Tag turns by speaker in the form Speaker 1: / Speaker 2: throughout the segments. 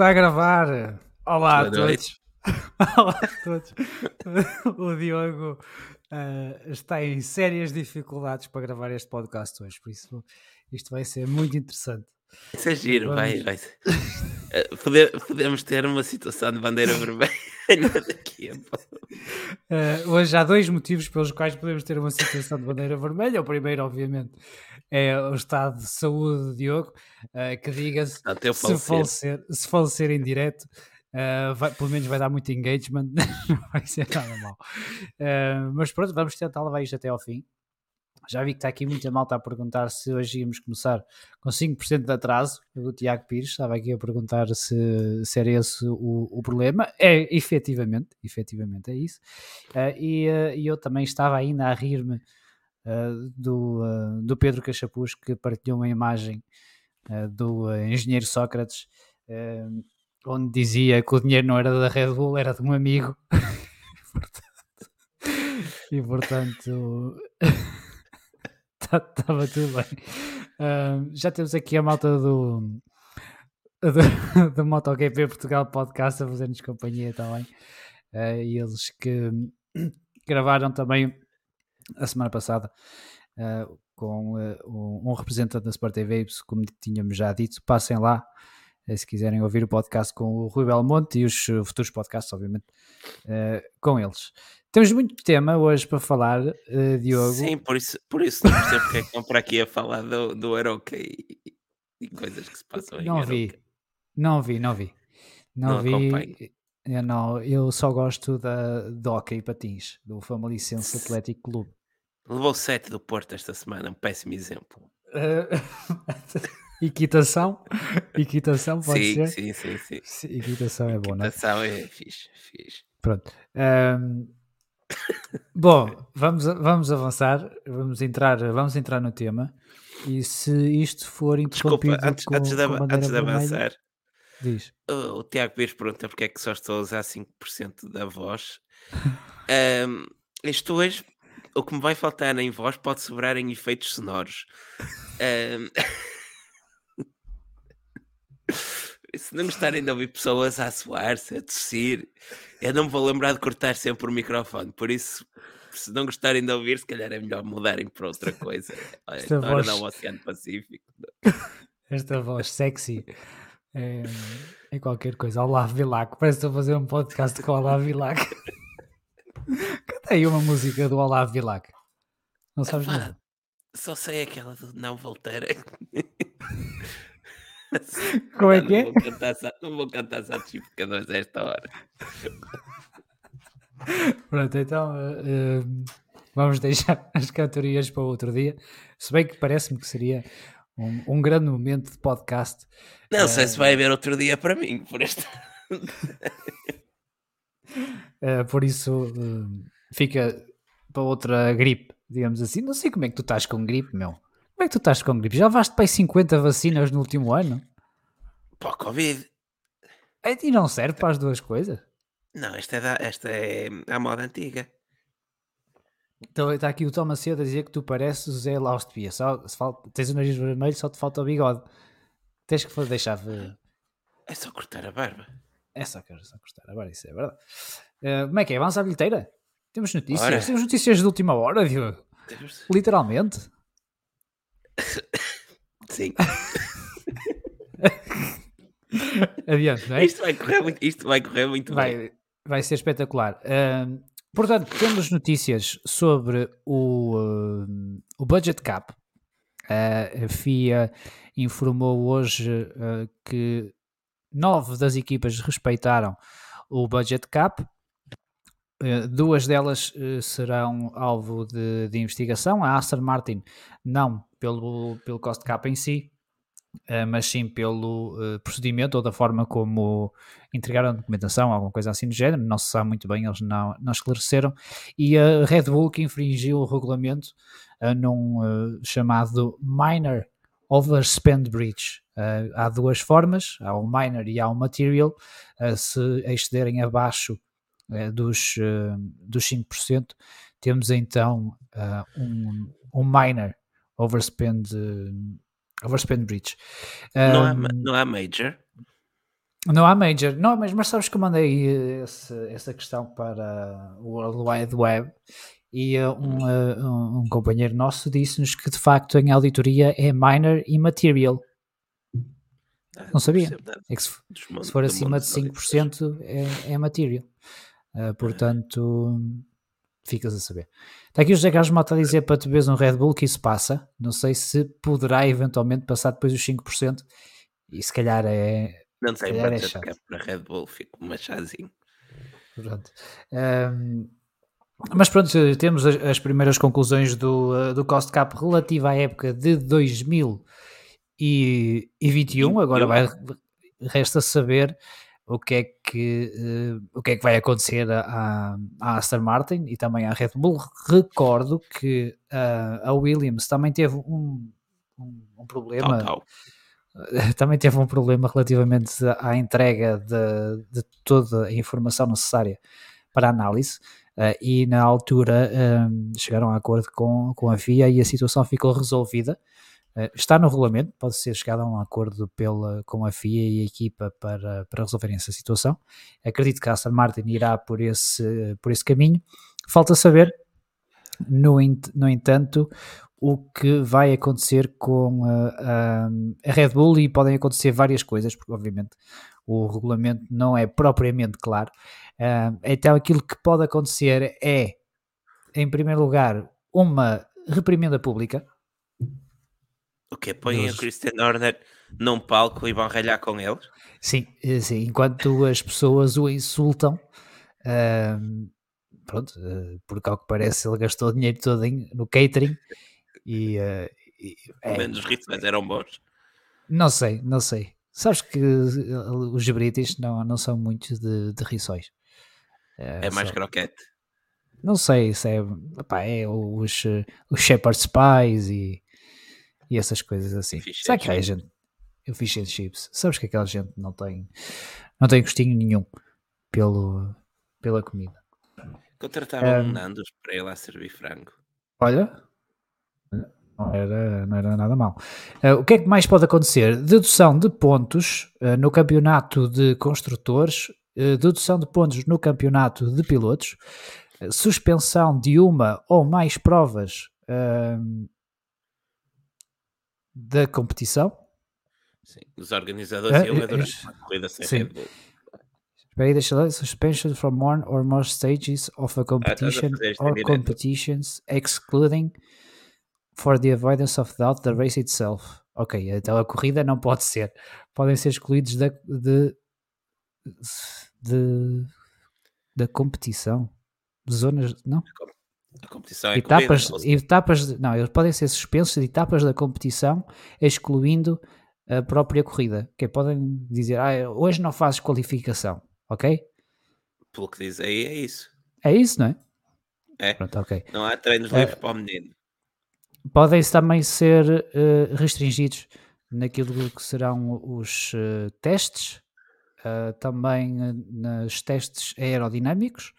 Speaker 1: Está a gravar. Olá a todos. Olá a todos. o Diogo uh, está em sérias dificuldades para gravar este podcast hoje, por isso isto vai ser muito interessante.
Speaker 2: Isso é giro, Vamos... vai, vai. Uh, podemos ter uma situação de bandeira vermelha daqui a pouco.
Speaker 1: Uh, hoje há dois motivos pelos quais podemos ter uma situação de bandeira vermelha. O primeiro, obviamente, é o estado de saúde de Diogo, uh, que diga-se se falecer, se falecer em direto. Vai, pelo menos vai dar muito engagement, não vai ser nada mal. Mas pronto, vamos tentar levar isto até ao fim. Já vi que está aqui muita malta a perguntar se hoje íamos começar com 5% de atraso. O Tiago Pires estava aqui a perguntar se, se era esse o, o problema. É, efetivamente, efetivamente é isso. Uh, e, e eu também estava ainda a rir-me uh, do, uh, do Pedro Cachapuz, que partilhou uma imagem uh, do engenheiro Sócrates, onde dizia que o dinheiro não era da Red Bull, era de um amigo. e portanto estava tudo bem. já temos aqui a malta do, do, do MotoGP Portugal Podcast a fazer-nos companhia também. Uh, e eles que gravaram também a semana passada uh, com uh, um representante da Sport TV, como tínhamos já dito, passem lá uh, se quiserem ouvir o podcast com o Rui Belmonte e os futuros podcasts, obviamente, com eles. Temos muito tema hoje para falar, Diogo.
Speaker 2: Sim, por isso, por isso não percebo porque é que estão por aqui a falar do, do Aroca e, e coisas que se passam
Speaker 1: não
Speaker 2: em
Speaker 1: vi, Não vi, não vi. Não, não vi. Acompanho. Eu, não, eu só gosto da, do hockey patins, do Famalicense Atlético Clube.
Speaker 2: Levou 7 do Porto esta semana, um péssimo exemplo.
Speaker 1: Uh, equitação? Equitação pode
Speaker 2: sim,
Speaker 1: ser?
Speaker 2: Sim, sim, sim, sim.
Speaker 1: Equitação é bom, não é?
Speaker 2: Equitação é fixe, fixe.
Speaker 1: Pronto. Um, bom, vamos, vamos avançar, vamos entrar, vamos entrar no tema. E se isto for interrompido
Speaker 2: Desculpa, antes,
Speaker 1: com,
Speaker 2: antes, de, antes de avançar,
Speaker 1: diz.
Speaker 2: O, o Tiago Pires pergunta porque é que só estou a usar 5% da voz. um, isto hoje o que me vai faltar em voz pode sobrar em efeitos sonoros. Um... se não gostarem de ouvir pessoas a assoar-se, a tossir, eu não me vou lembrar de cortar sempre o microfone. Por isso, se não gostarem de ouvir, se calhar é melhor mudarem para outra coisa. Esta Olha, voz... do Oceano Pacífico.
Speaker 1: Esta voz sexy é, é qualquer coisa. Olá, Vilac. Parece que estou a fazer um podcast com Olá, Vilac. Canta aí uma música do Olavo Vilac. Não sabes nada?
Speaker 2: Só sei aquela do Não Voltar.
Speaker 1: Como é que é?
Speaker 2: Não vou cantar, certificadores a esta hora.
Speaker 1: Pronto, então uh, vamos deixar as cantorias para outro dia. Se bem que parece-me que seria um, um, grande momento de podcast.
Speaker 2: Não uh, sei se vai haver outro dia para mim, por esta.
Speaker 1: Uh, por isso fica para outra gripe, digamos assim. Não sei como é que tu estás com gripe, meu. Como é que tu estás com gripe? Já levaste para aí 50 vacinas no último ano?
Speaker 2: Para o Covid.
Speaker 1: E não serve para as duas coisas?
Speaker 2: Não, esta é, da, esta é a moda antiga.
Speaker 1: Então está aqui o Thomas Cedo a dizer que tu pareces o Zé Laustpia. Só, falta, tens o nariz vermelho, só te falta o bigode. Tens que deixar.
Speaker 2: É só cortar a barba.
Speaker 1: É só, só cortar a barba, isso é verdade. Uh, como é que é? Vamos à bilheteira? Temos notícias? Ora. Temos notícias de última hora, Diogo? Literalmente?
Speaker 2: Sim.
Speaker 1: Adiante, não é?
Speaker 2: Isto vai correr muito, isto vai correr muito
Speaker 1: vai,
Speaker 2: bem.
Speaker 1: Vai ser espetacular. Uh, portanto, temos notícias sobre o, uh, o budget cap. Uh, a FIA informou hoje que nove das equipas respeitaram o budget cap duas delas eh, serão alvo de, de, investigação. A Aston Martin, não pelo, pelo cost cap em si, eh, mas sim pelo procedimento ou da forma como entregaram a documentação, alguma coisa assim do género. Não se sabe muito bem, eles não, não esclareceram. E a Red Bull que infringiu o regulamento num chamado Minor Overspend Breach. há duas formas, há o minor e há o material. se excederem abaixo dos, uh, dos 5%, temos então uh, um, um minor overspend, overspend.
Speaker 2: Um, não, há, não há major?
Speaker 1: Não há Major. Não, mas, mas sabes que eu mandei esse, essa questão para o World Wide Web e um, uh, um, companheiro nosso disse-nos que de facto em auditoria é minor e material. Ah, não sabia. É que se, se for acima de 5% é, é material. Uh, portanto, ficas a saber. Está aqui o José Carlos Mota a dizer para te veres um Red Bull que isso passa. Não sei se poderá eventualmente passar depois os 5%. E se calhar é.
Speaker 2: Não budget é cap para Red Bull, fico machazinho.
Speaker 1: Pronto. Um, mas pronto, temos as, as, primeiras conclusões do, do cost cap relativa à época de 2021. Agora vai, resta saber o que é que, uh, o que, é que vai acontecer à, à Aston Martin e também à Red Bull. Recordo que uh, a Williams também teve um, um, um problema. Tal, tal. Também teve um problema relativamente à entrega de, de toda a informação necessária para a análise. Uh, e na altura um, chegaram a acordo com, com a FIA e a situação ficou resolvida. Uh, está no regulamento, pode ser chegado a um acordo pela, com a FIA e a equipa para, para resolverem essa situação. Acredito que a Aston Martin irá por esse, por esse caminho. Falta saber, no, no entanto, o que vai acontecer com a, a, Red Bull e podem acontecer várias coisas, porque obviamente o regulamento não é propriamente claro. Uh, então, aquilo que pode acontecer é, em primeiro lugar, uma reprimenda pública.
Speaker 2: O que Põem dos... a Christian Horner num palco e vão ralhar com eles?
Speaker 1: Sim, eh, sim enquanto as pessoas o insultam. Uh, pronto, uh, porque ao que parece ele gastou o dinheiro todo em, no catering e, uh,
Speaker 2: e é, menos os rituais eram bons.
Speaker 1: Não sei, não sei. Sabes que os british não, não são muitos de, de rissóis.
Speaker 2: É, é mais só... croquete.
Speaker 1: Não sei se é, opá, é os, os Shepherd's Pies e, e essas coisas assim. Fish Sabe que a gente. Eu fish and chips. Sabes que aquela gente não tem, não tem gostinho nenhum pelo, pela comida.
Speaker 2: Contratavam um, Nandos para ir lá servir frango.
Speaker 1: Olha, não era, não era nada mal. Uh, o que é que mais pode acontecer? Dedução de pontos uh, no campeonato de construtores eh, dedução de pontos no campeonato de pilotos, suspensão de uma ou mais provas uh, da competição.
Speaker 2: Sim, os organizadores uh, iam adorar uma corrida sem sim. Red Bull.
Speaker 1: Lá. Suspension from one or more stages of a competition ah, or competitions, excluding for the avoidance of doubt the race itself. Ok, então a corrida não pode ser. Podem ser excluídos de, de de, da competição, zonas, não?
Speaker 2: A competição é
Speaker 1: etapas,
Speaker 2: corrida,
Speaker 1: etapas não, eles podem ser suspensos de etapas da competição, excluindo a própria corrida. Que podem dizer, ah, hoje não fazes qualificação, ok?
Speaker 2: Pelo que diz aí, é isso.
Speaker 1: É isso, não é?
Speaker 2: É. Pronto, ok. Não há treinos livres é, para o menino.
Speaker 1: Podem também ser uh, restringidos naquilo que serão os uh, testes uh, também nos testes aerodinâmicos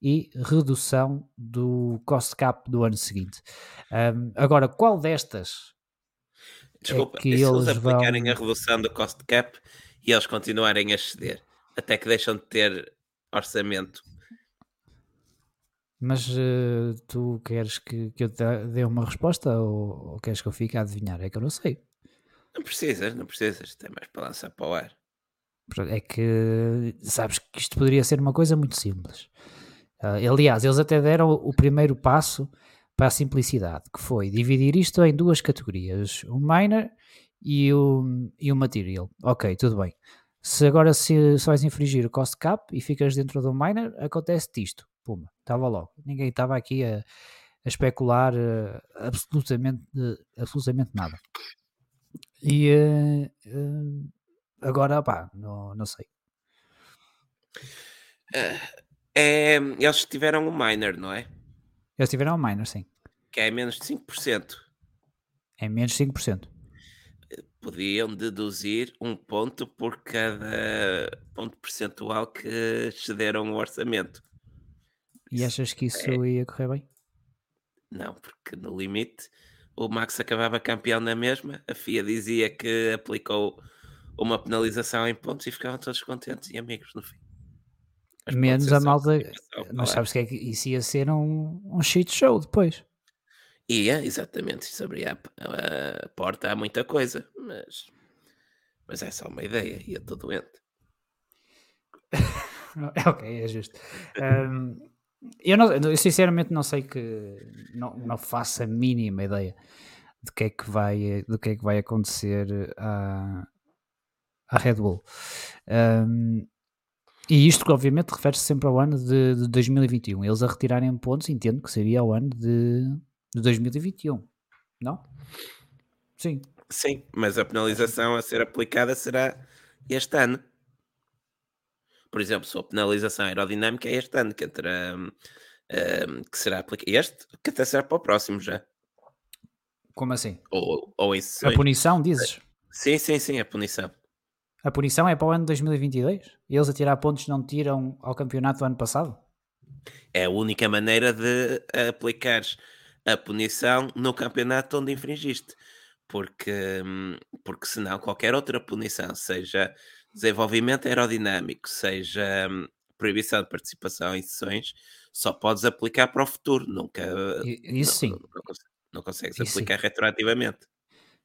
Speaker 1: e redução do cost cap do ano seguinte. Um, agora, qual destas
Speaker 2: é Desculpa, é que eles, eles aplicarem vão... a redução do cost cap e eles continuarem a ceder, até que deixam de ter orçamento.
Speaker 1: Mas uh, tu queres que, que eu dê uma resposta ou, ou, queres que eu fique a adivinhar? É que eu não sei.
Speaker 2: Não precisas, não precisas. Tem mais para lançar para o ar.
Speaker 1: É que sabes que isto poderia ser uma coisa muito simples. Uh, aliás, eles até deram o primeiro passo para a simplicidade, que foi dividir isto em duas categorias, o minor e o, e o material. Ok, tudo bem. Se agora se, se vais infringir o cost cap e ficas dentro do minor, acontece-te isto. Puma, estava logo. Ninguém estava aqui a, a especular uh, absolutamente, uh, absolutamente nada. E uh, Agora, pá, não, não sei.
Speaker 2: É, eles tiveram um miner, não é?
Speaker 1: Eles tiveram um miner, sim.
Speaker 2: Que é menos de 5%.
Speaker 1: É menos de 5%.
Speaker 2: Podiam deduzir um ponto por cada ponto percentual que excederam o orçamento.
Speaker 1: E achas que isso é... ia correr bem?
Speaker 2: Não, porque no limite o Max acabava campeão na mesma. A FIA dizia que aplicou uma penalização em pontos e ficavam todos contentes e amigos no fim. Mas
Speaker 1: Menos a malta. Mas
Speaker 2: claro.
Speaker 1: sabes que é que isso ia ser um, um shit show depois.
Speaker 2: Ia, exatamente, isso abria a, p- a porta a muita coisa, mas, mas é só uma ideia, ia todo doente.
Speaker 1: ok, é justo. Ahm, eu, não, eu sinceramente não sei que. Não, não faço a mínima ideia do que é que vai, do que é que vai acontecer à, à Red Bull. Ahm, e isto, que obviamente, refere-se sempre ao ano de, de 2021. Eles a retirarem pontos, entendo que seria o ano de, de 2021, não? Sim.
Speaker 2: Sim, mas a penalização a ser aplicada será este ano. Por exemplo, se a penalização aerodinâmica é este ano, que, entra, hum, hum, que será aplicada. Este, que até será para o próximo já.
Speaker 1: Como assim?
Speaker 2: Ou, ou em
Speaker 1: A punição, dizes?
Speaker 2: Sim, sim, sim, a punição.
Speaker 1: A punição é para o ano de 2022? Eles a tirar pontos não tiram ao campeonato do ano passado?
Speaker 2: É a única maneira de aplicares a punição no campeonato onde infringiste. Porque, hum, porque senão qualquer outra punição, seja desenvolvimento aerodinâmico, seja hum, proibição de participação em sessões, só podes aplicar para o futuro. Nunca,
Speaker 1: I-
Speaker 2: não,
Speaker 1: Isso sim.
Speaker 2: não, não não consegues
Speaker 1: Isso sim.
Speaker 2: aplicar retroativamente.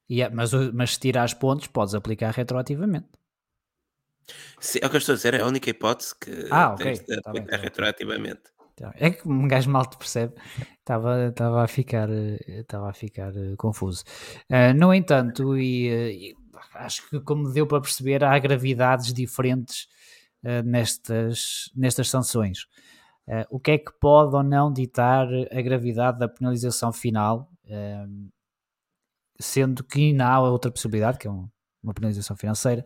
Speaker 1: E é- mas, mas se tirares pontos, podes aplicar retroativamente.
Speaker 2: Sim, é o que eu estou a dizer, é a única hipótese que
Speaker 1: Ah,
Speaker 2: tens
Speaker 1: ok,
Speaker 2: de
Speaker 1: tá
Speaker 2: aplicar
Speaker 1: tá bem.
Speaker 2: retroativamente.
Speaker 1: Então, É que um gajo mal te percebe. Estava, estava a ficar, eh, estava a ficar eh, confuso. Ah, no entanto, e, eh, e acho que como deu para perceber, há gravidades diferentes eh, nestas, nestas sanções. Ah, o que é que pode ou não ditar a gravidade da penalização final? Sendo que ainda há outra possibilidade, que é um- uma penalização financeira,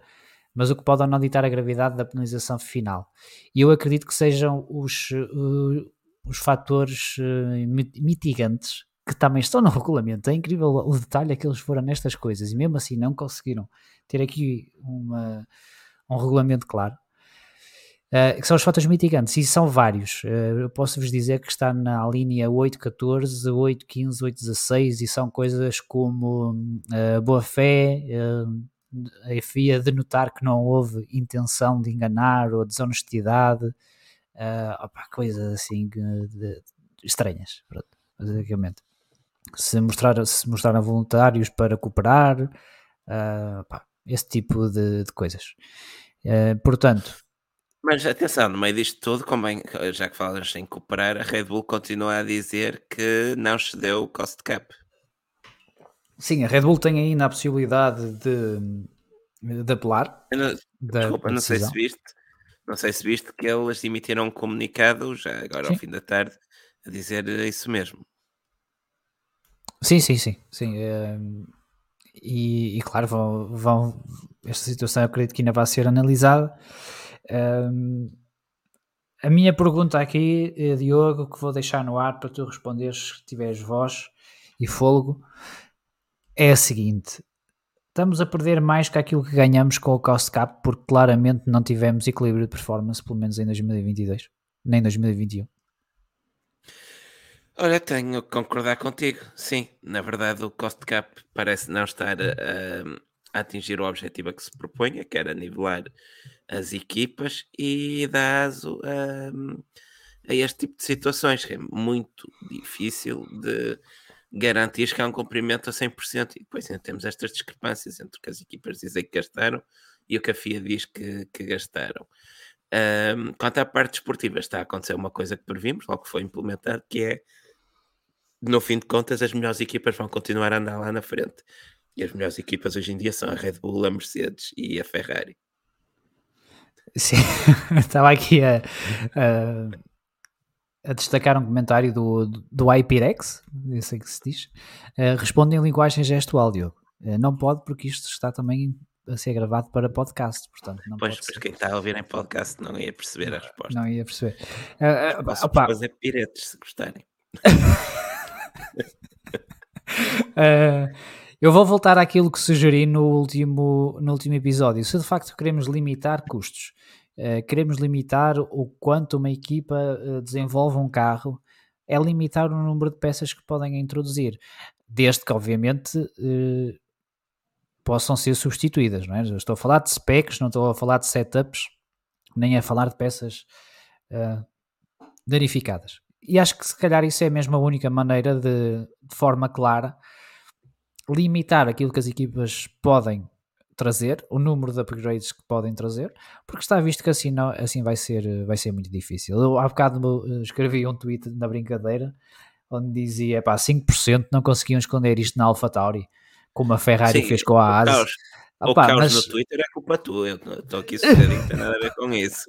Speaker 1: mas o que pode ou não ditar a gravidade da penalização final. E eu acredito que sejam os, eh, os fatores eh, mi- mitigantes que também estão no regulamento. É incrível o detalhe que eles foram nestas coisas e mesmo assim não conseguiram ter aqui uma, um regulamento claro. Uh, que são os fatores mitigantes e são vários. Uh, eu posso vos dizer que está na linha 8.14, 8.15, 8.16 e são coisas como uh, boa fé, a FIA de notar que não houve intenção de enganar ou desonestidade, uh, opa, coisas assim de, de, estranhas, pronto, basicamente. Se, mostrar, se mostraram voluntários para cooperar, uh, opa, esse tipo de, de coisas. Uh, portanto,
Speaker 2: mas atenção, no meio disto tudo, convém, já que falas em cooperar, a Red Bull continua a dizer que não cedeu o cost cap.
Speaker 1: Sim, a Red Bull tem ainda a possibilidade de, de apelar.
Speaker 2: Não,
Speaker 1: da,
Speaker 2: desculpa,
Speaker 1: da
Speaker 2: não sei se viste, não sei se viste que eles emitiram um comunicado já agora
Speaker 1: Sim.
Speaker 2: ao fim da tarde a dizer isso mesmo.
Speaker 1: Sim, sim, sim. sim ehm, e, e, claro, vão, vão, esta situação eu acredito que ainda vai ser analisada. Ehm, a minha pergunta aqui, eh, Diogo, que vou deixar no ar para tu responderes se tiveres voz e fôlego, é a seguinte: estamos a perder mais que aquilo que ganhamos com o cost cap, porque claramente não tivemos equilíbrio de performance, pelo menos em 2022, nem 2021.
Speaker 2: Olha, tenho que concordar contigo. Sim, na verdade, o cost cap parece não estar a, a atingir o objetivo a que se propunha, que era nivelar as equipas e dá aso a, a este tipo de situações, que é muito difícil de garantir que há um cumprimento a 100%. E depois ainda temos estas discrepâncias entre o que as equipas dizem que gastaram e o que a FIA diz que, que gastaram. Um, quanto à parte desportiva, está a acontecer uma coisa que previmos, logo foi implementado, que é no fim de contas, as melhores equipas vão continuar a andar lá na frente. E as melhores equipas hoje em dia são a Red Bull, a Mercedes e a Ferrari.
Speaker 1: Sim, estava aqui a, a, a, destacar um comentário do, do iPirex, eu sei que se diz, uh, responde em linguagem gestual, Diogo. Uh, não pode porque isto está também a ser gravado para podcast, portanto não
Speaker 2: pois,
Speaker 1: ser.
Speaker 2: quem está a ouvir em podcast não ia perceber a resposta.
Speaker 1: Não ia perceber. Uh,
Speaker 2: Posso opa. fazer piretes se gostarem.
Speaker 1: uh, eu vou voltar àquilo que sugeri no último, no último episódio. Se de facto queremos limitar custos, uh, queremos limitar o quanto uma equipa uh, desenvolve um carro, é limitar o número de peças que podem introduzir. Desde que, obviamente, uh, possam ser substituídas, não é? estou a falar de specs, não estou a falar de setups, nem a falar de peças uh, danificadas. E acho que se calhar isso é mesmo a única maneira de, de forma clara, limitar aquilo que as equipas podem trazer, o número de upgrades que podem trazer, porque está visto que assim, não, assim vai, ser, vai ser muito difícil. Eu há bocado escrevi um tweet na brincadeira onde dizia pá, 5% não conseguiam esconder isto na AlphaTauri, como a Ferrari Sim, fez com a ASE.
Speaker 2: O caos, mas... no Twitter é culpa tua, eu estou aqui sucedido, não tem nada a ver com isso.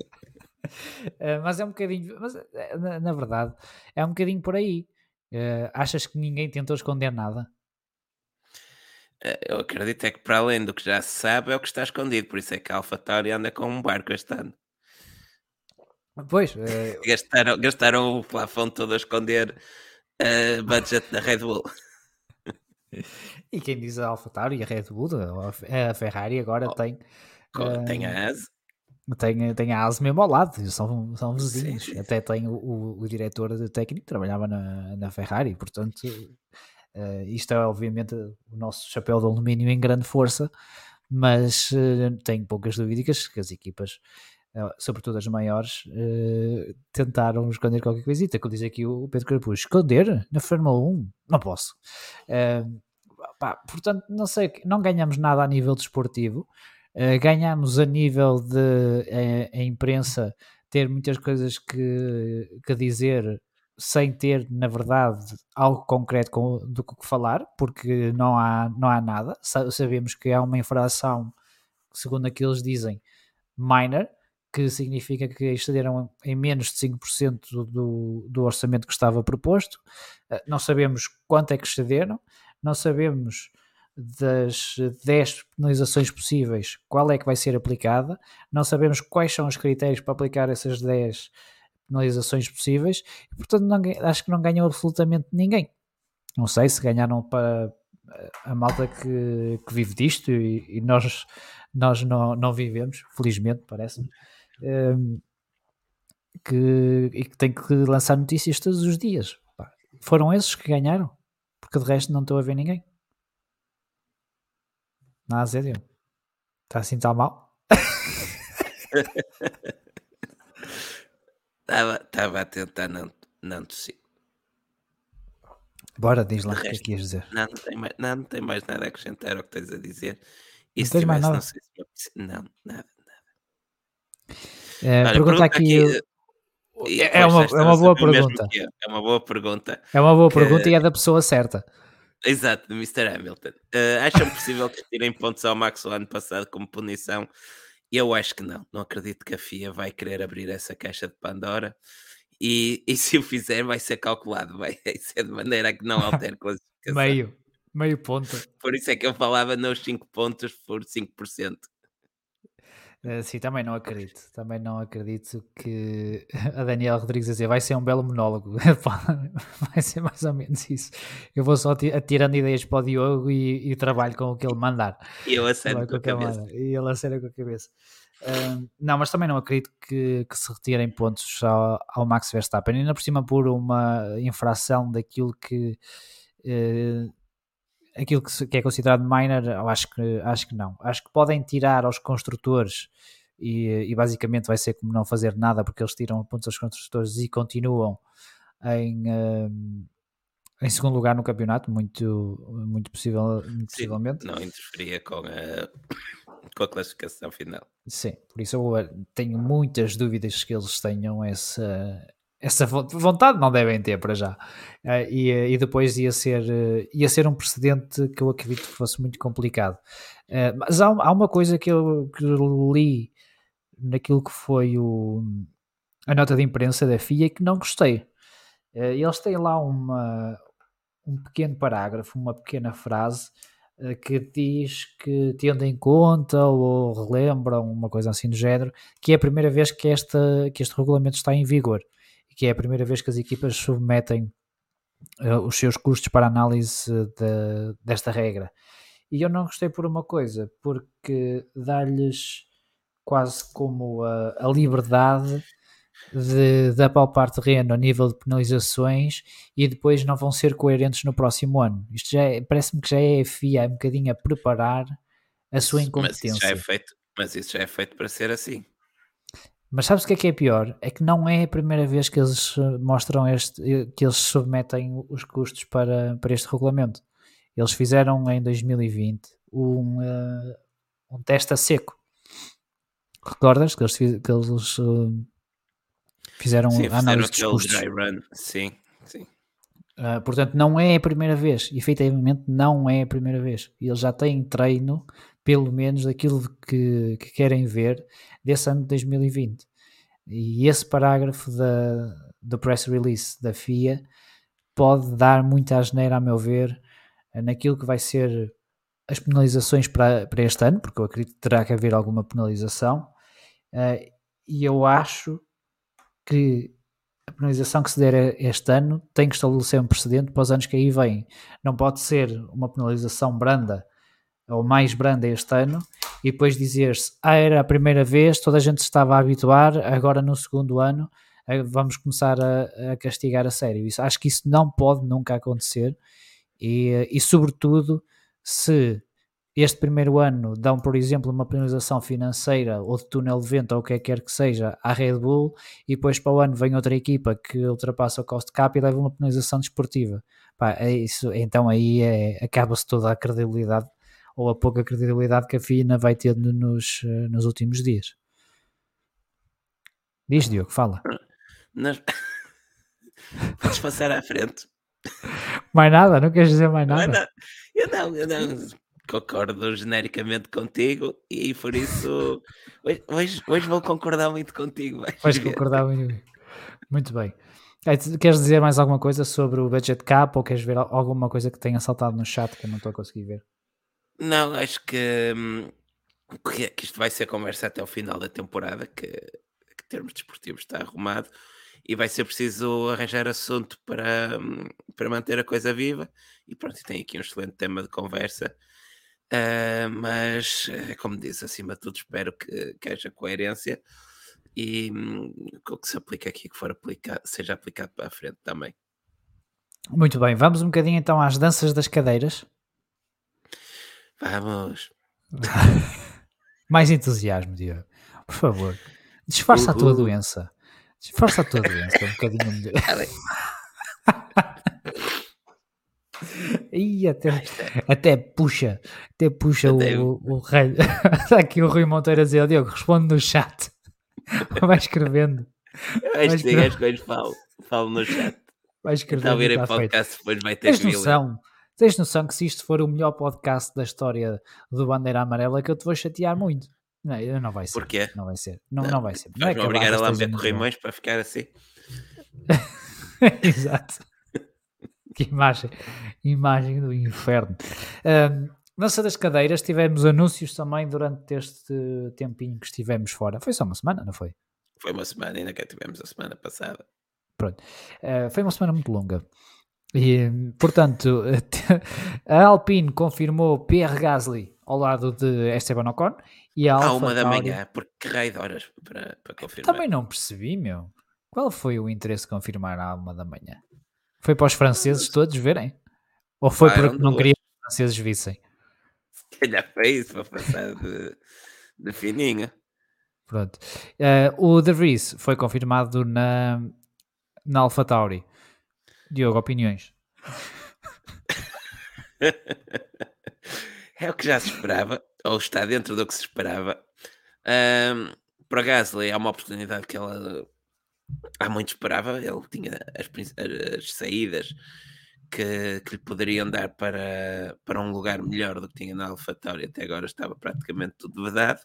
Speaker 1: Uh, mas é um bocadinho, mas, eh, na, na, verdade, é um bocadinho por aí. Uh, achas que ninguém tentou esconder nada?
Speaker 2: Eu acredito é que para além do que já se sabe é o que está escondido, por isso é que a AlphaTauri anda com um barco este ano.
Speaker 1: Pois.
Speaker 2: Gastaram, gastaram o plafond todo a esconder uh, budget da Red Bull.
Speaker 1: E quem diz a AlphaTauri e a Red Bull, a Ferrari agora oh, tem...
Speaker 2: Uh, tem a AS.
Speaker 1: Tem, tem a AS mesmo ao lado, são, são vizinhos. Sim, sim. Até tem o, o, o, diretor de técnico que trabalhava na, na Ferrari, portanto, uh, isto é obviamente o nosso chapéu de alumínio em grande força, mas uh, tenho poucas dúvidas que as equipas, uh, sobretudo as maiores, tentaram esconder qualquer coisita. Como diz aqui o Pedro Carapuz, esconder na Fórmula 1? Não posso. Pá, portanto, não sei, não ganhamos nada a nível desportivo. Ganhamos a nível de uh, a imprensa ter muitas coisas que, que dizer sem ter, na verdade, algo concreto com, do que falar, porque não há, não há nada. Sabemos que há uma infração, segundo aquilo que eles dizem, minor, que significa que excederam em menos de 5% do, do orçamento que estava proposto. Uh, não sabemos quanto é que excederam, não sabemos das 10 penalizações possíveis, qual é que vai ser aplicada, não sabemos quais são os critérios para aplicar essas 10 penalizações possíveis, e portanto não, acho que não ganham absolutamente ninguém. Não sei se ganharam para a malta que, que vive disto e, e, nós, nós não, não vivemos, felizmente, parece-me. Um, que, e que tem que lançar notícias todos os dias. Foram esses que ganharam, porque de resto não estou a ver ninguém. Na AZD. Está assim tão mal?
Speaker 2: Estava a tentar não, não tossir.
Speaker 1: Bora, diz lá o que é que ias dizer.
Speaker 2: Não, não tem, mais, não, não tem mais nada a acrescentar ao que tens a dizer.
Speaker 1: E não tens mais nada? Não,
Speaker 2: se... não, nada, nada.
Speaker 1: É, Olha, pergunta aqui... aqui é, é, uma, é uma boa pergunta.
Speaker 2: É. é uma boa pergunta.
Speaker 1: É uma boa pergunta que... e é da pessoa certa.
Speaker 2: Exato, do Mr. Hamilton. Uh, acham possível que tirem pontos ao Max o ano passado como punição? Eu acho que não. Não acredito que a FIA vai querer abrir essa caixa de Pandora. E, e se o fizer, vai ser calculado. Vai ser de maneira que não altere classificação.
Speaker 1: meio, meio ponto.
Speaker 2: Por isso é que eu falava nos 5 pontos por 5%.
Speaker 1: Uh, sim, também não acredito. Também não acredito que a Daniela Rodrigues dizer vai ser um belo monólogo. vai ser mais ou menos isso. Eu vou só atirando ideias para o Diogo e, e trabalho com o que ele mandar.
Speaker 2: E eu aceno com a cabeça.
Speaker 1: E ele acena com a cabeça. Uh, não, mas também não acredito que, que se retirem pontos ao, ao, Max Verstappen, ainda por cima por uma infração daquilo que uh, aquilo que, que, é considerado minor, eu acho que, acho que não. Acho que podem tirar aos construtores e, e, basicamente vai ser como não fazer nada porque eles tiram pontos aos construtores e continuam em, uh, em segundo lugar no campeonato, muito, muito, possível, muito Sim, possivelmente.
Speaker 2: Não interferia com a, com a classificação final.
Speaker 1: Sim, por isso eu eh, tenho muitas dúvidas que eles tenham essa, essa vontade não devem ter para já. Uh, e, e depois ia ser, uh, ia ser um precedente que eu acredito que fosse muito complicado. Mas há, há, uma coisa que eu, que li naquilo que foi o, a nota de imprensa da FIA que não gostei. eles têm lá uma, um pequeno parágrafo, uma pequena frase que diz que tendo em conta ou relembram uma coisa assim do género, que é a primeira vez que, esta, que este regulamento está em vigor que é a primeira vez que as equipas submetem uh, os seus custos para análise de, desta regra. E eu não gostei por uma coisa, porque dá-lhes quase como a, a liberdade de, de apalpar terreno a nível de penalizações e depois não vão ser coerentes no próximo ano. Isto já é, parece-me que já é a FIA um bocadinho a preparar a sua incompetência.
Speaker 2: Mas isso, já é feito, mas isso já é feito para ser assim.
Speaker 1: Mas sabes o que é que é pior? É que não é a primeira vez que eles eh, mostram este, eh, que eles submetem os custos para, para este regulamento. Eles fizeram em 2020 um, uh, um teste a seco. Recordas que eles, que eles uh, fizeram
Speaker 2: sim,
Speaker 1: análise dos custos?
Speaker 2: Dry run. Sim, sim.
Speaker 1: Uh, portanto, não é a primeira vez. Efetivamente, não é a primeira vez. Eles já têm treino, pelo menos, daquilo que, que querem ver desse ano de 2020. E esse parágrafo da, do press release da FIA pode dar muita asneira, a meu ver, naquilo que vai ser as penalizações para, para este ano, porque eu acredito que terá que haver alguma penalização, uh, e eu acho que a penalização que se der este ano tem que estabelecer um precedente para os anos que aí vêm. Não pode ser uma penalização branda ou mais branda este ano e depois dizer-se, ah, era a primeira vez, toda a gente estava a habituar, agora no segundo ano eh, vamos começar a, a castigar a sério. Isso, acho que isso não pode nunca acontecer e, e sobretudo se este primeiro ano dão, por exemplo, uma penalização financeira ou de túnel de vento ou o que é que quer que seja à Red Bull e depois para o ano vem outra equipa que ultrapassa o cost cap e leva uma penalização desportiva. Pá, é isso, então aí é, acaba-se toda a credibilidade ou a pouca credibilidade que a FINA vai tendo nos, eh, nos últimos dias. Diz, Diogo, fala.
Speaker 2: Nós... Podes passar à frente.
Speaker 1: Mais nada? Não queres dizer mais nada?
Speaker 2: Eu não, eu não concordo genericamente contigo e por isso hoje, hoje, hoje vou concordar muito contigo.
Speaker 1: Vais concordar muito. Muito bem. Queres dizer mais alguma coisa sobre o budget cap ou queres ver alguma coisa que tenha saltado no chat que eu não estou a conseguir ver?
Speaker 2: Não, acho que, hum, que isto vai ser conversa até o final da temporada, que, que termos desportivos está arrumado e vai ser preciso arranjar assunto para, hum, para manter a coisa viva. E pronto, tem aqui um excelente tema de conversa. Uh, mas, eh, como disse, acima de tudo, espero que, que haja coerência e hum, o que se aplica aqui que for aplicado, seja aplicado para a frente também.
Speaker 1: Muito bem, vamos um bocadinho então às danças das cadeiras.
Speaker 2: Vamos.
Speaker 1: Mais entusiasmo, Diogo. Por favor. Disfarça a tua doença. Disfarça a tua doença um bocadinho melhor. E até, até puxa, até puxa até o, o, o rei. Está aqui o Rui Monteiro a dizer, Diogo, responde no chat. Vai escrevendo.
Speaker 2: Eu acho que as coisas falo, falo no chat.
Speaker 1: Vai escrevendo.
Speaker 2: Está a ver em podcast, depois vai ter
Speaker 1: Tens noção, tens noção que se isto for o melhor podcast da história do Bandeira Amarela, que eu te vou chatear muito. Não, não vai ser.
Speaker 2: Porquê?
Speaker 1: Não vai ser. Não, não, não vai ser. Não
Speaker 2: é obrigar a lamber corrimões para ficar assim.
Speaker 1: Exato. que imagem. Imagem do inferno. Um, Dança das cadeiras, tivemos anúncios também durante este tempinho que estivemos fora. Foi só uma semana, não foi?
Speaker 2: Foi uma semana, ainda que tivemos a semana passada.
Speaker 1: Pronto. Uh, foi uma semana muito longa. E, portanto, a Alpine confirmou Pierre Gasly ao lado de Esteban Ocon e a Alfa
Speaker 2: À uma da manhã, porque que raio de horas para, para confirmar.
Speaker 1: Também não percebi, meu. Qual foi o interesse de confirmar à uma da manhã? Foi para os franceses todos verem? Ou foi ah, porque não queria que os franceses vissem?
Speaker 2: Se calhar foi isso, para passar de, de fininho.
Speaker 1: Pronto. Uh, o De Vries foi confirmado na, na AlphaTauri. Diogo, opiniões?
Speaker 2: é o que já se esperava, ou está dentro do que se esperava. Um, para Gasly é uma oportunidade que ela há muito esperava. Ele tinha as, as saídas que, que, lhe poderiam dar para, para um lugar melhor do que tinha na AlphaTauri. Até agora estava praticamente tudo vedado.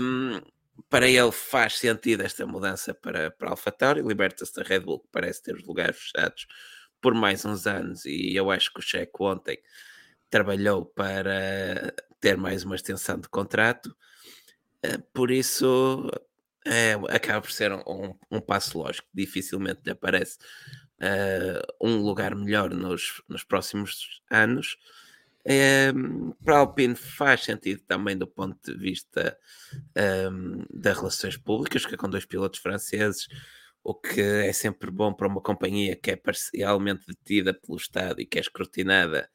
Speaker 2: Um, para ele faz sentido esta mudança para, para AlphaTauri, liberta-se da Red Bull, que parece ter os lugares fechados por mais uns anos, e eu acho que o Checo ontem trabalhou para ter mais uma extensão de contrato, eh, por isso é, acaba por ser um, um, passo lógico, dificilmente lhe aparece uh, um lugar melhor nos, nos próximos anos. Para a Alpine faz sentido também do ponto de vista um, das relações públicas, que é com dois pilotos franceses, o que é sempre bom para uma companhia que é parcialmente detida pelo Estado e que é escrutinada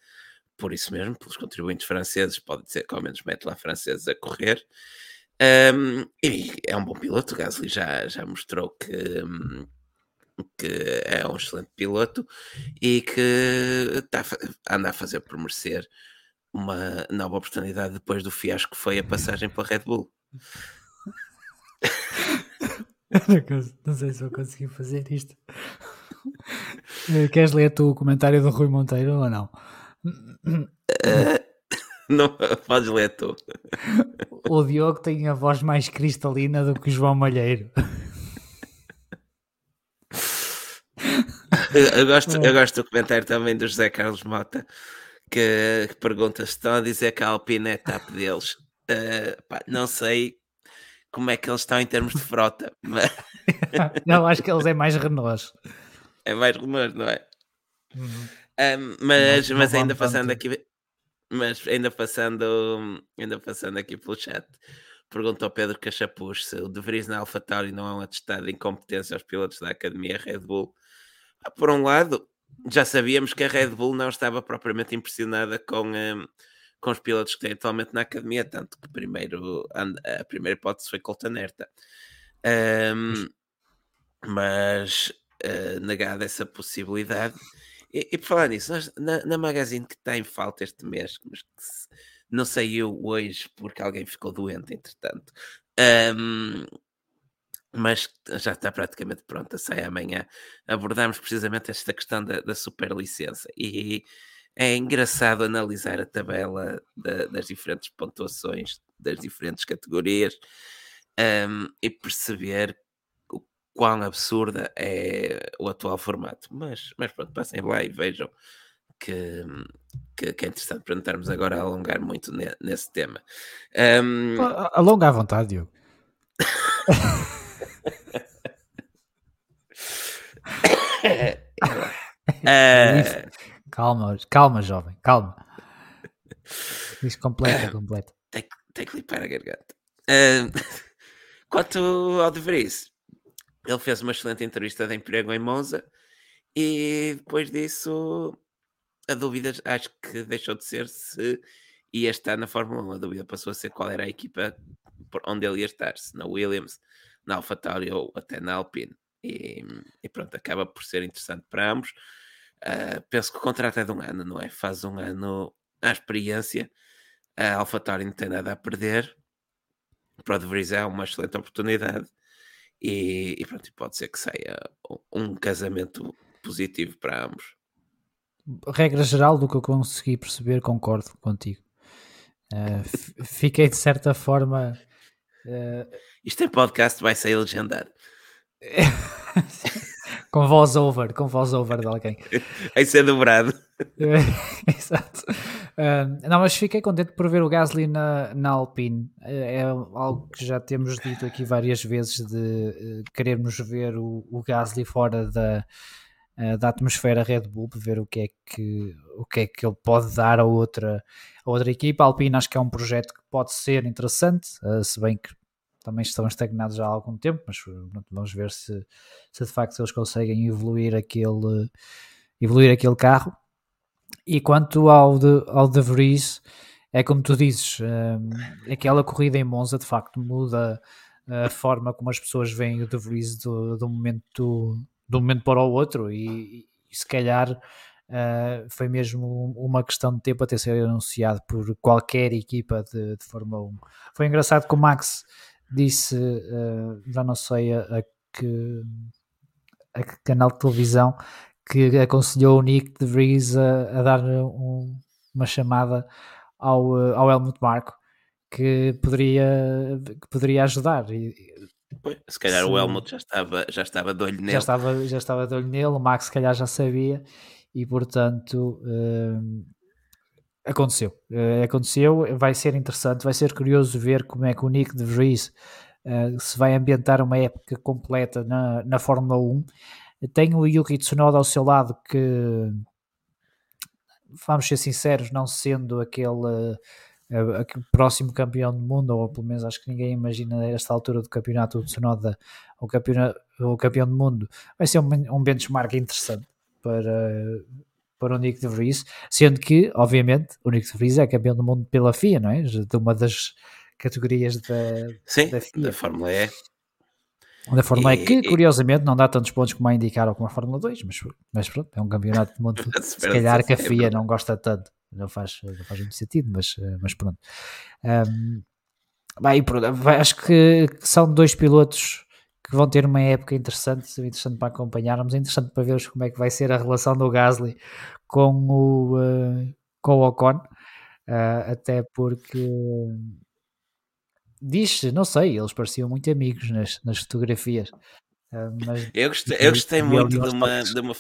Speaker 2: por isso mesmo, pelos contribuintes franceses, pode dizer que ao menos mete lá franceses a correr. Um, e é um bom piloto, o Gasly já, já mostrou que, hum, que é um excelente piloto e que está, anda a fazer por merecer uma nova oportunidade depois do fiasco que foi a passagem pela Red Bull.
Speaker 1: Não sei se vou conseguir fazer isto. Eh, queres ler tu o comentário do Rui Monteiro ou não?
Speaker 2: Uh, não, podes ler tu.
Speaker 1: O Diogo tem a voz mais cristalina do que o João Malheiro.
Speaker 2: Eu gosto, eu gosto do comentário também do José Carlos Mota que, que pergunta se estão a dizer que a Alpine é TAP deles. Uh, pá, não sei como é que eles estão em termos de frota. Mas...
Speaker 1: não, acho que eles é mais Renault.
Speaker 2: É mais Renault, não é? Uhum. Um, mas, não, mas ainda passando tanto. aqui, mas ainda passando, ainda passando aqui pelo chat, perguntou ao Pedro Cachapuz se o De Vries na AlphaTauri não é um atestado de incompetência aos pilotos da Academia Red Bull. Por um lado, já sabíamos que a Red Bull não estava propriamente impressionada com, um, com os pilotos que tem atualmente na academia, tanto que primeiro, a primeira hipótese foi Colton Herta. Um, mas uh, negada essa possibilidade. E, e por falar nisso, nós, na, na magazine que está em falta este mês, mas que se, não saiu hoje porque alguém ficou doente, entretanto. Um, mas já está praticamente pronta, sai amanhã. Abordamos precisamente esta questão da, da superlicença e é engraçado analisar a tabela da, das diferentes pontuações das diferentes categorias um, e perceber o quão absurda é o atual formato. Mas, mas pronto, passem lá e vejam que, que, que é interessante para não estarmos agora a alongar muito ne, nesse tema. Um...
Speaker 1: Alonga à vontade, Diogo. uh... Calma, calma, jovem, calma. Diz completa, completa.
Speaker 2: Tem, que limpar a garganta. Uh... Quanto ao De Vries, ele fez uma excelente entrevista de emprego em Monza e depois disso a dúvida acho que deixou de ser se ia estar na Fórmula 1. A dúvida passou a ser qual era a equipa onde ele ia estar, se na Williams, na AlphaTauri ou até na Alpine. E, e, pronto, acaba por ser interessante para ambos. Uh, penso que o contrato é de um ano, não é? Faz um ano à experiência. A AlphaTauri não tem nada a perder. Para o De Vries é uma excelente oportunidade. E, e pronto, pode ser que saia um casamento positivo para ambos.
Speaker 1: Regra geral do que eu consegui perceber, concordo contigo. Uh, fiquei de certa forma. Uh...
Speaker 2: Isto em podcast vai sair legendado.
Speaker 1: com voz over, com voz over de alguém.
Speaker 2: Vai ser dobrado.
Speaker 1: Exato. Uh, não, mas fiquei contente por ver o Gasly na, na Alpine. É, é algo que já temos dito aqui várias vezes de uh, querermos ver o, o Gasly fora da, uh, da atmosfera Red Bull, ver o que é que, o que, é que ele pode dar a outra, a outra equipa. A Alpine acho que é um projeto que pode ser interessante, se bem que também estão estagnados já há algum tempo, mas vamos ver se, se de facto eles conseguem evoluir aquele, evoluir aquele carro. E quanto ao de, ao de Vries, é como tu dizes, um, aquela corrida em Monza de facto muda a forma como as pessoas veem o de Vries do, do, momento, do momento para o outro e, e se calhar uh, foi mesmo uma questão de tempo até ser anunciado por qualquer equipa de, de Fórmula 1. Foi engraçado que o Max disse, uh, já não sei a, a, que, a que canal de televisão, que aconselhou o Nick de Vries a, a dar um, uma chamada ao, eh, ao Helmut Marko que poderia, que poderia ajudar.
Speaker 2: Se calhar se, o Helmut já estava, já estava de olho nele.
Speaker 1: Já estava, já estava de olho nele, o Max se calhar já sabia e portanto uh, aconteceu. Uh, aconteceu, vai ser interessante, vai ser curioso ver como é que o Nick de Vries uh, se vai ambientar uma época completa na, na Fórmula 1. Tem o Yuki Tsunoda ao seu lado que, vamos ser sinceros, não sendo aquele, uh, próximo campeão do mundo, ou pelo menos acho que ninguém imagina esta altura do campeonato o Tsunoda o, campeão, o campeão do mundo, vai ser um, um benchmark interessante para para o Nick de Vries, sendo que, obviamente, o Nick de Vries é campeão do mundo pela FIA, não é? De uma das categorias da,
Speaker 2: Sim,
Speaker 1: da FIA.
Speaker 2: da Fórmula E.
Speaker 1: Da Fórmula E, que curiosamente não dá tantos pontos como a indicar ou como a Fórmula 2, mas, mas pronto, é um campeonato de mundo. Se calhar que a
Speaker 2: É
Speaker 1: FIA não gosta tanto, não faz, não faz muito sentido, mas, eh, mas pronto. Ahm, bem, pronto, acho que, que são dois pilotos que vão ter uma época interessante, interessante para acompanharmos, é interessante para vermos como é que vai ser a relação do Gasly com o, eh, com o Ocon, ah, até porque diz não sei, eles pareciam muito amigos nas, nas fotografias. ah, mas
Speaker 2: Eu gostei, eu gostei muito de uma, de, uma,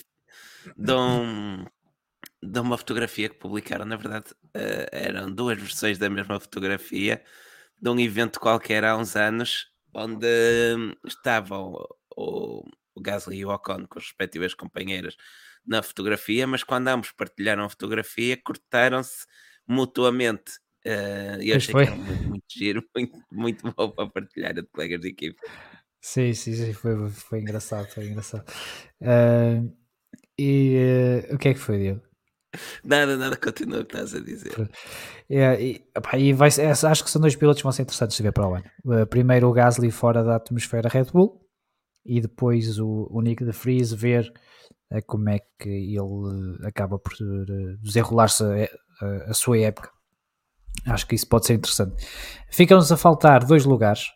Speaker 2: de, um- de uma fotografia que publicaram. Na verdade, eh, eram duas versões da mesma fotografia de um evento qualquer há uns anos, onde estavam o, o Gasly e o Ocon com as respectivas companheiras na fotografia, mas quando ambos partilharam a fotografia, cortaram-se mutuamente. Eh, e eu achei
Speaker 1: foi.
Speaker 2: que era muito, muito giro, muito, muito bom para partilhar entre colegas de equipe.
Speaker 1: Sim, sim, sim, foi, foi engraçado, foi engraçado. Ah, e eh, o que é que foi, Diego?
Speaker 2: Nada, nada, continua o que estás a dizer.
Speaker 1: É, e, epá, e vai ser- acho que são dois pilotos que vão ser interessantes de ver para o ano. Uh, primeiro o Gasly fora da atmosfera Red Bull e depois o, o Nick de Vries ver uh, como é que ele uh, acaba por desenrolar-se a, a- a sua época. Acho que isso pode ser interessante. Ficam-nos a faltar dois lugares,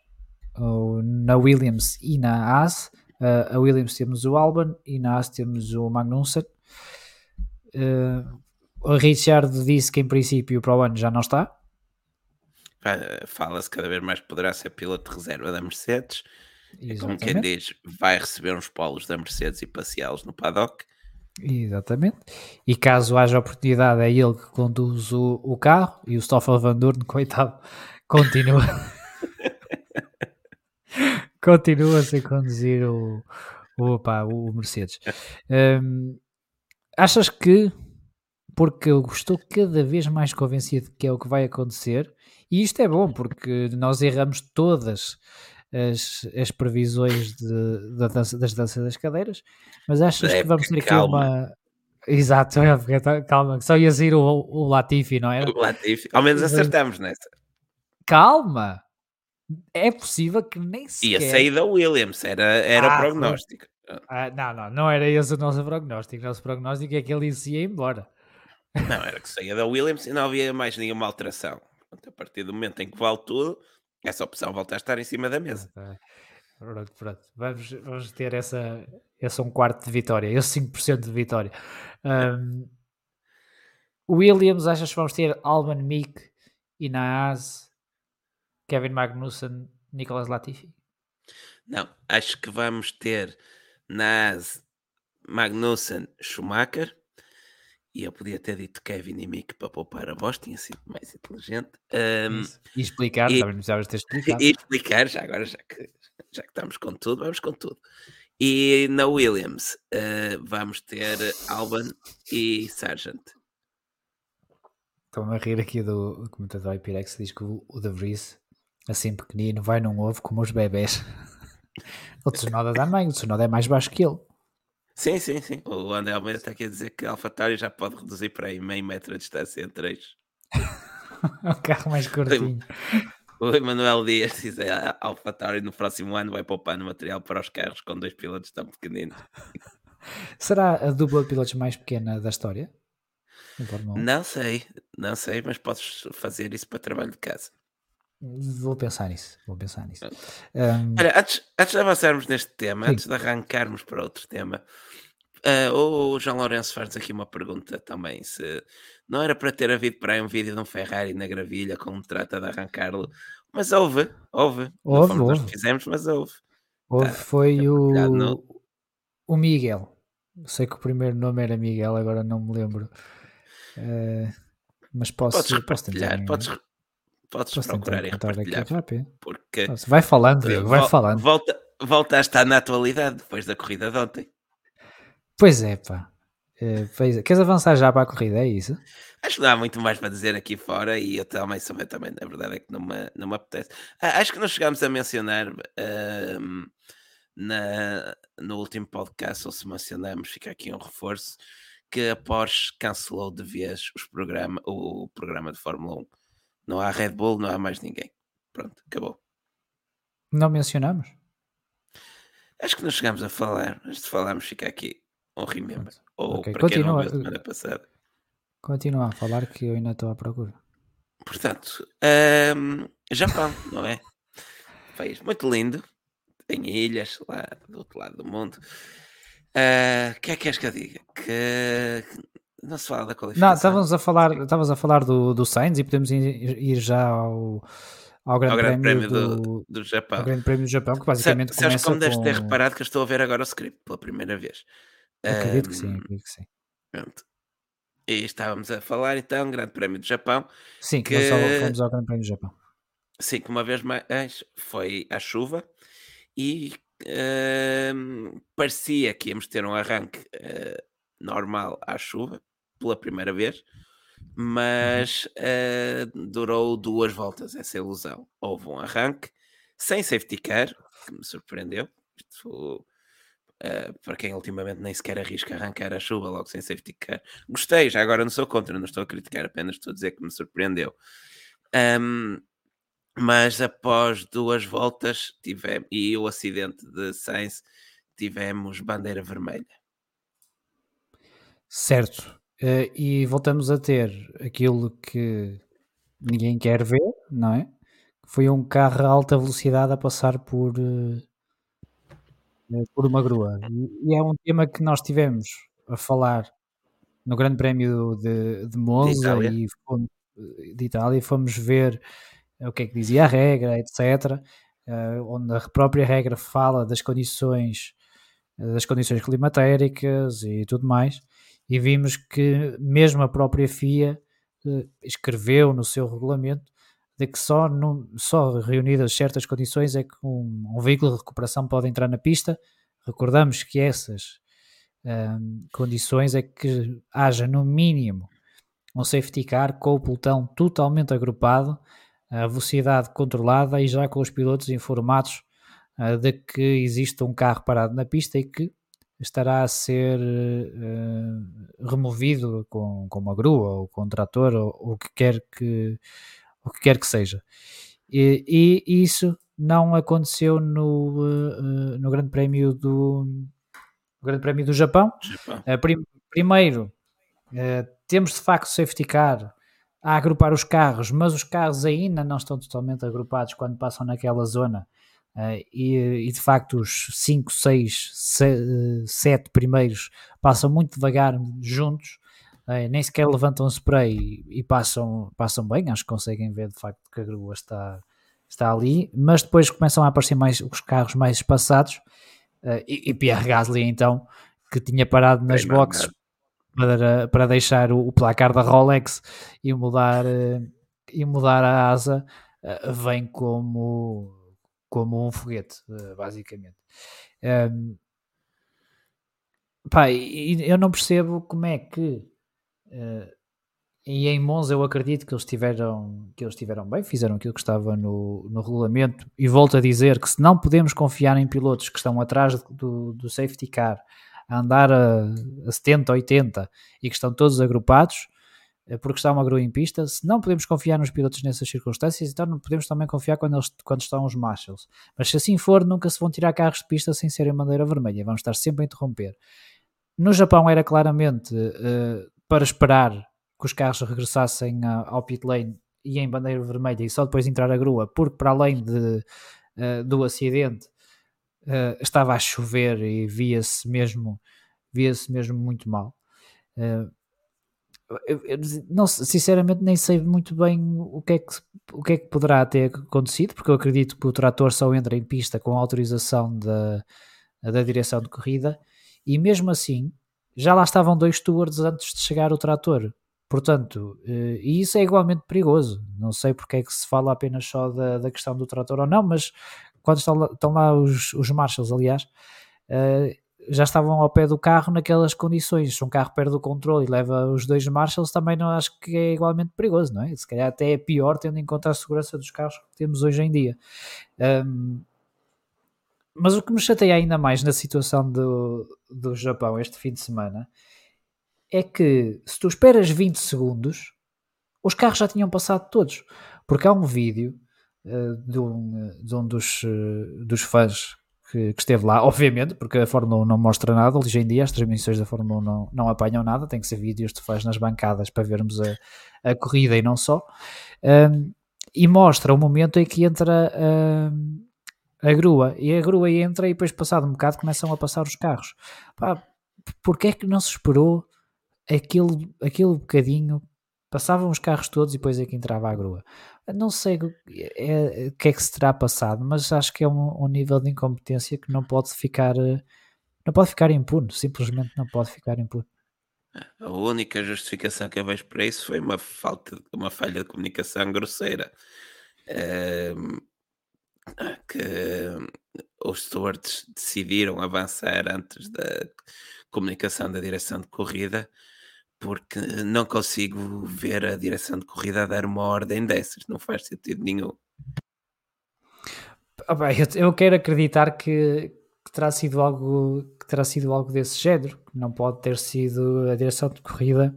Speaker 1: na Williams e na Haas. A Williams temos o Albon e na Haas temos o Magnussen. Uh, o Richard disse que em princípio para o ano já não está.
Speaker 2: Fala-se cada vez mais que poderá ser piloto de reserva da Mercedes. É como quem
Speaker 1: Exatamente.
Speaker 2: diz, vai receber uns polos da Mercedes e passeá-los no paddock.
Speaker 1: Exatamente. E caso haja oportunidade, é ele que conduz o, o carro e o Stoffel Van Dorn, coitado, continua. continua sem conduzir o, o, pá, o Mercedes. Hum, achas que, porque eu estou cada vez mais convencido que é o que vai acontecer, e isto é bom porque nós erramos todas as, as previsões de- da dança- das danças das cadeiras, mas achas
Speaker 2: Da
Speaker 1: que vamos ter
Speaker 2: época
Speaker 1: aqui
Speaker 2: calma.
Speaker 1: uma. Exato, é, tá- calma, só ia sair o, o Latifi, não era?
Speaker 2: O Latifi. Ao menos acertamos nessa.
Speaker 1: Calma! É possível que nem
Speaker 2: Ia
Speaker 1: sequer.
Speaker 2: sair da Williams, era, era
Speaker 1: Ah,
Speaker 2: o prognóstico.
Speaker 1: Ah, não, não, não era esse o nosso prognóstico. O nosso prognóstico é que ele se ia embora.
Speaker 2: Não, era que saía da Williams e não havia mais nenhuma alteração. A partir do momento em que vale tudo, essa opção volta a estar em cima da mesa.
Speaker 1: Pronto, pronto. Vamos, vamos ter essa, esse um quarto de vitória, esse 5% de vitória. Um, Williams, achas que vamos ter Alban Mick e na Haas, Kevin Magnussen, Nicolas Latifi?
Speaker 2: Não, acho que vamos ter Nas, Magnussen, Schumacher. E eu podia ter dito Kevin e Mick para poupar a voz, tinha sido mais inteligente. Um.
Speaker 1: E explicar,
Speaker 2: e-
Speaker 1: precisavas ter explicado.
Speaker 2: e explicar, já agora, já que, já que estamos com tudo, vamos com tudo. E na Williams eh, vamos ter Alban e Sargent.
Speaker 1: Estou-me a rir aqui do, do comentador Ipirex que diz que o, o De Vries, assim pequenino, vai num ovo como os bebés. o Tsunoda também, o Tsunoda é mais baixo que ele.
Speaker 2: Sim, sim, sim. O André Almeida está aqui a dizer que a AlphaTauri já pode reduzir para aí meio metro a distância entre eles.
Speaker 1: É o carro mais curtinho.
Speaker 2: O Emanuel Dias diz a AlphaTauri no próximo ano vai poupar no material para os carros com dois pilotos tão pequeninos.
Speaker 1: Será a dupla de pilotos mais pequena da história? Em Fórmula 1?
Speaker 2: Não sei, não sei, mas podes fazer isso para trabalho de casa.
Speaker 1: Vou pensar nisso. Vou pensar nisso. Um,
Speaker 2: Olha, antes, antes de avançarmos neste tema,
Speaker 1: Sim.
Speaker 2: antes de arrancarmos para outro tema, ah, o João Lourenço faz aqui uma pergunta também: se não era para ter havido para aí um vídeo de um Ferrari na gravilha como trata de arrancar-lo, mas houve, houve. Não
Speaker 1: Houve,
Speaker 2: nós
Speaker 1: houve.
Speaker 2: que fizemos, mas houve.
Speaker 1: houve,
Speaker 2: tá-
Speaker 1: foi
Speaker 2: tá
Speaker 1: o,
Speaker 2: no-
Speaker 1: o Miguel. Sei que o primeiro nome era Miguel, agora não me lembro. Eh, mas posso, posso tentar.
Speaker 2: podes, podes
Speaker 1: posso
Speaker 2: procurar e repartilhar, porque
Speaker 1: Nossa, Vai falando, Diego, vai falando.
Speaker 2: Volta, volta a estar na atualidade depois da corrida de ontem.
Speaker 1: Pois é, pá. Pois é. Queres avançar já para a corrida? É isso?
Speaker 2: Acho que não há muito mais para dizer aqui fora e eu também sou também, na verdade é que não me, não me apetece. Ah, acho que nós chegámos a mencionar ahm, na, no último podcast, ou se mencionamos, fica aqui um reforço, que a Porsche cancelou de vez os programa, o programa de Fórmula 1. Não há Red Bull, não há mais ninguém. Pronto, acabou.
Speaker 1: Não mencionamos?
Speaker 2: Acho que não chegámos a falar. Antes de falarmos, fica aqui um remember. Ou
Speaker 1: Ok,
Speaker 2: para
Speaker 1: continua.
Speaker 2: quem não viu semana passada.
Speaker 1: Continua a falar que eu ainda estou à procura.
Speaker 2: Portanto, hum, Japão, não é? País muito lindo. Tem ilhas lá do outro lado do mundo. O que é que queres que eu diga? Que não se fala da qualificação.
Speaker 1: Não, estávamos a falar, estávamos a falar do, do Sainz e podemos ir, ir já ao, ao Grande,
Speaker 2: ao Grande
Speaker 1: Prémio,
Speaker 2: Prémio
Speaker 1: do,
Speaker 2: do, do Japão.
Speaker 1: ao Grande Prémio do Japão, que basicamente
Speaker 2: Sabes
Speaker 1: começa
Speaker 2: como deves ter reparado que eu estou a ver agora o script pela primeira vez.
Speaker 1: Acredito que sim, acredito que sim.
Speaker 2: pronto. E estávamos a falar então, Grande Prémio do Japão.
Speaker 1: Sim,
Speaker 2: que-
Speaker 1: nós fomos ao Grande Prémio do Japão.
Speaker 2: Sim, que uma vez mais foi à chuva e parecia que íamos ter um arranque eh, normal à chuva pela primeira vez, mas eh, durou duas voltas essa ilusão. Houve um arranque sem safety car, que me surpreendeu. Isto, eh, para quem ultimamente nem sequer arrisca arrancar a chuva logo sem safety car. Gostei, já agora não sou contra, não estou a criticar, apenas estou a dizer que me surpreendeu. Hum, mas após duas voltas tivemos, e o acidente de Sainz, tivemos bandeira vermelha.
Speaker 1: Certo. Eh, e voltamos a ter aquilo que ninguém quer ver, não é? Foi um carro a alta velocidade a passar por, eh, por uma grua. E, e é um tema que nós tivemos a falar no Grande Prémio de, de Monza
Speaker 2: Itália.
Speaker 1: e fomos, de Itália e fomos ver o que é que dizia a regra, etc. eh, onde a própria regra fala das condições das condições climatéricas e tudo mais, e vimos que mesmo a própria FIA eh, escreveu no seu regulamento de que só, num- só reunidas certas condições é que um, um veículo de recuperação pode entrar na pista. Recordamos que essas ahm, condições é que haja no mínimo um safety car com o pelotão totalmente agrupado, a velocidade controlada e já com os pilotos informados ah, de que existe um carro parado na pista e que estará a ser eh, removido com, com uma grua ou com um trator ou o que quer que, o que, quer que seja. E, e isso não aconteceu no, eh, no Grande Prémio do Grande Prémio do Japão.
Speaker 2: Japão.
Speaker 1: Uh, prim- primeiro, uh, temos de facto safety car a agrupar os carros, mas os carros ainda não estão totalmente agrupados quando passam naquela zona. Uh, e, e, de facto, os 5, 6, 7 primeiros passam muito devagar juntos, uh, nem sequer levantam spray e, e passam, passam bem. Acho que conseguem ver de facto que a grua está, está ali, mas depois começam a aparecer mais os carros mais espaçados. Uh, e, e Pierre Gasly, então, que tinha parado nas
Speaker 2: Bem
Speaker 1: boxes para, para deixar o, o placar da Rolex e mudar, e mudar a asa, vem como, como um foguete, uh, basicamente. Um, pá, eu não percebo como é que. Uh, e em Monza eu acredito que eles tiveram que eles tiveram bem, fizeram aquilo que estava no, no regulamento e volto a dizer que se não podemos confiar em pilotos que estão atrás do, do safety car a andar a, a 70, 80 e que estão todos agrupados eh, porque está uma grua em pista, se não podemos confiar nos pilotos nessas circunstâncias, então não podemos também confiar quando, eles, quando estão os marshals. Mas se assim for, nunca se vão tirar carros de pista sem serem bandeira vermelha, vamos estar sempre a interromper. No Japão era claramente uh, para esperar que os carros regressassem ao pit lane e em bandeira vermelha e só depois entrar a grua, porque para além de, uh, do acidente uh, estava a chover e via-se mesmo, via-se mesmo muito mal. Uh, eu, eu, não, sinceramente nem sei muito bem o que, é que, o que é que poderá ter acontecido, porque eu acredito que o trator só entra em pista com autorização da, da direção de corrida e mesmo assim já lá estavam dois stewards antes de chegar o trator. Portanto, e isso é igualmente perigoso. Não sei porque é que se fala apenas só da, da questão do trator ou não, mas quando estão lá, estão lá os, os marshals, aliás, já estavam ao pé do carro naquelas condições. Se um carro perde o controle e leva os dois marshals, também não acho que é igualmente perigoso, não é? Se calhar até é pior, tendo em conta a segurança dos carros que temos hoje em dia. Um, mas o que me chateia ainda mais na situação do, do Japão este fim de semana é que se tu esperas 20 segundos, os carros já tinham passado todos. Porque há um vídeo uh, de, um, de um dos, uh, dos fãs que, que, esteve lá, obviamente, porque a Fórmula 1 não mostra nada, hoje em dia as transmissões da Fórmula 1 não, não apanham nada, tem que ser vídeos de fãs nas bancadas para vermos a, a corrida e não só. Um, e mostra o momento em que entra um, a grua, e a grua entra e depois passado um bocado começam a passar os carros. Pá, porque é que não se esperou aquele, aquele bocadinho passavam os carros todos e depois é que entrava a grua. Não sei o é, que é que se terá passado, mas acho que é um, um, nível de incompetência que não pode ficar não pode ficar impune, simplesmente não pode ficar impune.
Speaker 2: A única justificação que eu vejo para isso foi uma falta, uma falha de comunicação grosseira. Um, que os stewards decidiram avançar antes da comunicação da direção de corrida porque não consigo ver a direção de corrida a dar uma ordem dessas, não faz sentido nenhum.
Speaker 1: Bem, eu, quero acreditar que, que, terá sido algo que terá sido algo desse género, não pode ter sido a direção de corrida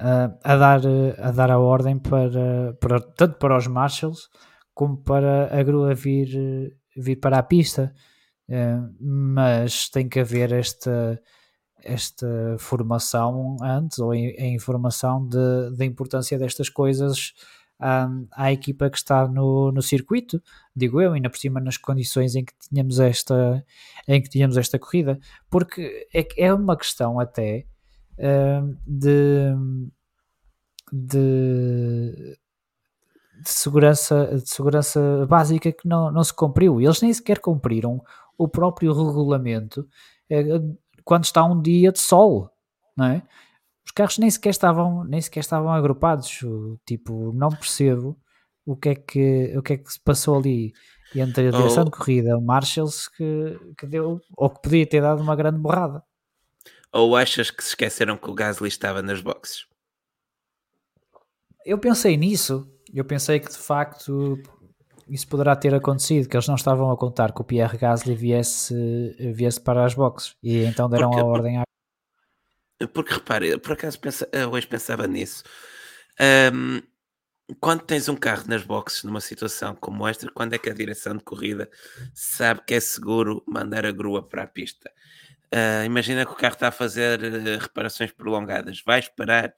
Speaker 1: uh, a, dar, a dar a ordem para, para tanto para os marshals como para a grua vir, vir para a pista. Uh, mas tem que haver esta esta formação antes, ou a informação da importância destas coisas um, à equipa que está no, no circuito, digo eu, ainda por cima nas condições em que tínhamos esta, em que tínhamos esta corrida, porque é, é uma questão até um, de, de, de, segurança, de segurança básica que não, não se cumpriu. Eles nem sequer cumpriram o próprio regulamento eh, quando está um dia de sol, não é? Os carros nem sequer estavam, nem sequer estavam agrupados, tipo, não percebo o que é que, o que, é que se passou ali entre a direção oh. de corrida, o Marshalls, que, que deu, ou que podia ter dado uma grande borrada.
Speaker 2: Ou achas que se esqueceram que o Gasly estava nas boxes?
Speaker 1: Eu pensei nisso, eu pensei que de facto isso poderá ter acontecido, que eles não estavam a contar que o Pierre Gasly viesse, viesse para as boxes e então deram porque, a ordem a.
Speaker 2: Porque repare, por acaso pensa, hoje pensava nisso. Um, quando tens um carro nas boxes numa situação como esta, quando é que a direção de corrida sabe que é seguro mandar a grua para a pista? Uh, imagina que o carro está a fazer uh, reparações prolongadas, vai esperar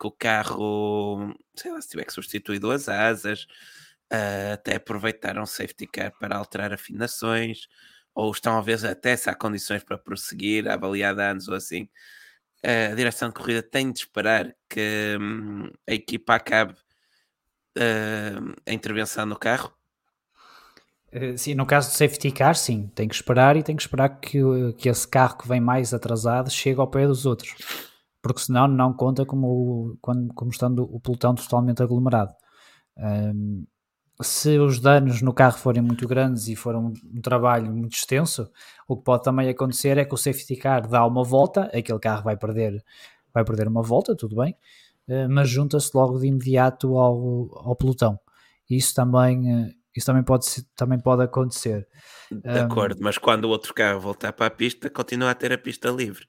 Speaker 2: que o carro, sei lá, se tiver que substituir duas asas, uh, até aproveitaram o safety car para alterar afinações, ou estão a ver até se há condições para prosseguir, avaliar danos ou assim. Uh, a direção de corrida tem de esperar que um, a equipa acabe uh, a intervenção no carro?
Speaker 1: Sim, no caso do safety car, sim, tem que esperar e tem que esperar que, que esse carro que vem mais atrasado chegue ao pé dos outros, porque senão não conta como, como, como estando o pelotão totalmente aglomerado. Um, se os danos no carro forem muito grandes e for um, um, trabalho muito extenso, o que pode também acontecer é que o safety car dá uma volta, aquele carro vai perder, vai perder uma volta, tudo bem, eh, mas junta-se logo de imediato ao, ao pelotão. Isso também, eh, isso também pode, também pode acontecer.
Speaker 2: De acordo, um, mas quando o outro carro voltar para a pista, continua a ter a pista livre.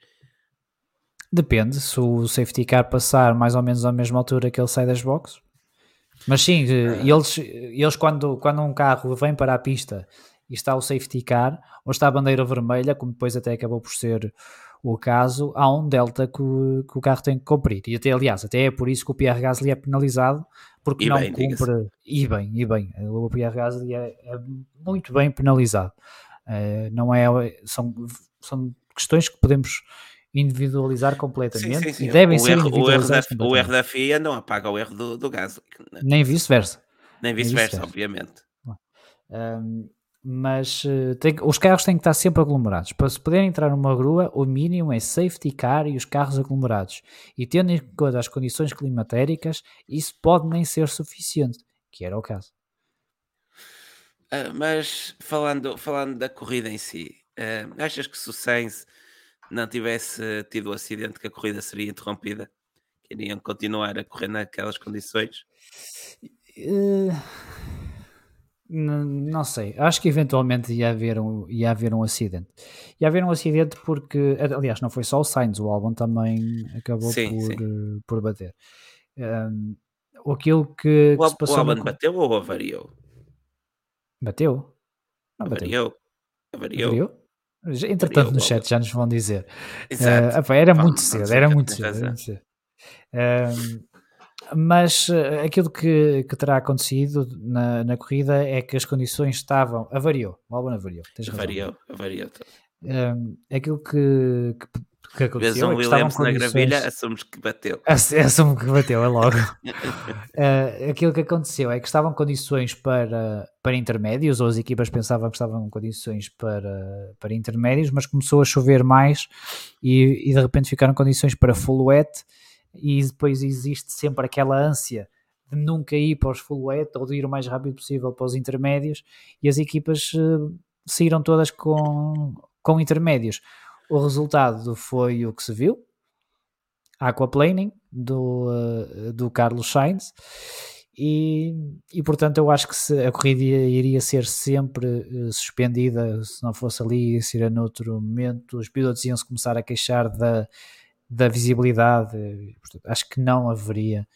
Speaker 1: Depende, se o safety car passar mais ou menos à mesma altura que ele sai das boxes, mas sim, ah. eles, eles quando, quando um carro vem para a pista e está o safety car, ou está a bandeira vermelha, como depois até acabou por ser o caso, há um delta que o, que o carro tem que cumprir. E até, aliás, até é por isso que o Pierre Gasly é penalizado, porque e não bem, cumpre. E bem, e bem. O Pierre Gasly é, é muito bem penalizado. Uh, não é, são, são questões que podemos individualizar completamente sim, sim, sim. e devem o ser erro, individualizados.
Speaker 2: O erro, da, o erro da FIA não apaga o erro do, do Gasly.
Speaker 1: Né? Nem vice-versa.
Speaker 2: Nem vice-versa, vice obviamente.
Speaker 1: Um, mas uh, tem, os carros têm que estar sempre aglomerados. Para se poderem entrar numa grua, o mínimo é safety car e os carros aglomerados. E tendo em conta as condições climatéricas, isso pode nem ser suficiente, que era o caso.
Speaker 2: Uh, mas falando, falando da corrida em si, uh, achas que se o Sainz não tivesse tido o acidente que a corrida seria interrompida? Queriam continuar a correr naquelas condições?
Speaker 1: Uh, Não sei, acho que eventualmente ia haver um, ia haver um acidente. Ia haver um acidente porque, aliás, não foi só o Sainz, o álbum também acabou sim, por, sim. Eh, por bater. Um, aquilo que,
Speaker 2: o, que passou. O álbum bateu ou avariou?
Speaker 1: Bateu?
Speaker 2: Não avariou.
Speaker 1: Avariou. avariou? Entretanto, no chat já nos vão dizer. Uh, era, muito cedo, era muito cedo, era muito cedo. Um, mas uh, aquilo que, que, terá acontecido na, na, corrida é que as condições estavam. Avariou, o álbum avariou.
Speaker 2: avariou, avariou.
Speaker 1: Um, aquilo que, que, que aconteceu.
Speaker 2: Vês um é Williams na gravilha, assumes que bateu.
Speaker 1: Assumo que bateu, é logo. uh, aquilo que aconteceu é que estavam condições para, para intermédios, ou as equipas pensavam que estavam condições para, para intermédios, mas começou a chover mais e, e de repente ficaram condições para full wet e depois existe sempre aquela ânsia de nunca ir para os full wet ou de ir o mais rápido possível para os intermédios e as equipas uh, saíram todas com, com intermédios. O resultado foi o que se viu, aquaplaning do, uh, do Carlos Sainz e, e portanto eu acho que se, a corrida iria ser sempre uh, suspendida se não fosse ali, seria noutro momento os pilotos iam se começar a queixar da da visibilidade. Portanto, acho que não haveria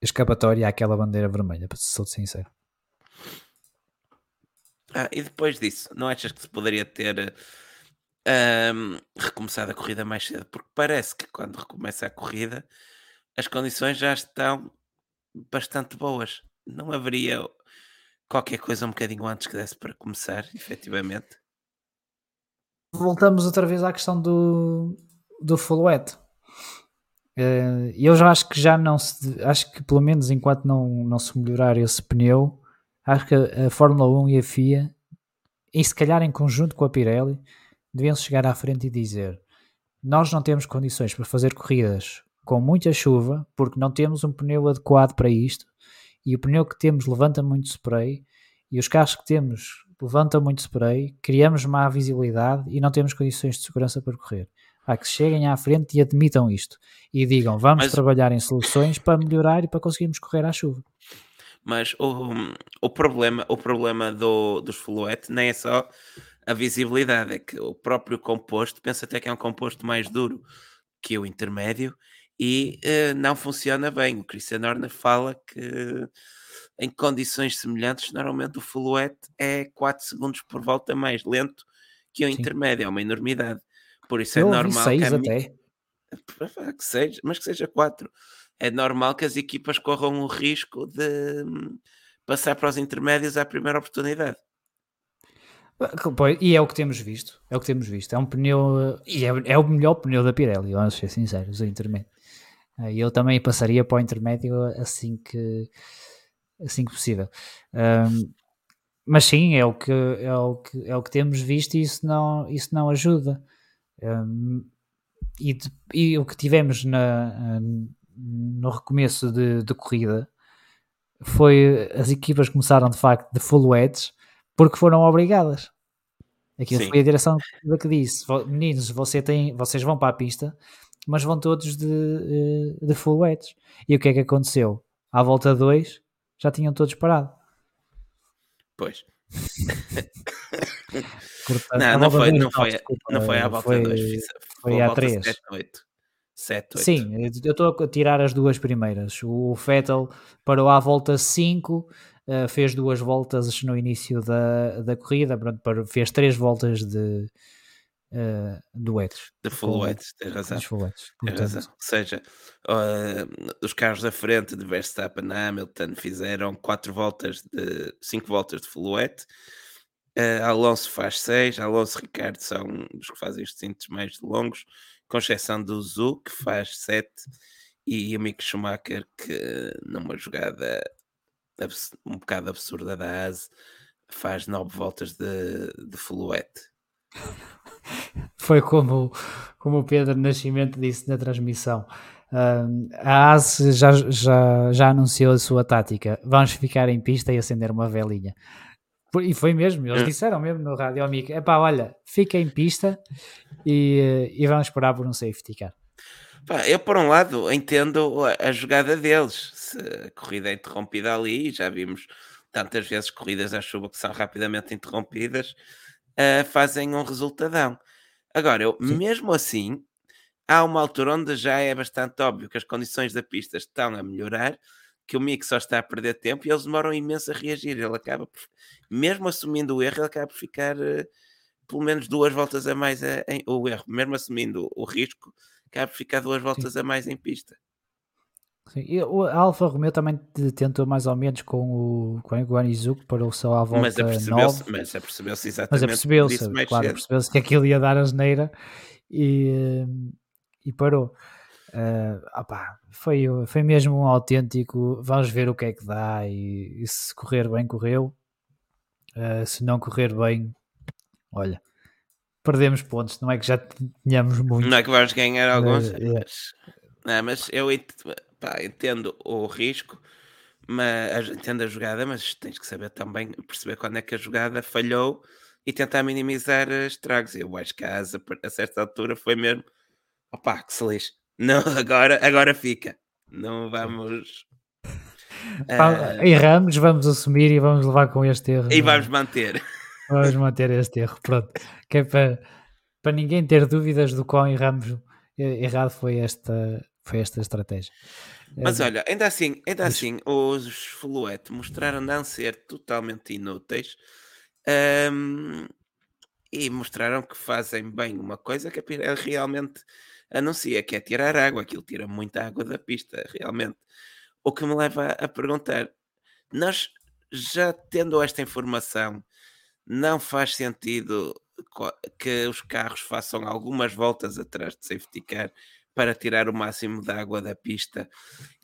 Speaker 1: escapatória àquela bandeira vermelha, para ser sincero.
Speaker 2: Ah, e depois disso, não achas que se poderia ter um, recomeçado a corrida mais cedo? Porque parece que quando recomeça a corrida as condições já estão bastante boas. Não haveria qualquer coisa um bocadinho antes que desse para começar, efetivamente?
Speaker 1: Voltamos outra vez à questão do, do full. Uh, eu já acho que já não se. Acho que pelo menos enquanto não, não se melhorar esse pneu, acho que a Fórmula 1 e a FIA, e se calhar em conjunto com a Pirelli, deviam chegar à frente e dizer: Nós não temos condições para fazer corridas com muita chuva, porque não temos um pneu adequado para isto, e o pneu que temos levanta muito spray, e os carros que temos levantam muito spray, criamos má visibilidade e não temos condições de segurança para correr a que cheguem à frente e admitam isto e digam vamos Mas... trabalhar em soluções para melhorar e para conseguirmos correr à chuva.
Speaker 2: Mas o, o problema, o problema do, dos fluet nem é só a visibilidade, é que o próprio composto pensa até que é um composto mais duro que o intermédio e uh, não funciona bem. O Christian Horner fala que em condições semelhantes, normalmente o fluet é 4 segundos por volta mais lento que o Sim. intermédio, é uma enormidade. Por isso é eu é normal
Speaker 1: seis que até.
Speaker 2: Que seja, mas que seja quatro. É normal que as equipas corram o risco de hum, passar para os intermédios à primeira oportunidade.
Speaker 1: E é o que temos visto. É o que temos visto. É um pneu. E é, é o melhor pneu da Pirelli, vamos ser sinceros, o intermédio. E eu também passaria para o intermédio assim que, assim que possível. Um, mas sim, é o, que, é, o que, é o que temos visto e isso não, isso não ajuda. Um, e, de, e, o que tivemos na, no recomeço de, de, corrida foi as equipas começaram de facto de full wedge porque foram obrigadas. Aquilo Sim. foi a direção que disse: meninos, você tem, vocês vão para a pista, mas vão todos de, eh, de full wedge. E o que é que aconteceu? À volta 2 já tinham todos parado.
Speaker 2: Pois. Portanto, não, não foi, não, foi, não foi à volta 2, foi,
Speaker 1: foi à 3. 7,
Speaker 2: 8. 7, 8.
Speaker 1: Sim, eu estou a tirar as duas primeiras. O Vettel parou à volta 5, uh, eh, fez duas voltas no início da, da corrida, pronto, fez três voltas de uh, duetos.
Speaker 2: De full wets, tem razão. Tem razão. Ou seja, uh, os carros da frente de Verstappen Hamilton fizeram quatro voltas de 5 voltas de full wet Uh, Alonso faz 6, Alonso e Ricardo são os que fazem os cintos mais longos, com exceção do Zu, que faz 7, e o Mick Schumacher, que numa jogada um bocado absurda da ASE, faz 9 voltas de, de fluete.
Speaker 1: Foi como, como o Pedro Nascimento disse na transmissão. Uh, a ASE já, já, já anunciou a sua tática. Vamos ficar em pista e acender uma velinha. E foi mesmo, eles é. disseram mesmo no rádio amigo: é pá, olha, fica em pista e, e vamos esperar por um safety car.
Speaker 2: Pá, eu, por um lado, entendo a, a, jogada deles. Se a corrida é interrompida ali, já vimos tantas vezes corridas à chuva que são rapidamente interrompidas, uh, fazem um resultadão. Agora, eu, mesmo assim, há uma altura onde já é bastante óbvio que as condições da pista estão a melhorar, que o Mick só está a perder tempo e eles demoram imenso a reagir. Ele acaba, por, mesmo assumindo o erro, ele acaba por ficar uh, pelo menos duas voltas a mais a, em, o erro, mesmo assumindo o risco, por ficar duas voltas Sim. a mais em pista.
Speaker 1: Sim. E o Alfa Romeo também tentou mais ou menos com o, com o Guanizuki para o seu à volta mas apercebeu-se
Speaker 2: mas apercebeu-se exatamente
Speaker 1: mas apercebeu-se, claro, percebeu-se que aquilo ia dar a geneira e, e parou uh, opá, foi, foi mesmo um autêntico vamos ver o que é que dá e, e se correr bem correu uh, se não correr bem olha perdemos pontos, não é que já tínhamos muito
Speaker 2: não é que vamos ganhar alguns uh, mas, não, mas eu pá, entendo o risco, mas entendo a jogada, mas tens que saber também perceber quando é que a jogada falhou e tentar minimizar estragos. Eu acho que a Asa, a certa altura, foi mesmo opá, que se lixe. Não, agora, agora fica. Não vamos.
Speaker 1: Uh... Erramos, vamos assumir e vamos levar com este erro.
Speaker 2: E é? vamos manter.
Speaker 1: Vamos manter este erro, pronto. Que é para, para ninguém ter dúvidas do quão erramos, errado foi esta, foi esta estratégia.
Speaker 2: Mas olha, ainda assim, ainda assim, os Fluet mostraram não ser totalmente inúteis um, e mostraram que fazem bem uma coisa que a realmente anuncia, que é tirar água. Aquilo tira muita água da pista, realmente. O que me leva a perguntar: nós já tendo esta informação, não faz sentido que os carros façam algumas voltas atrás de safety car para tirar o máximo de água da pista,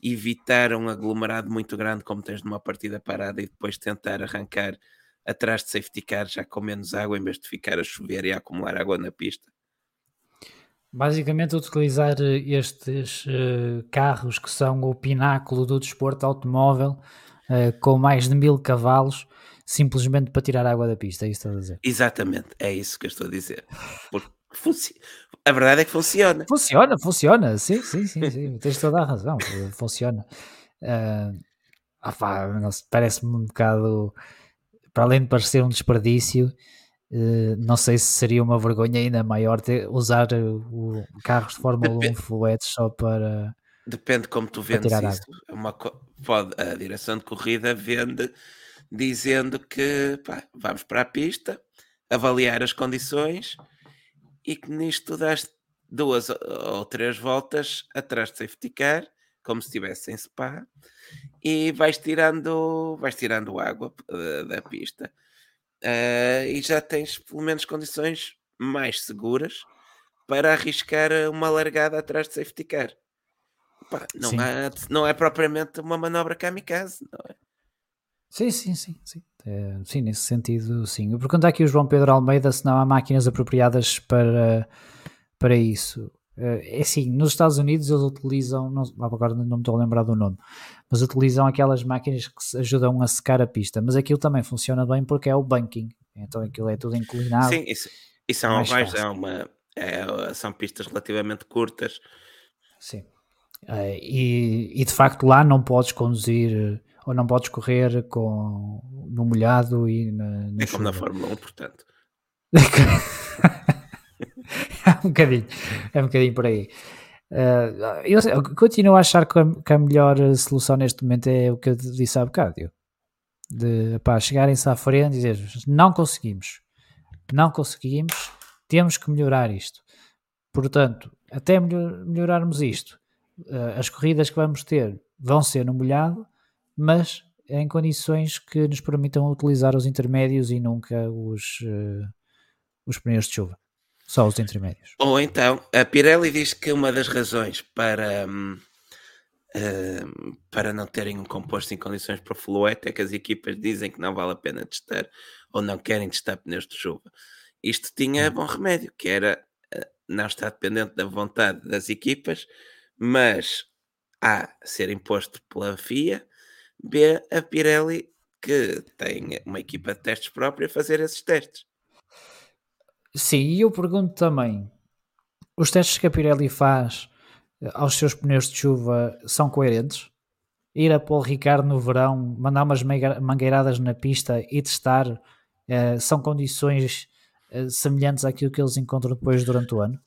Speaker 2: evitar um aglomerado muito grande como tens numa partida parada e depois tentar arrancar atrás de safety car já com menos água em vez de ficar a chover e a acumular água na pista.
Speaker 1: Basicamente, utilizar eh, estes uh, carros que são o pináculo do desporto automóvel uh, com mais de mil cavalos simplesmente para tirar água da pista, é isso que estás a dizer?
Speaker 2: Exatamente, é isso que eu estou a dizer. Porque a verdade é que funciona.
Speaker 1: Funciona, funciona, sim, sim, sim, sim. tens toda a razão, funciona. Uh, Parece-me um bocado, para além de parecer um desperdício, uh, não sei se seria uma vergonha ainda maior ter, usar o, carros de Fórmula Depende. 1 fluetes só para.
Speaker 2: Depende como tu vendes isso. É uma, pode, a direção de corrida vende dizendo que pá, vamos para a pista, avaliar as condições e que nisto das duas ou três voltas atrás de safety car, como se estivesse em spa, e vais tirando, vais tirando água da, da pista. Uh, e já tens pelo menos condições mais seguras para arriscar uma largada atrás de safety car. Pá, não, há, não é propriamente uma manobra kamikaze, não é?
Speaker 1: Sim, sim, sim, sim. É, sim, nesse sentido, sim. Eu pergunto aqui o João Pedro Almeida se não há máquinas apropriadas para, para isso. É, é assim, nos Estados Unidos eles utilizam, não, agora não me estou a lembrar do nome, mas utilizam aquelas máquinas que ajudam a secar a pista, mas aquilo também funciona bem porque é o banking, então aquilo é tudo inclinado.
Speaker 2: Sim, isso, isso é, mais, mais é uma, é, são pistas relativamente curtas.
Speaker 1: Sim, é, e, e de facto lá não podes conduzir ou não podes correr com, no molhado e na,
Speaker 2: no É como na Fórmula 1, portanto.
Speaker 1: é um bocadinho, é um bocadinho por aí. Uh, eu, eu, continuo a achar que a, que a, melhor solução neste momento é o que eu disse há bocado. De chegarem-se à frente e dizer não conseguimos, não conseguimos, temos que melhorar isto. Portanto, até melhor, melhorarmos isto, uh, as corridas que vamos ter vão ser no molhado mas em condições que nos permitam utilizar os intermédios e nunca os, uh, os pneus de chuva. Só os intermédios.
Speaker 2: Ou então, a Pirelli diz que uma das razões para, uh, para não terem um composto em condições para fluete é que as equipas dizem que não vale a pena testar ou não querem testar pneus de chuva. Isto tinha hum. bom remédio, que era uh, não estar dependente da vontade das equipas, mas A, ser imposto pela FIA B, a Pirelli, que tem uma equipa de testes própria, fazer esses testes.
Speaker 1: Sim, e eu pergunto também: os testes que a Pirelli faz eh, aos seus pneus de chuva são coerentes? ir a Paul Ricardo no verão, mandar umas mangueiradas na pista e testar, uh, são condições uh, semelhantes àquilo que eles encontram depois durante o ano?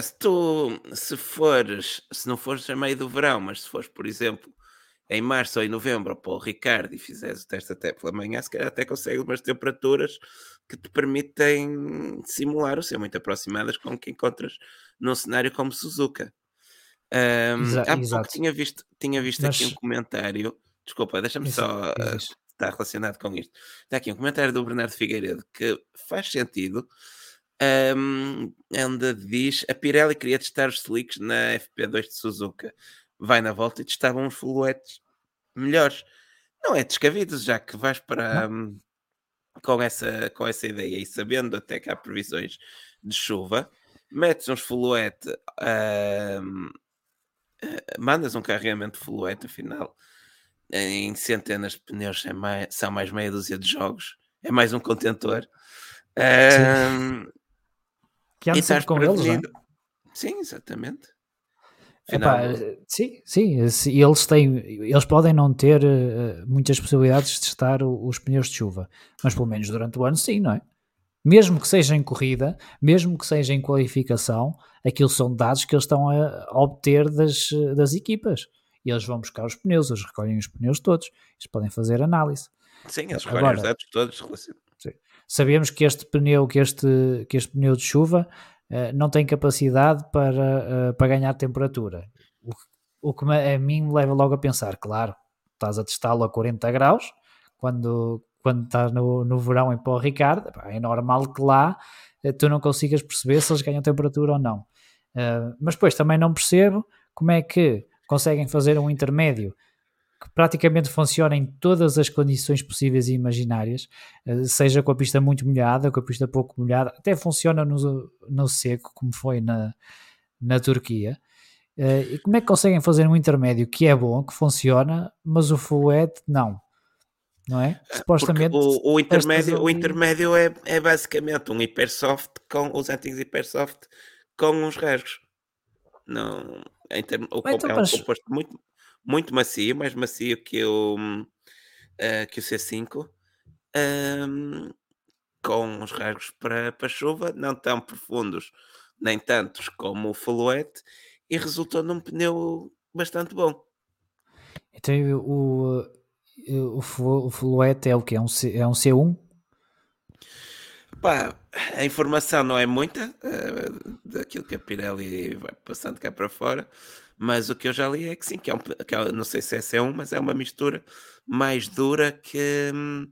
Speaker 2: Se tu, se fores, se não fores a meio do verão, mas se fores, por exemplo, em março ou em novembro para o Ricardo e fizeres o teste até pela manhã, se calhar até consegues umas temperaturas que te permitem simular o ser muito aproximadas com o que encontras num cenário como Suzuka. Um, Exa há pouco tinha visto, tinha visto Mas... aqui um comentário, desculpa, deixa-me só uh, estar relacionado com isto. Está aqui um comentário do Bernardo Figueiredo que faz sentido. Um, onde diz a Pirelli queria testar os slicks na FP2 de Suzuka. Vai na volta e testava uns fluetes melhores. Não é descabido, já que vais para um, com, essa, com essa ideia e sabendo até que há previsões de chuva, metes uns fluete, um, eh, mandas um carregamento de fluete, afinal, em centenas de pneus é mais, são mais meia dúzia de jogos, é mais um contentor. Um,
Speaker 1: que anda sempre com eles, não é?
Speaker 2: Sim, exatamente.
Speaker 1: Epá, sim, sim, eles têm, eles podem não ter uh, muitas possibilidades de testar os pneus de chuva, mas pelo menos durante o ano sim, não é? Mesmo que seja em corrida, mesmo que seja em qualificação, aquilo são dados que eles estão a, obter das, das equipas. E eles vão buscar os pneus, eles recolhem os pneus todos, eles podem fazer análise.
Speaker 2: Sim, eles recolhem Agora, os dados todos.
Speaker 1: Sabemos que este pneu, que este, que este pneu de chuva não tem capacidade para, uh, para ganhar temperatura. O, o que a mim me leva logo a pensar, claro, estás a testá-lo a 40 graus, quando, quando estás no, no verão em Pó Ricardo, é normal que lá uh, tu não consigas perceber se eles ganham temperatura ou não. mas depois também não percebo como é que conseguem fazer um intermédio que praticamente funciona em todas as condições possíveis e imaginárias, eh, seja com a pista muito molhada, com a pista pouco molhada, até funciona no, no seco, como foi na, na Turquia. Eh, e como é que conseguem fazer um intermédio que é bom, que funciona, mas o full não? Não é?
Speaker 2: é Supostamente. O, o, intermédio, o intermédio é, é basicamente um hipersoft com os antigos hipersoft com uns rasgos. Não, então, é um composto muito, muito macio, mais macio que o, uh, que o C5, um, com uns rasgos para, para chuva, não tão profundos nem tantos como o Fluette, e resultou num pneu bastante bom.
Speaker 1: Então o, o, o Fluette é o que? É um, C, é um C1?
Speaker 2: Pá, a informação não é muita uh, daquilo que a Pirelli vai passando cá para fora, mas o que eu já li é que sim, que é um, que é, não sei se é C1, mas é uma mistura mais dura que, um,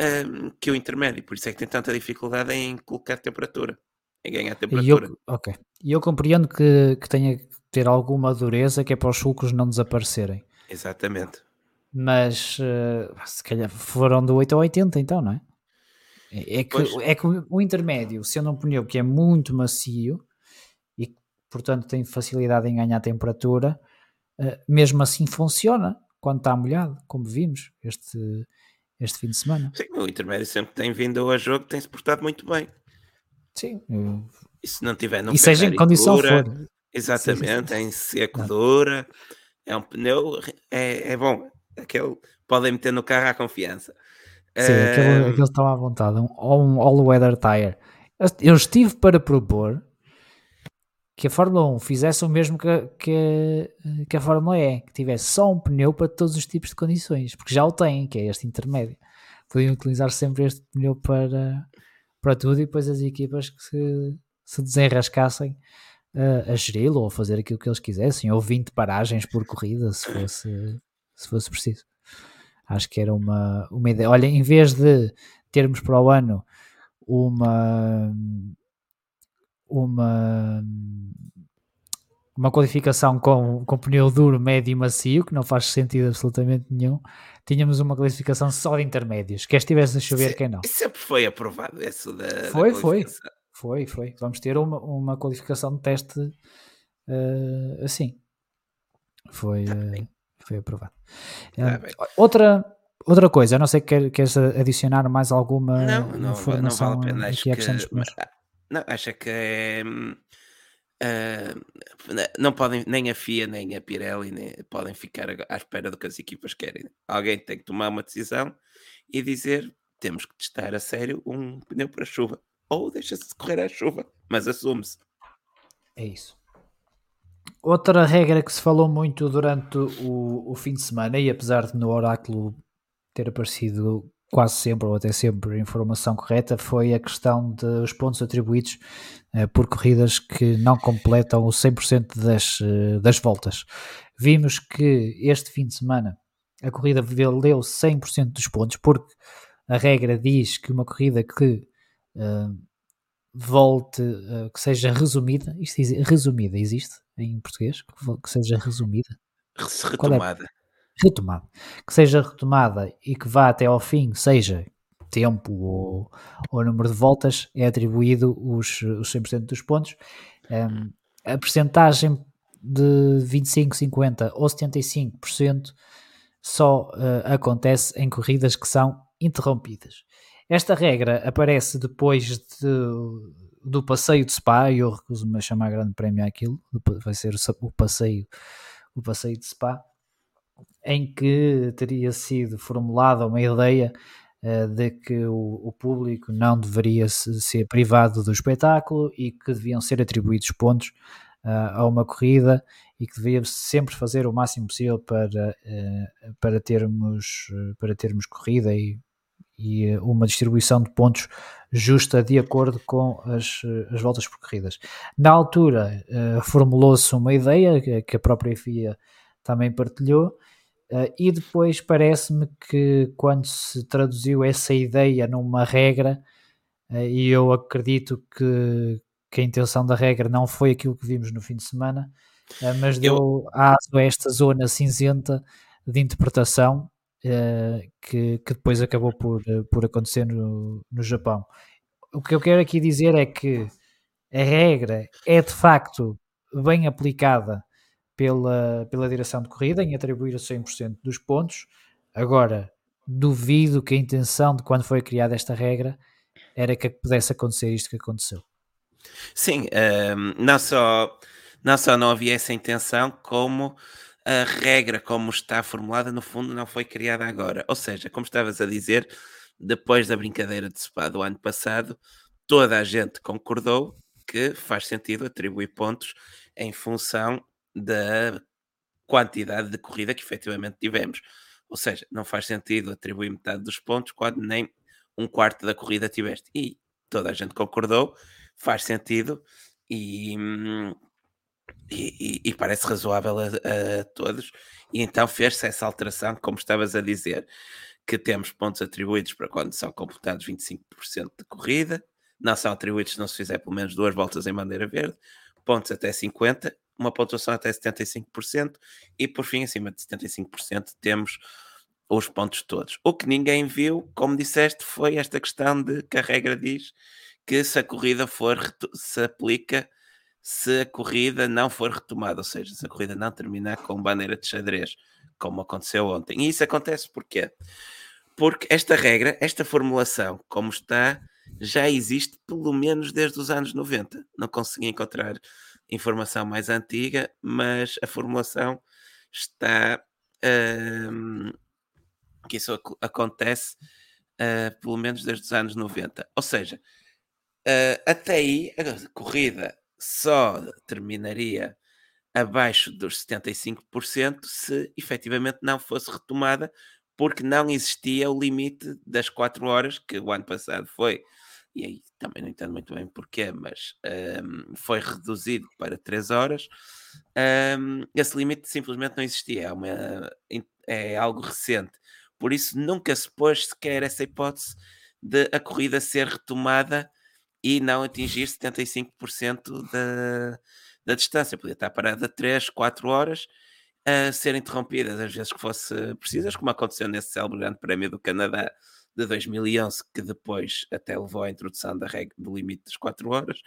Speaker 2: hum, que o intermédio, por isso é que tem tanta dificuldade em colocar temperatura, em ganhar temperatura.
Speaker 1: E eu, ok, e eu compreendo que, que tenha que ter alguma dureza que é para os sulcos não desaparecerem.
Speaker 2: Exatamente.
Speaker 1: Mas uh, se calhar foram do 8 a 80 então, não é? É, é que, é que o intermédio, sendo um pneu que é muito macio, portanto tem facilidade em ganhar temperatura, uh, mesmo assim funciona quando está molhado, como vimos este, este fim de semana.
Speaker 2: Sim, o intermédio sempre tem vindo a jogo, tem-se portado muito bem.
Speaker 1: Sim. Eu...
Speaker 2: E se não tiver
Speaker 1: não E seja em condição dura, for.
Speaker 2: Exatamente, em seco dura, é um pneu, é, é bom. Aquele podem meter no carro à confiança.
Speaker 1: Sim, uh... aquele, aquele estão à vontade, um, um all-weather tire. Eu estive para propor que a Fórmula 1 fizesse o mesmo que, que, que, a Fórmula E, que tivesse só um pneu para todos os tipos de condições, porque já o têm, que é este intermédio. Podiam utilizar sempre este pneu para, para tudo e depois as equipas que se, se desenrascassem uh, a geri-lo ou a fazer aquilo que eles quisessem, ou 20 paragens por corrida, se fosse, se fosse preciso. Acho que era uma, uma ideia. Olha, em vez de termos para o ano uma uma uma qualificação com, com pneu duro, médio e macio, que não faz sentido absolutamente nenhum. Tínhamos uma qualificação só de intermédios. Quer estivesse a chover, Se, quem não.
Speaker 2: Sempre foi aprovado isso da.
Speaker 1: Foi, da foi. Foi, foi. Vamos ter uma, uma qualificação de teste uh, assim. Foi, uh, foi aprovado. Uh, outra, outra coisa, eu não sei, quer, queres adicionar mais alguma
Speaker 2: não, não, informação não vale a pena. Acho que, não, acho que é. Uh, não podem, nem a FIA, nem a Pirelli nem, podem ficar à espera do que as equipas querem. Alguém tem que tomar uma decisão e dizer temos que testar a sério um pneu para chuva. Ou deixa-se correr a chuva, mas assume-se.
Speaker 1: É isso. Outra regra que se falou muito durante o, o fim de semana, e apesar de no oráculo ter aparecido quase sempre ou até sempre informação correta, foi a questão dos pontos atribuídos uh, por corridas que não completam o 100% das, uh, das voltas. Vimos que este fim de semana a corrida valeu 100% dos pontos, porque a regra diz que uma corrida que uh, volte, que seja resumida, isto diz, resumida existe em português? Que, seja resumida?
Speaker 2: É? Retomada.
Speaker 1: Retomada. Que seja retomada e que vá até ao fim, seja tempo ou, ou número de voltas, é atribuído os, os 100% dos pontos. Um, a percentagem de 25, 50 ou 75% só uh, acontece em corridas que são interrompidas. Esta regra aparece depois de, do passeio de Spa, eu recuso-me a chamar grande prémio àquilo, vai ser o passeio, o passeio de Spa, em que teria sido formulada uma ideia uh, de que o, o, público não deveria se, ser privado do espetáculo e que deviam ser atribuídos pontos uh, a uma corrida e que devia sempre fazer o máximo possível para, uh, para, termos, para termos corrida e e uma distribuição de pontos justa de acordo com as, as voltas percorridas. Na altura formulou-se uma ideia que a própria FIA também partilhou, uh, e depois parece-me que quando se traduziu essa ideia numa regra, uh, e eu acredito que, que a intenção da regra não foi aquilo que vimos no fim de semana, mas deu eu... aso a esta zona cinzenta de interpretação uh, que, que, depois acabou por, uh, por acontecer no, no Japão. O que eu quero aqui dizer é que a regra é de facto bem aplicada pela, pela direção de corrida em atribuir a 100% dos pontos. Agora, duvido que a intenção de quando foi criada esta regra era que pudesse acontecer isto que aconteceu.
Speaker 2: Sim, um, ehm, não, só, não só não havia essa intenção, como a regra como está formulada, no fundo, não foi criada agora. Ou seja, como estavas a dizer, depois da brincadeira de SPA do ano passado, toda a gente concordou que faz sentido atribuir pontos em função da quantidade de corrida que efetivamente tivemos. Ou seja, não faz sentido atribuir metade dos pontos quando nem um quarto da corrida tiveste. E toda a gente concordou, faz sentido, e e, e, parece razoável a, a, todos. E então fez-se essa alteração, como estavas a dizer, que temos pontos atribuídos para quando são completados 25% de corrida, não são atribuídos se não se fizer pelo menos duas voltas em bandeira verde, pontos até 50%, uma pontuação até 75%, e por fim, acima de 75%, temos os pontos todos. O que ninguém viu, como disseste, foi esta questão de que a regra diz que se a corrida for, se aplica se a corrida não for retomada, ou seja, se a corrida não terminar com bandeira de xadrez, como aconteceu ontem. E isso acontece porquê? Porque esta regra, esta formulação, como está, já existe pelo menos desde os anos 90. Não consegui encontrar informação mais antiga, mas a formulação está. Uh, que isso acontece uh, pelo menos desde os anos 90. Ou seja, uh, até aí a corrida só terminaria abaixo dos 75% se efetivamente não fosse retomada, porque não existia o limite das 4 horas, que o ano passado foi, e aí também não entendo muito bem porquê, mas um, foi reduzido para 3 horas. Um, esse limite simplesmente não existia, é, uma, é algo recente. Por isso nunca se pôs sequer essa hipótese de a corrida ser retomada e não atingir 75% da, da distância. Podia estar parada 3, 4 horas a ser interrompidas às vezes que fosse precisas, como aconteceu nesse célebre Grande Prémio do Canadá de 2011, que depois até levou à introdução da regra do limite das 4 horas.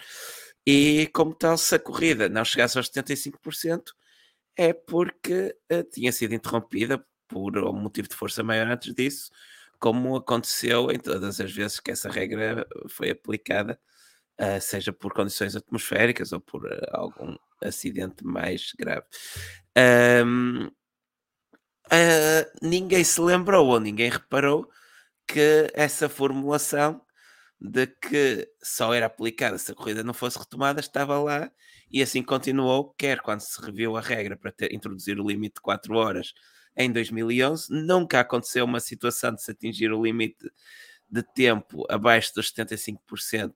Speaker 2: E como tal, se a corrida não chegasse aos 75%, é porque uh, tinha sido interrompida por um motivo de força maior antes disso, como aconteceu em todas as vezes que essa regra foi aplicada uh, seja por condições atmosféricas ou por uh, algum acidente mais grave. Um, ninguém se lembrou ou ninguém reparou que essa formulação de que só era aplicada se a corrida não fosse retomada estava lá e assim continuou, quer quando se reviu a regra para ter, introduzir o limite de 4 horas em 2011, nunca aconteceu uma situação de se atingir o limite de tempo abaixo dos 75%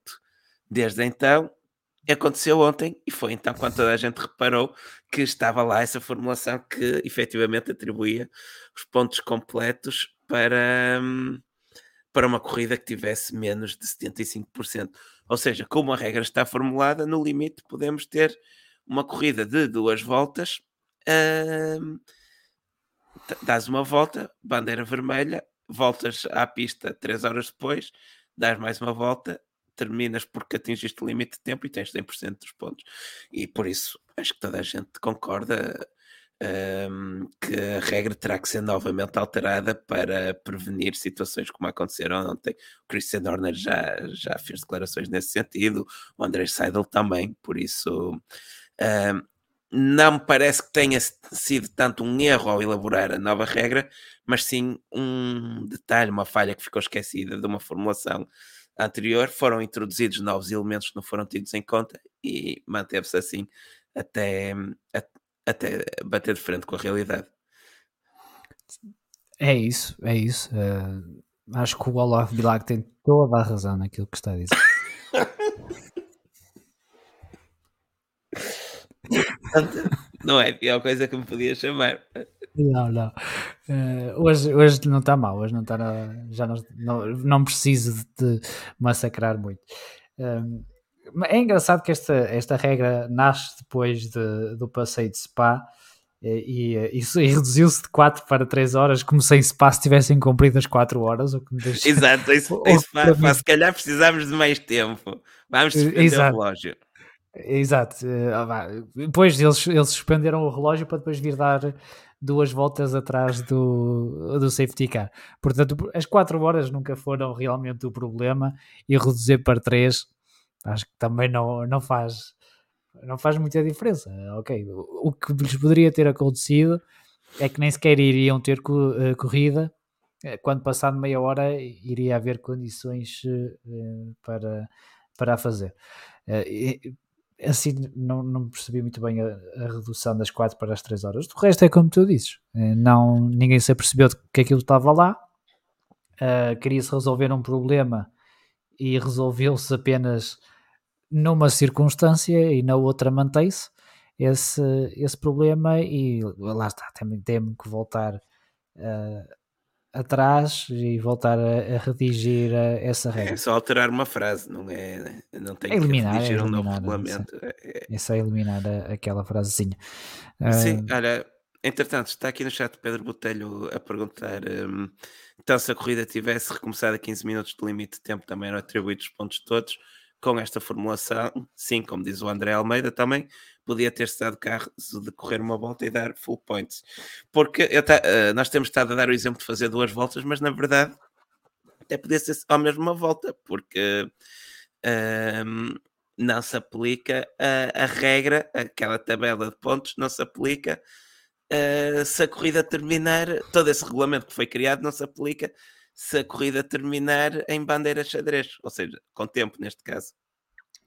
Speaker 2: desde então. Aconteceu ontem e foi então quando toda a gente reparou que estava lá essa formulação que efetivamente atribuía os pontos completos para, hum, para uma corrida que tivesse menos de 75%. Ou seja, como a regra está formulada, no limite podemos ter uma corrida de duas voltas. Hum, dás uma volta, bandeira vermelha, voltas à pista três horas depois, dás mais uma volta, terminas porque atingiste o limite de tempo e tens 100% dos pontos. E por isso acho que toda a gente concorda um, que a regra terá que ser novamente alterada para prevenir situações como aconteceram ontem. O Christian Horner já, já fez declarações nesse sentido, o André Seidel também, por isso. Um, não me parece que tenha sido tanto um erro ao elaborar a nova regra, mas sim um detalhe, uma falha que ficou esquecida de uma formulação anterior. Foram introduzidos novos elementos que não foram tidos em conta e manteve-se assim até, até bater de frente com a realidade.
Speaker 1: É isso, é isso. Uh, acho que o Olaf Bilag tem toda a razão naquilo que está a dizer.
Speaker 2: não é a pior coisa que me podia chamar.
Speaker 1: Não, não. Uh, hoje, hoje não está mal, hoje não está. Já não, não, não preciso de, de massacrar muito. Um, é engraçado que esta, esta regra nasce depois de, do passeio de Spa e, e, e reduziu-se de 4 para 3 horas, como se em Spa se tivessem cumprido as 4 horas. O que me deixa...
Speaker 2: Exato, isso, isso se calhar precisamos de mais tempo. Vamos suspender o relógio.
Speaker 1: Exato. Uh, depois eles, eles suspenderam o relógio para depois vir dar duas voltas atrás do, do safety car. Portanto, as 4 horas nunca foram realmente o problema e reduzir para 3 acho que também não, não faz não faz muita diferença. Ok, o, que lhes poderia ter acontecido é que nem sequer iriam ter co, uh, corrida eh, quando passado meia hora iria haver condições uh, para, para a fazer. Assim não, não percebi muito bem a, a, redução das 4 para as 3 horas. Do resto é como tu dizes, eh, não, ninguém se apercebeu que aquilo estava lá, queria-se resolver um problema e resolveu-se apenas numa circunstância e na outra mantém-se esse, esse problema e lá está, tem, tem que voltar uh, atrás e voltar a, a redigir a, essa regra.
Speaker 2: É só alterar uma frase, não é? Não tem
Speaker 1: é eliminar,
Speaker 2: que redigir
Speaker 1: é
Speaker 2: um
Speaker 1: eliminar,
Speaker 2: novo regulamento.
Speaker 1: É, é, é só eliminar a, aquela frasezinha.
Speaker 2: Sim, uh, olha, entretanto, está aqui no chat Pedro Botelho a perguntar um, então se a corrida tivesse recomeçado a 15 minutos de limite de tempo, também eram atribuídos os pontos todos com esta formulação, sim, como diz o André Almeida também, podia ter-se dado caso de correr uma volta e dar full points. Porque uh, nós temos estado a dar o exemplo de fazer duas voltas, mas na verdade até podia ser ao mesmo uma volta, porque uh, não se aplica a, a, regra, aquela tabela de pontos não se aplica uh, se a corrida terminar, todo esse regulamento que foi criado não se aplica se a corrida terminar em bandeira xadrez, ou seja, com tempo neste caso.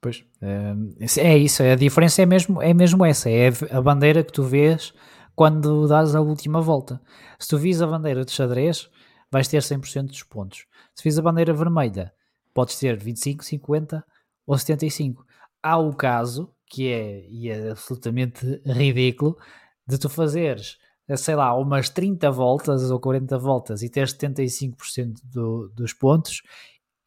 Speaker 1: Pois, é, é isso, a diferença é mesmo, é mesmo essa, é a bandeira que tu vês quando dás a última volta. Se tu vis a bandeira de xadrez, vais ter 100% dos pontos. Se vis a bandeira vermelha, podes ter 25, 50 ou 75. Há o caso, que é, e é absolutamente ridículo, de tu fazeres, sei lá, umas 30 voltas ou 40 voltas e teres 75% do, dos pontos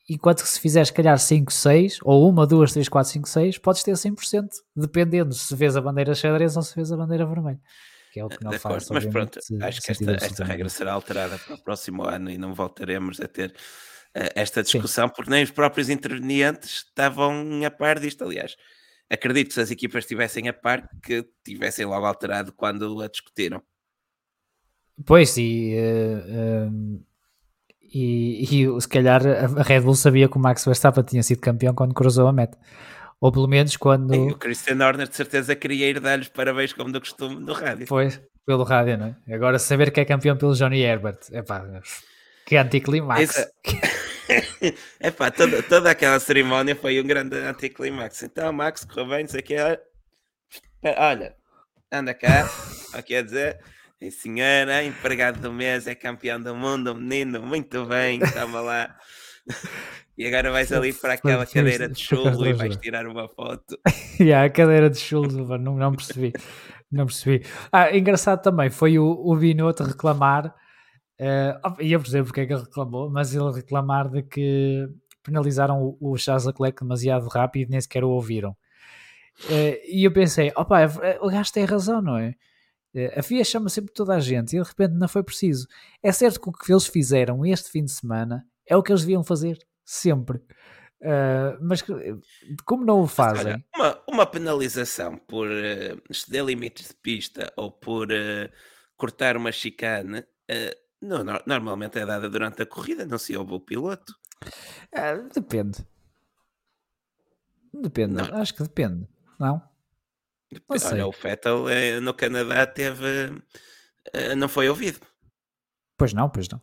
Speaker 1: enquanto que se fizeres, calhar, 5, 6, ou 1, 2, 3, 4, 5, 6, podes ter 100%, dependendo se vês a bandeira xadrez ou se vês a bandeira vermelha. Que é o que não faz.
Speaker 2: Mas pronto, acho que esta, esta regra será alterada para o próximo ano e não voltaremos a ter uh, esta discussão, Sim. porque nem os próprios intervenientes estavam a par disto. Aliás, acredito que se as equipas estivessem a par, que tivessem logo alterado quando a discutiram.
Speaker 1: Pois, e. Uh, uh E, e se calhar a Red Bull sabia que o Max Verstappen tinha sido campeão quando cruzou a meta. Ou pelo menos quando.
Speaker 2: E o Christian Horner de certeza queria ir dar-lhes parabéns como do costume no rádio.
Speaker 1: Foi, pelo rádio, não é? Agora saber que é campeão pelo Johnny Herbert. Epá, que anticlimax.
Speaker 2: É pá, toda, toda aquela cerimónia foi um grande anticlimax. Então, Max, correu bem, não sei o que. Olha, anda cá, o que quer dizer? E senhora, empregado do mês, é campeão do mundo, menino, muito bem, toma lá. E agora vais ali para aquela cadeira de chulo e vais tirar uma foto.
Speaker 1: yeah, a cadeira de chulo, não, não percebi. Não percebi. Ah, engraçado também foi o, o Binotto reclamar, uh, e eu percebo porque é que ele reclamou, mas ele reclamar de que penalizaram o, o Charles Leclerc demasiado rápido e nem sequer o ouviram. Uh, e eu pensei, opa, o gajo tem razão, não é? Uh, a FIA chama sempre toda a gente e de repente não foi preciso. É certo que o que eles fizeram este fim de semana é o que eles deviam fazer sempre. Uh, mas como não o fazem? Olha,
Speaker 2: uma, uma, penalização por uh, exceder limites de pista ou por uh, cortar uma chicane não, normalmente é dada durante a corrida, não se ouve o piloto.
Speaker 1: depende. Depende, não. acho que depende, não?
Speaker 2: Depende. Olha, o Vettel no Canadá teve. não foi ouvido.
Speaker 1: Pois não, pois não.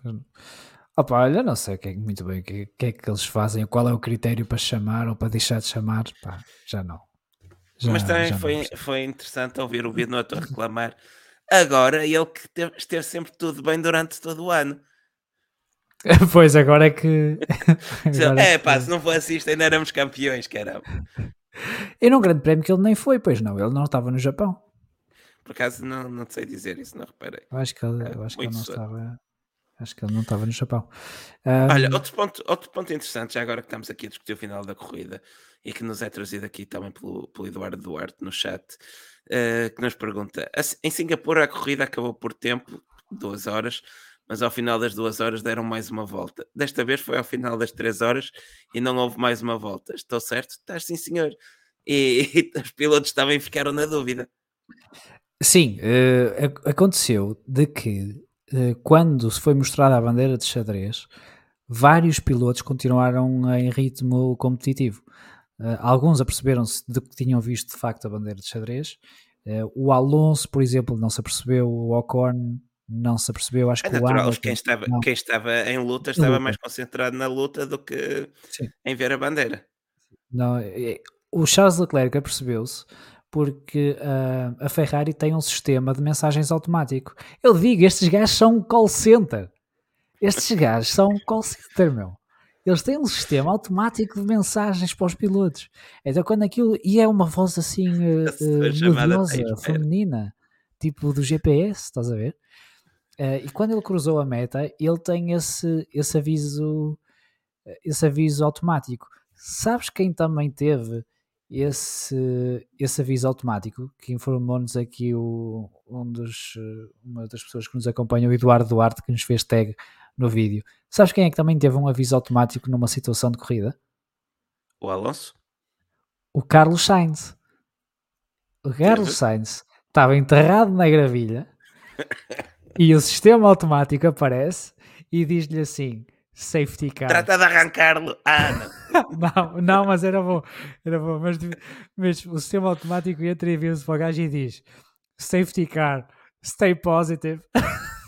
Speaker 1: Pois não. Opa, olha, não sei que é, muito bem o que, que, é que eles fazem, qual é o critério para chamar ou para deixar de chamar, pá, já não.
Speaker 2: Já, Mas também foi, foi interessante ouvir o Binotto reclamar agora ele que teve, esteve sempre tudo bem durante todo o ano.
Speaker 1: pois, agora é que.
Speaker 2: agora é, é pá, se não fosse isto, ainda éramos campeões, caramba.
Speaker 1: E num grande prémio que ele nem foi, pois não, ele não estava no Japão.
Speaker 2: Por acaso não, não sei dizer isso, não reparei.
Speaker 1: Eu acho que ele, eu acho que ele não estava. Acho que ele não estava no Japão.
Speaker 2: Um... Olha, outro ponto, outro ponto interessante, já agora que estamos aqui a discutir o final da corrida e que nos é trazido aqui também pelo, pelo Eduardo Duarte no chat, uh, que nos pergunta: em Singapura a corrida acabou por tempo, duas horas, mas ao final das duas horas deram mais uma volta. Desta vez foi ao final das três horas e não houve mais uma volta. Estou certo? Estás sim, senhor. E, e os pilotos também ficaram na dúvida.
Speaker 1: Sim, uh, aconteceu de que eh, quando se foi mostrada a bandeira de xadrez, vários pilotos continuaram em ritmo competitivo. Uh, alguns aperceberam-se de que tinham visto de facto a bandeira de xadrez. Uh, o Alonso, por exemplo, não se apercebeu. O Ocon não se apercebeu. Acho
Speaker 2: é
Speaker 1: que
Speaker 2: natural,
Speaker 1: o Hamilton,
Speaker 2: quem estava, quem estava em luta estava luta. mais concentrado na luta do que Sim. em ver a bandeira.
Speaker 1: Não, o Charles Leclerc apercebeu-se porque uh, a Ferrari tem um sistema de mensagens automático. Eu digo, estes gajos são um call center. Estes gajos são um call center, meu. Eles têm um sistema automático de mensagens para os pilotos. Então, quando aquilo. E é uma voz assim uh, melodiosa, feminina, tipo do GPS, estás a ver? Uh, e quando ele cruzou a meta, ele tem esse, esse aviso esse aviso automático. Sabes quem também teve esse, esse aviso automático que informou-nos aqui o, um dos, uma das pessoas que nos acompanha, o Eduardo Duarte, que nos fez tag no vídeo. Sabes quem é que também teve um aviso automático numa situação de corrida?
Speaker 2: O Alonso?
Speaker 1: O Carlos Sainz. O Carlos Sainz estava enterrado na gravilha e o sistema automático aparece e diz-lhe assim: safety car.
Speaker 2: Trata de arrancar-lo. Ah,
Speaker 1: não. não, não, mas era bom. Era bom. Mas, mas o sistema automático entra e vê-se para o gajo e diz: safety car, stay positive.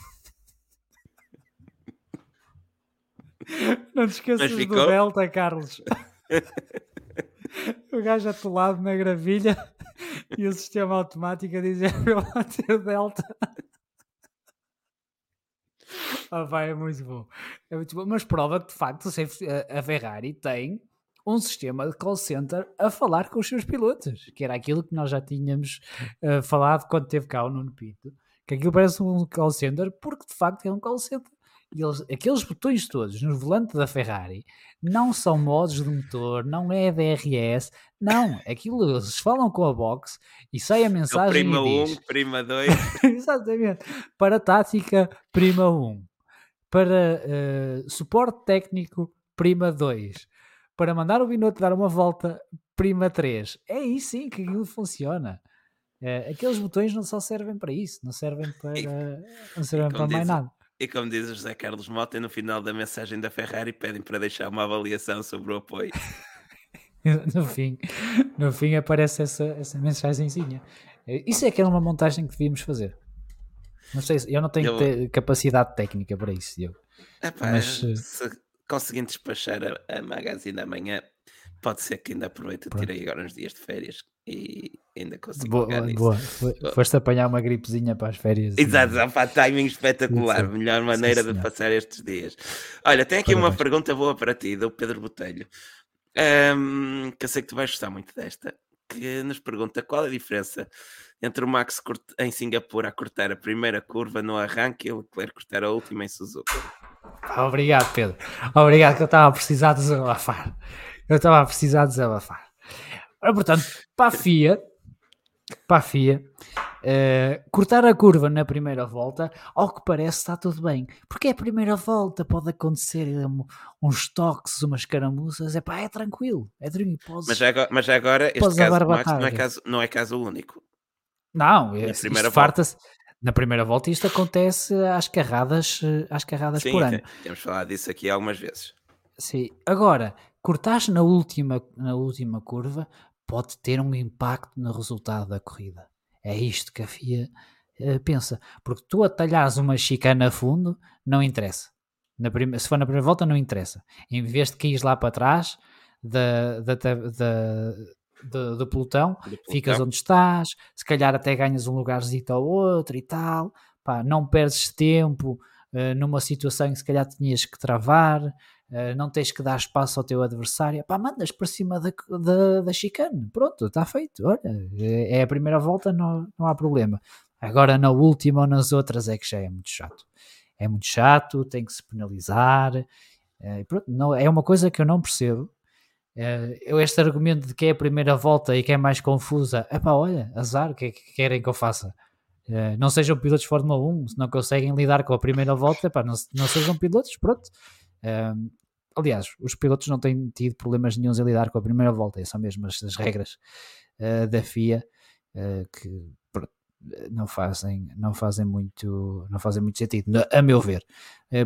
Speaker 1: Não te esqueças do Delta, Carlos. o gajo atolado na gravilha e o sistema automático a dizer para ter Delta. Ah, vai, é muito bom. É muito bom. Mas prova que de facto a Ferrari tem um sistema de call center a falar com os seus pilotos, que era aquilo que nós já tínhamos uh, falado quando teve cá o Nuno Pinto, que aquilo parece um call center, porque de facto é um call center. Eles, aqueles botões todos no volante da Ferrari não são modos de motor, não é DRS, não. Aquilo eles falam com a box e sai a mensagem.
Speaker 2: É prima
Speaker 1: 1,
Speaker 2: um, prima 2.
Speaker 1: Exatamente. Para tática, prima 1. Um. Para uh, suporte técnico, prima 2. Para mandar o Binotto dar uma volta, prima 3. É aí sim que aquilo funciona. Uh, aqueles botões não só servem para isso, não servem para, não servem para mais nada
Speaker 2: E como diz o José Carlos Mota, no final da mensagem da Ferrari pedem para deixar uma avaliação sobre o apoio.
Speaker 1: no fim, no fim aparece essa, essa mensagenzinha. Isso é que era uma montagem que devíamos fazer. Não sei, eu não tenho eu... capacidade técnica para isso, Diogo.
Speaker 2: Epá, Mas eh, se conseguindo despachar a, a magazine amanhã, pode ser que ainda aproveite e tirei agora uns dias de férias e ainda consigo
Speaker 1: boa. Boa. Foste apanhar uma gripezinha para as férias.
Speaker 2: Exato, assim. pá, timing espetacular. Melhor maneira Sim, de passar estes dias. Olha, tem aqui Parabéns. uma pergunta boa para ti, do Pedro Botelho. Um, que eu sei que tu vais gostar muito desta. Que nos pergunta qual a diferença entre o Max em Singapura a cortar a primeira curva no arranque e o Leclerc cortar a última em Suzuka.
Speaker 1: Obrigado, Pedro. Obrigado, que eu estava a precisar desabafar. Eu estava a precisar desabafar. Ora, portanto, para a FIA, para a FIA, uh, cortar a curva na primeira volta, ao que parece está tudo bem. Porque é a primeira volta, pode acontecer um, uns toques, umas caramuças, é pá, é tranquilo. É tranquilo podes,
Speaker 2: mas, agora, mas agora este caso do Max não é caso, não é caso único.
Speaker 1: Não, é, primeira farta-se na primeira volta isto acontece às carradas, às carradas Sim, por ano.
Speaker 2: Temos falado disso aqui algumas vezes.
Speaker 1: Sim. Agora, cortares na última, na última curva pode ter um impacto no resultado da corrida. É isto que a FIA uh, pensa. Porque tu atalhares uma chicana a fundo, não interessa. Prima, se for na primeira volta, não interessa. Em vez de cair lá para trás da, da, da, do, do, pelotão, pelotão, ficas onde estás, se calhar até ganhas um lugarzito ao outro e tal, pá, não perdes tempo uh, numa situação em que se calhar tinhas que travar, uh, não tens que dar espaço ao teu adversário, pá, mandas para cima da, da, da chicane, pronto, está feito, olha, é, é a primeira volta, não, não há problema. Agora na última ou nas outras é que já é muito chato. É muito chato, tem que se penalizar. É, pronto, não, é uma coisa que eu não percebo Uh, eu este argumento de que é a primeira volta e que é mais confusa, é pá, olha, azar, o que é que querem que eu faça? Não sejam pilotos de Fórmula 1, se não conseguem lidar com a primeira volta, epá, não, não sejam pilotos, pronto. Uh, aliás, os pilotos não têm tido problemas nenhums em lidar com a primeira volta, são mesmo as, as regras da FIA que pronto, não fazem, não fazem muito, não fazem muito sentido, a meu ver.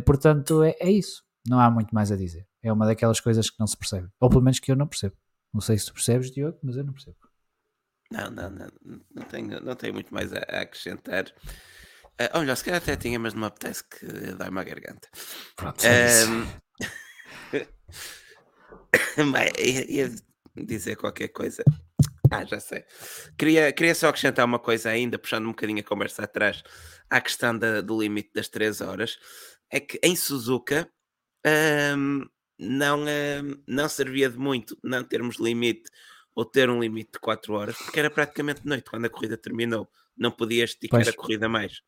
Speaker 1: portanto, é, é isso, não há muito mais a dizer. É uma daquelas coisas que não se percebe. Ou pelo menos que eu não percebo. Não sei se tu percebes, Diogo, mas eu não percebo.
Speaker 2: Não, não, não, não tenho, não tenho muito mais a, a acrescentar. Uh, olha, se calhar até tinha, mas não me apetece que dá uma garganta.
Speaker 1: Pronto, um,
Speaker 2: ia, ia dizer qualquer coisa. Ah, já sei. Queria, queria só acrescentar uma coisa ainda, puxando um bocadinho a conversa atrás, à questão da, do limite das 3 horas. É que em Suzuka um, não, uh, não servia de muito não termos limite ou ter um limite de 4 horas, porque era praticamente noite quando a corrida terminou. Não podia esticar pois. a corrida mais.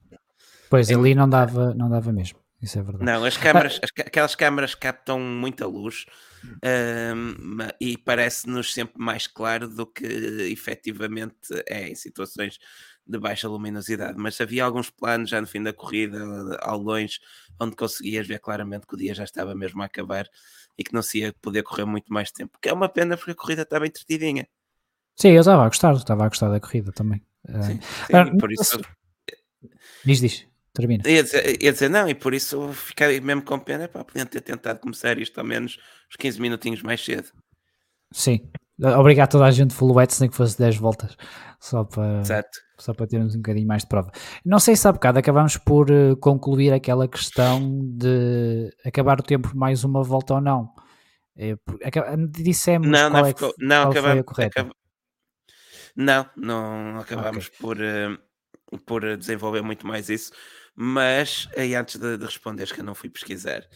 Speaker 1: Pois, é, ali não dava, não dava mesmo. Isso é verdade.
Speaker 2: Não, as câmaras, as, aquelas câmaras captam muita luz um, e parece-nos sempre mais claro do que efetivamente é em situações de baixa luminosidade. Mas havia alguns planos já no fim da corrida, ao longe, onde conseguias ver claramente que o dia já estava mesmo a acabar e que não se ia poder correr muito mais tempo. Que é uma pena porque a corrida estava entretidinha.
Speaker 1: Sim, eu estava a gostar, estava a gostar da corrida também.
Speaker 2: Sim, eh, sim por isso.
Speaker 1: Diz, diz, termina.
Speaker 2: Ia dizer, ia dizer, não, e por isso fiquei mesmo com pena, pá, podiam ter tentado começar isto ao menos uns 15 minutinhos mais cedo.
Speaker 1: Sim, obrigado a toda a gente full wet, nem que fosse 10 voltas, só para, só para termos um bocadinho mais de prova. Não sei se há bocado acabamos por uh, concluir aquela questão de acabar o tempo por mais uma volta ou não. É, dissemos não, não, é que, não, acabamos, foi a correta. Acab...
Speaker 2: Não, não acabamos okay. por, uh, por desenvolver muito mais isso, mas aí antes de, de responderes que eu não fui pesquisar,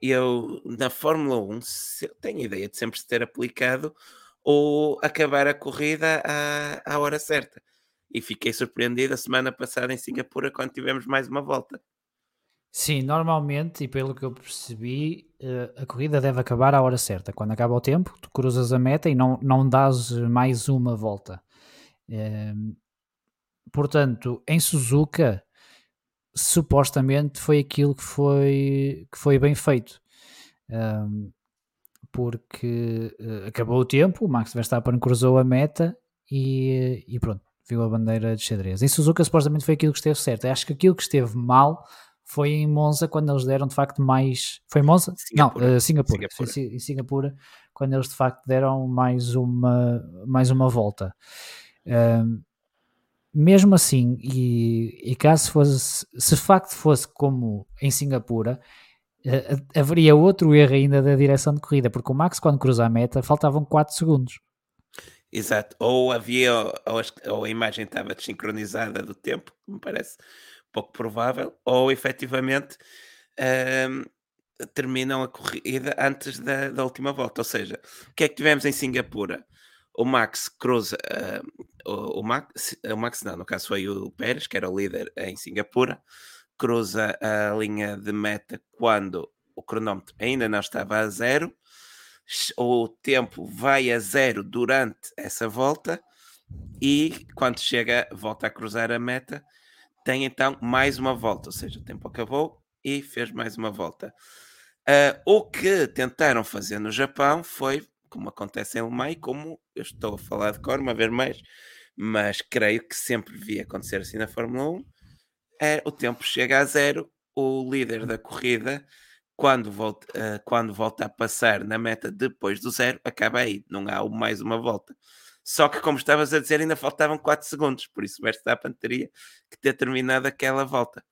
Speaker 2: eu na Fórmula 1 tenho a ideia de sempre se ter aplicado ou acabar a corrida à, à hora certa. E fiquei surpreendido a semana passada em Singapura quando tivemos mais uma volta.
Speaker 1: Sim, normalmente, e pelo que eu percebi, eh, a corrida deve acabar à hora certa. Quando acaba o tempo, tu cruzas a meta e não, não dás mais uma volta. Ehm, portanto, em Suzuka, supostamente foi aquilo que foi, que foi bem feito. Um, porque uh, acabou o tempo, o Max Verstappen cruzou a meta e, e pronto, viu a bandeira de xadrez. Em Suzuka supostamente foi aquilo que esteve certo. Eu acho que aquilo que esteve mal foi em Monza quando eles deram de facto mais. Foi Monza?
Speaker 2: Singapura.
Speaker 1: Não, uh, Singapura.
Speaker 2: Singapura.
Speaker 1: Foi em Singapura quando eles de facto deram mais uma, mais uma volta. Uh, mesmo assim, e, e, caso fosse, se facto fosse como em Singapura, uh, haveria outro erro ainda da direção de corrida, porque o Max, quando cruza a meta, faltavam 4 segundos.
Speaker 2: Exato, ou havia, ou, ou a imagem estava desincronizada do tempo, me parece pouco provável, ou efetivamente uh, terminam a corrida antes da, da, última volta. Ou seja, o que é que tivemos em Singapura? O Max cruza, uh, o, o, Max, o Max não, no caso foi o Pérez, que era o líder em Singapura, cruza a linha de meta quando o cronómetro ainda não estava a zero, o tempo vai a zero durante essa volta e quando chega, volta a cruzar a meta, tem então mais uma volta, ou seja, o tempo acabou e fez mais uma volta. Uh, o que tentaram fazer no Japão foi, como acontece em e como eu estou a falar de cor uma vez mais, mas creio que sempre vi acontecer assim na Fórmula 1, é o tempo chega a zero, o líder da corrida, quando volta, uh, quando volta a passar na meta depois do zero, acaba aí, não há mais uma volta. Só que, como estavas a dizer, ainda faltavam 4 segundos, por isso Verstappen teria que ter terminado aquela volta.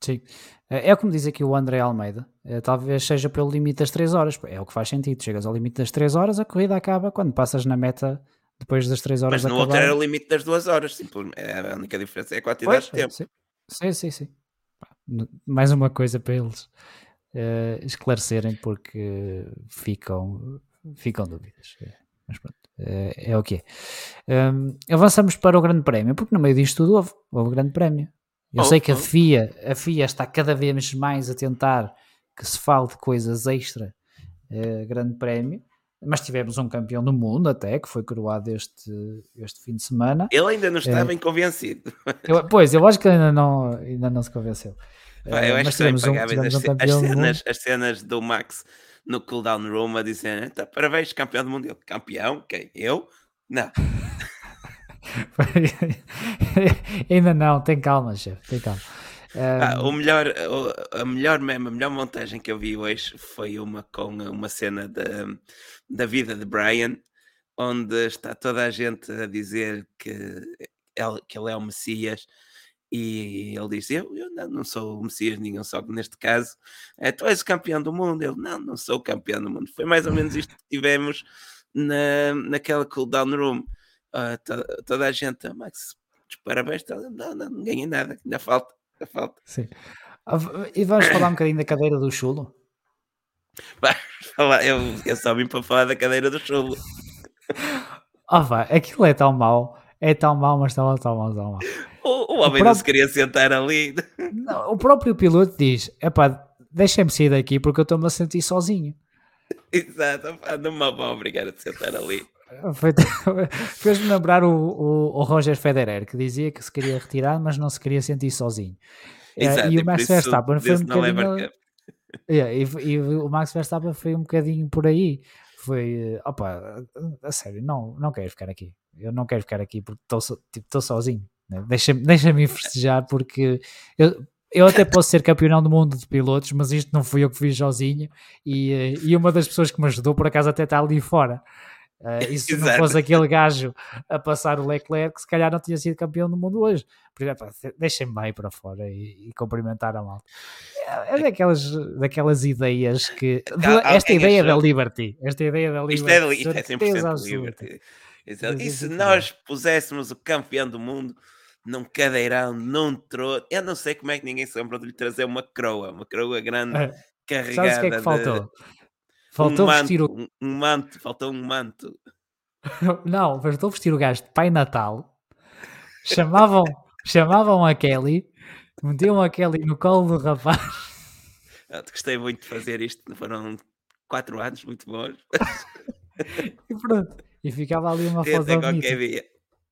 Speaker 1: Sim, é, é como diz aqui o André Almeida, é, talvez seja pelo limite das 3 horas, é o que faz sentido. Chegas ao limite das 3 horas, a corrida acaba quando passas na meta depois das 3 horas.
Speaker 2: Mas no outro era o limite das 2 horas, simplesmente. É, a única diferença é a quantidade pois, de tempo.
Speaker 1: Sim, sim, sim. Mais uma coisa para eles uh, esclarecerem, porque ficam, ficam dúvidas. Mas pronto. É, é o que é. Um, avançamos para o Grande Prémio, porque no meio disto tudo houve, houve o Grande Prémio. Eu oh, sei que a FIA, a FIA está cada vez mais a tentar que se fale de coisas extra uh, Grande Prémio, mas tivemos um campeão do mundo até, que foi coroado este, este fim de semana.
Speaker 2: Ele ainda não está uh, bem convencido.
Speaker 1: Eu, pois, eu acho que ainda não, ainda não se convenceu.
Speaker 2: Vai, eu uh, acho mas tivemos um, tivemos as, um as, cenas, as cenas do Max no cooldown room a dizer então, parabéns, campeão do mundo. Ele, campeão? Quem? Eu? Não.
Speaker 1: Ainda não, tem calma, chefe, tem calma.
Speaker 2: Ah, o melhor, a melhor meme, a melhor montagem que eu vi hoje foi uma com uma cena da, da vida de Brian, onde está toda a gente a dizer que ele, que ele é o Messias e ele disse: Eu, eu não, não sou o Messias nenhum, só que neste caso, é, tu és o campeão do mundo. Ele: Não, não sou o campeão do mundo. Foi mais ou menos isto que tivemos na, naquela cooldown room. Uh, to, toda a gente, ah, Max, parabéns. Não, não, não ganhei nada, ainda falta. Ainda falta.
Speaker 1: Sim. Ah, e vamos falar um bocadinho da cadeira do chulo?
Speaker 2: eu, eu só vim para falar da cadeira do chulo.
Speaker 1: Ah, vai, aquilo é tão mau, é tão mau, mas tão, tão mau, tão mau.
Speaker 2: O, o homem o próprio... não se queria sentar ali.
Speaker 1: Não, o próprio piloto diz: epá, deixem-me sair daqui porque eu estou-me a sentir sozinho.
Speaker 2: Exato, não me vão obrigar a sentar ali.
Speaker 1: Fez-me lembrar o, o, o, Roger Federer que dizia que se queria retirar, mas não se queria sentir sozinho.
Speaker 2: Eh, Exato,
Speaker 1: e
Speaker 2: o Max Verstappen foi um
Speaker 1: bocadinho. Yeah, e, e, o Max Verstappen foi um bocadinho por aí. Foi, opa, a sério, não, não quero ficar aqui. Eu não quero ficar aqui porque estou tipo, sozinho. Né? Deixa-me deixa festejar porque eu, eu até posso ser campeão do mundo de pilotos, mas isto não fui eu que fiz sozinho e, eh, e uma das pessoas que me ajudou por acaso até está ali fora. Uh, e se Exato. não fosse aquele gajo a passar o Leclerc, se calhar não tinha sido campeão do mundo hoje. Deixem-me aí para fora e, e, cumprimentar a malta. É, é daquelas, daquelas ideias que. esta ideia da Liberty. Esta ideia da Liberty. Isto é,
Speaker 2: isto é 100% Liberty. E se nós puséssemos o campeão do mundo num cadeirão, num trono. Eu não sei como é que ninguém se lembrou de lhe trazer uma croa, uma croa grande, é. carregada. Sabes o que é que
Speaker 1: faltou? De... Faltou
Speaker 2: um
Speaker 1: vestir
Speaker 2: manto, o. Um, manto, faltou um manto.
Speaker 1: não, faltou vestir o gajo de Pai Natal. Chamavam, chamavam a Kelly, metiam a Kelly no colo do rapaz.
Speaker 2: Eu gostei muito de fazer isto, foram quatro anos muito bons.
Speaker 1: e pronto, e ficava ali uma foto bonita.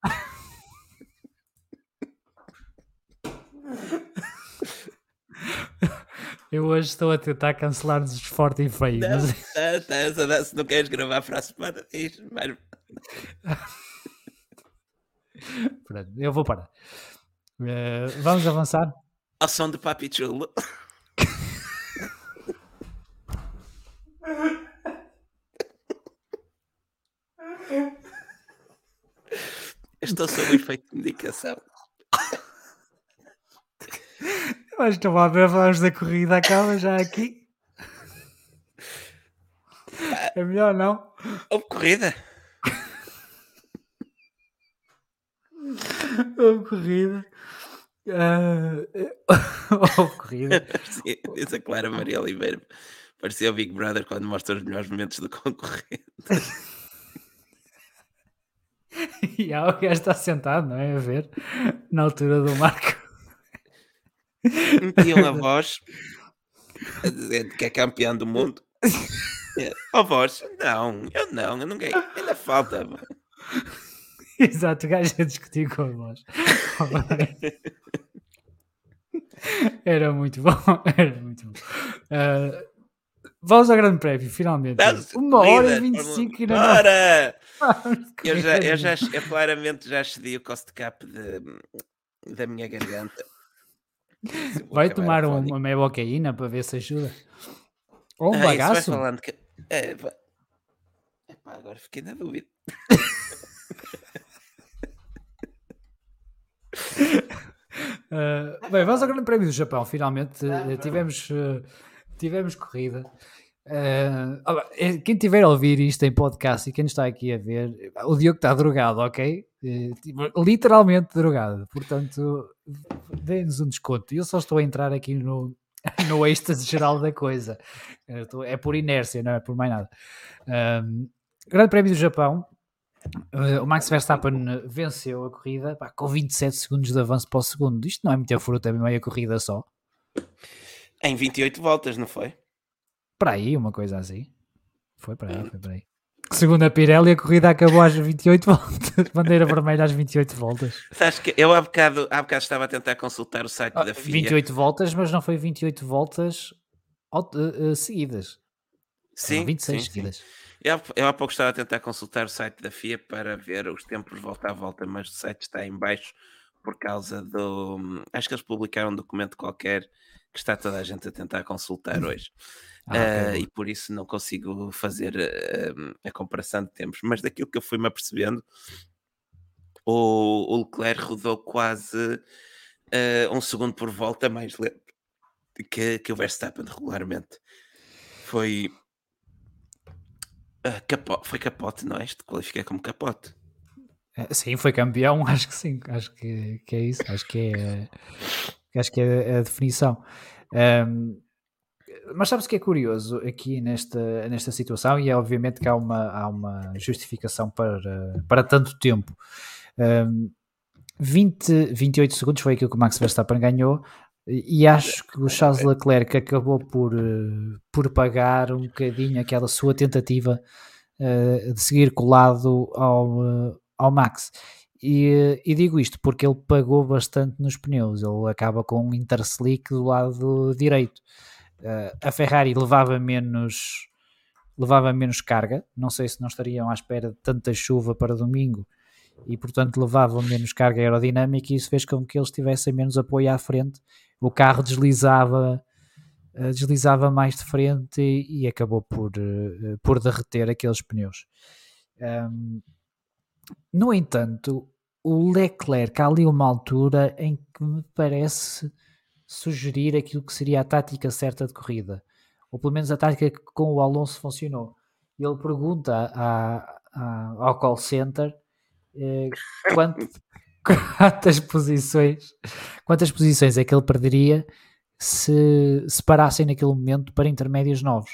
Speaker 1: Eu hoje estou a tentar cancelar-nos forte e feio.
Speaker 2: Não, mas... tá, tá, se não queres gravar para a semana, diz. Mas...
Speaker 1: Pronto, eu vou parar. Uh, vamos avançar?
Speaker 2: ao som de Papi Chulo. Estou sob o efeito de indicação.
Speaker 1: Acho que estão a ver, falamos da corrida, acaba já aqui. É melhor não?
Speaker 2: Houve corrida?
Speaker 1: Houve corrida. Uh, houve corrida.
Speaker 2: Diz a Clara Maria Oliveira. Parecia o Big Brother quando mostra os melhores momentos do concorrente.
Speaker 1: e há o gajo está sentado, não é? A ver, na altura do Marco.
Speaker 2: Metiam a voz a dizer que é campeão do mundo. Ó oh, voz, não, eu não, eu não ganhei, ainda falta. Mano.
Speaker 1: Exato, o gajo a discutir com a voz. Era muito bom, era muito bom. Uh, vamos ao Grande Prémio, finalmente. Uma hora e 25 e não.
Speaker 2: Bora! eu, já, eu, já, eu claramente já cedi o cost cap de, da minha garganta.
Speaker 1: Vai tomar uma, uma meia bocaína para ver se ajuda. Ou um ah, bagaço.
Speaker 2: falando que... é. Epá, agora fiquei na dúvida.
Speaker 1: uh, bem, vamos ao Grande Prémio do Japão. Finalmente uh, tivemos, uh, tivemos corrida. Quem tiver a ouvir isto em podcast e quem está aqui a ver, o Diogo está drogado, ok? Tipo, literalmente drogado. Portanto, dê-nos um desconto. Eu só estou a entrar aqui no, no êxtase geral da coisa. É por inércia, não é por mais nada. Um, Grande Prémio do Japão. Uh, o Max Verstappen venceu a corrida pá, com 27 segundos de avanço para o segundo. Isto não é muita fruta, é meia corrida só.
Speaker 2: Em 28 voltas, não foi?
Speaker 1: Para aí, uma coisa assim. Foi para aí, foi para aí. Segundo a Pirelli, a corrida acabou às 28 voltas. Bandeira vermelha às 28 voltas.
Speaker 2: Sabes que eu há bocado, há bocado estava a tentar consultar o site ah, da FIA.
Speaker 1: 28 voltas, mas não foi 28 voltas uh, uh, seguidas.
Speaker 2: Sim,
Speaker 1: 26
Speaker 2: sim,
Speaker 1: seguidas.
Speaker 2: Sim. Eu, eu há pouco estava a tentar consultar o site da FIA para ver os tempos volta a volta, mas o site está em baixo por causa do. Acho que eles publicaram um documento qualquer que está toda a gente a tentar consultar hoje. Ah, okay. uh, e por isso não consigo fazer uh, a comparação de tempos. Mas daquilo que eu fui-me apercebendo, o, o Leclerc rodou quase uh, um segundo por volta mais lento que, que o Verstappen regularmente. Foi. capote, foi capote, não é? Este qualifiquei como capote.
Speaker 1: Sim, foi campeão, acho que sim, acho que, que é isso, acho que é, acho que é a definição. Um, mas sabes o que é curioso aqui nesta, nesta situação, e é obviamente que há uma, há uma justificação para, para tanto tempo. Um, 20, 28 segundos foi aquilo que o Max Verstappen ganhou, e acho que o Charles Leclerc acabou por, por pagar um bocadinho aquela sua tentativa uh, de seguir colado ao, ao Max. E, e, digo isto porque ele pagou bastante nos pneus, ele acaba com um interslick do lado direito. Uh, a Ferrari levava menos levava menos carga, não sei se não estariam à espera de tanta chuva para domingo e portanto levavam menos carga aerodinâmica e isso fez com que eles tivessem menos apoio à frente, o carro deslizava uh, deslizava mais de frente e, e acabou por, uh, por derreter aqueles pneus. Um, no entanto, o Leclerc há ali uma altura em que me parece sugerir aquilo que seria a tática certa de corrida, ou pelo menos a tática que com o Alonso funcionou. Ele pergunta ao call center eh, quanto, quantas posições quantas posições é que ele perderia se, se parassem naquele momento para intermédios novos.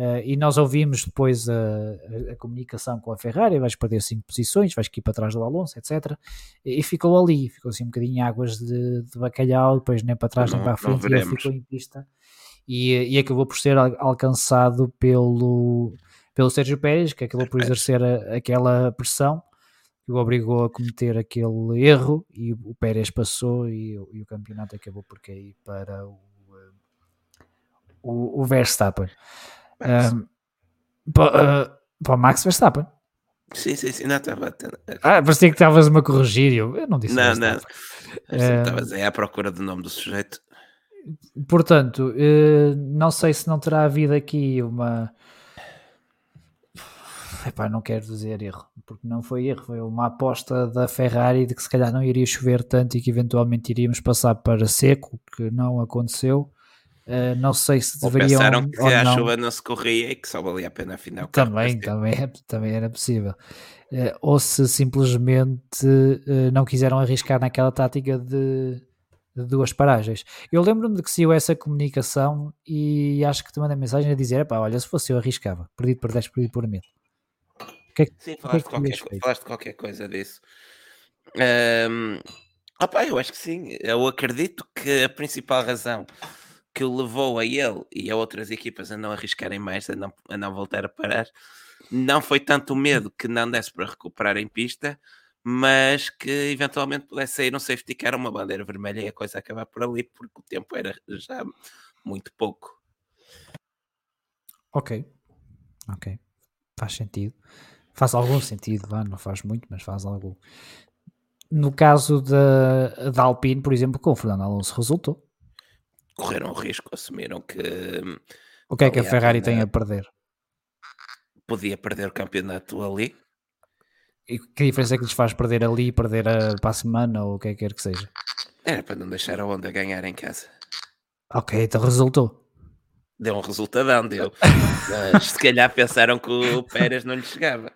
Speaker 1: Uh, e nós ouvimos depois a, a, a, comunicação com a Ferrari, vais perder 5 posições, vais aqui para trás do Alonso, etc. E, e ficou ali, ficou assim um bocadinho em águas de, de, bacalhau, depois nem para trás não, nem para a frente, e ele ficou em pista. E, e acabou por ser alcançado pelo, pelo Sérgio Pérez, que acabou por exercer a, aquela pressão que o obrigou a cometer aquele erro e o Pérez passou e, e o campeonato acabou por cair para o, o, o Verstappen. Um, para, uh, para Max Verstappen.
Speaker 2: Sim, sim, sim, não estava.
Speaker 1: Ah, parecia que estavas-me a corrigir. Eu, eu não disse
Speaker 2: Não, não. Estavas aí à procura do nome do sujeito.
Speaker 1: portanto, uh, não sei se não terá havido aqui uma. Epá, não quero dizer erro, porque não foi erro, foi uma aposta da Ferrari de que se calhar não iria chover tanto e que eventualmente iríamos passar para seco, que não aconteceu. Uh, não sei se
Speaker 2: ou
Speaker 1: deveriam.
Speaker 2: Pensaram que
Speaker 1: ou
Speaker 2: a
Speaker 1: não.
Speaker 2: chuva não se corria e que só valia a pena afinal.
Speaker 1: Também, também, é, também era possível. Uh, ou se simplesmente uh, não quiseram arriscar naquela tática de, de duas paragens. Eu lembro-me de que saiu essa comunicação e acho que te mandei mensagem a dizer: pá, olha, se fosse eu arriscava, perdido por 10, perdido por medo.
Speaker 2: Que é que, Sim, falaste, que é que qualquer, falaste qualquer coisa disso. Um, opa, eu acho que sim. Eu acredito que a principal razão que levou a ele e a outras equipas a não arriscarem mais, a não, a não voltar a parar, não foi tanto o medo que não desse para recuperar em pista, mas que eventualmente pudesse sair um safety car, uma bandeira vermelha e a coisa acabar por ali, porque o tempo era já muito pouco.
Speaker 1: Ok, ok, faz sentido. Faz algum sentido, não faz muito, mas faz algum. No caso da Alpine, por exemplo, com o Fernando Alonso resultou
Speaker 2: correram o risco, assumiram que.
Speaker 1: O que é que a Ferrari tem a perder?
Speaker 2: Podia perder o campeonato ali.
Speaker 1: E que diferença é que lhes faz perder ali e perder a, para a semana ou o que é que quer que seja?
Speaker 2: Era para não deixar a Honda ganhar em casa.
Speaker 1: Ok, então resultou.
Speaker 2: Deu um resultadão, deu. Mas se calhar pensaram que o Pérez não lhe chegava.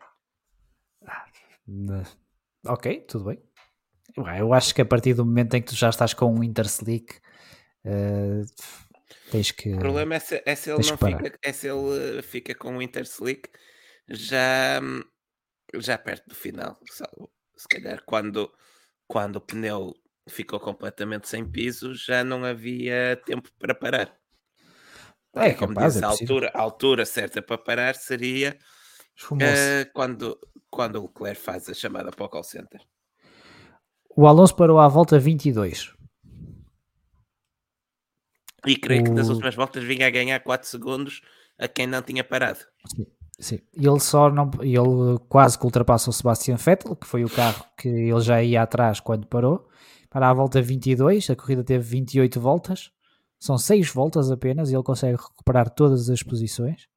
Speaker 1: Ok, tudo bem. Eu acho que a partir do momento em que tu já estás com um Interslick Uh, tens que.
Speaker 2: O problema é se, é se ele não fica, é se ele fica com o Interslick já, já perto do final. Se calhar quando, quando o pneu ficou completamente sem piso, já não havia tempo para parar.
Speaker 1: É, é como capaz, diz,
Speaker 2: é a, altura, a altura certa para parar seria uh, quando, quando o Leclerc faz a chamada para o call center.
Speaker 1: O Alonso parou à volta 22.
Speaker 2: E creio o... que nas últimas voltas vinha a ganhar 4 segundos a quem não tinha parado.
Speaker 1: Sim, sim. ele só não. Ele quase que ultrapassa o Sebastian Vettel, que foi o carro que ele já ia atrás quando parou. Para a volta 22, a corrida teve 28 voltas. São 6 voltas apenas e ele consegue recuperar todas as posições.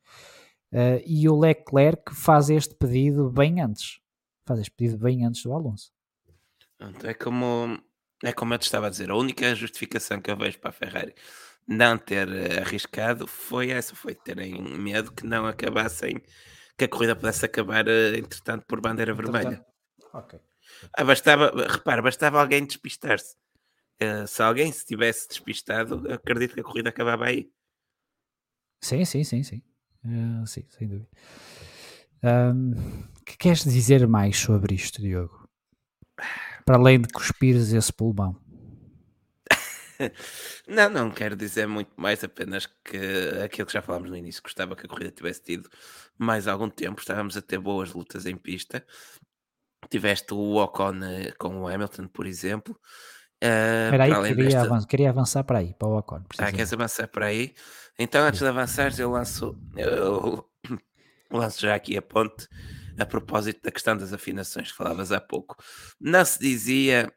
Speaker 1: Uh, e o Leclerc faz este pedido bem antes. Faz este pedido bem antes do Alonso.
Speaker 2: É como, é como eu te estava a dizer, a única justificação que eu vejo para a Ferrari não ter eh, arriscado foi essa, foi terem medo que não acabassem, que a corrida pudesse acabar, eh, entretanto, por bandeira vermelha.
Speaker 1: Ok.
Speaker 2: Ah, bastava, repara, bastava alguém despistar-se. Uh, se alguém se tivesse despistado, acredito que a corrida acabava aí.
Speaker 1: Sim, sim, sim, sim. Uh, sim, sem dúvida. Um, que queres dizer mais sobre isto, Diogo? Para além de cuspires esse pulmão.
Speaker 2: Não, não quero dizer muito mais, apenas que aquilo que já falámos no início, gostava que a corrida tivesse tido mais algum tempo, estávamos a ter boas lutas em pista. Tiveste o Ocon eh, com o Hamilton, por exemplo.
Speaker 1: Uh, Espera aí, queria, desta... avançar, queria avançar para aí, para o Ocon.
Speaker 2: Ah, queres avançar para aí? Então, antes de avançar, eu lanço, eu lanço já aqui a ponte a propósito da questão das afinações que falavas há pouco. Não se dizia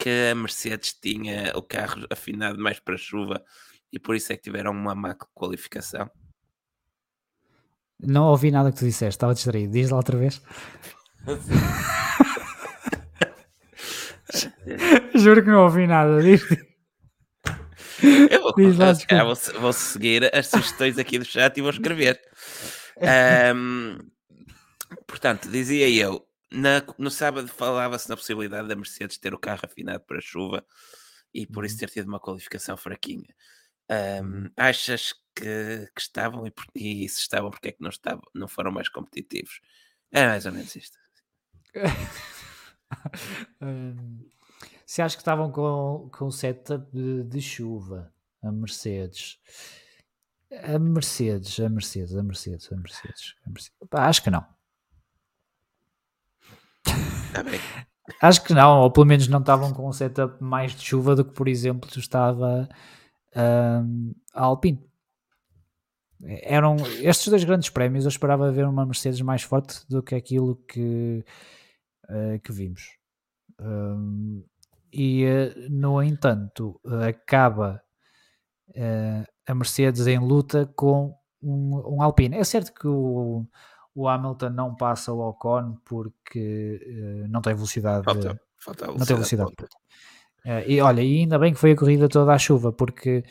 Speaker 2: que a Mercedes tinha o carro afinado mais para chuva e por isso é que tiveram uma má qualificação.
Speaker 1: Não ouvi nada que tu disseste, estava distraído. Diz lá outra vez. Juro que não ouvi nada. Diz.
Speaker 2: Eu vou, Diz lá, vou, vou, seguir as sugestões aqui do chat e vou escrever. Um, portanto, dizia eu, na, no sábado falava-se na possibilidade da Mercedes ter o carro afinado para chuva e por isso uhum. ter tido uma qualificação fraquinha. Um, achas que, que estavam e, e, se estavam, porque é que não, estavam, não foram mais competitivos? É mais ou menos isto.
Speaker 1: um, se acho que estavam com, com setup de, de chuva, a Mercedes. A Mercedes, a Mercedes, a Mercedes, a Mercedes. A Mercedes. acho que não.
Speaker 2: Tá
Speaker 1: Acho que não, ou pelo menos não estavam com um setup mais de chuva do que, por exemplo, estava um, a Alpine. Eram estes dois grandes prémios. Eu esperava ver uma Mercedes mais forte do que aquilo que, uh, que vimos. Um, e, uh, no entanto, acaba uh, a Mercedes em luta com um, um Alpine. É certo que o, o Hamilton não passa o Ocon porque uh, não tem velocidade.
Speaker 2: Falta, falta
Speaker 1: velocidade não tem velocidade. Uh, e olha, e ainda bem que foi a corrida toda à chuva, porque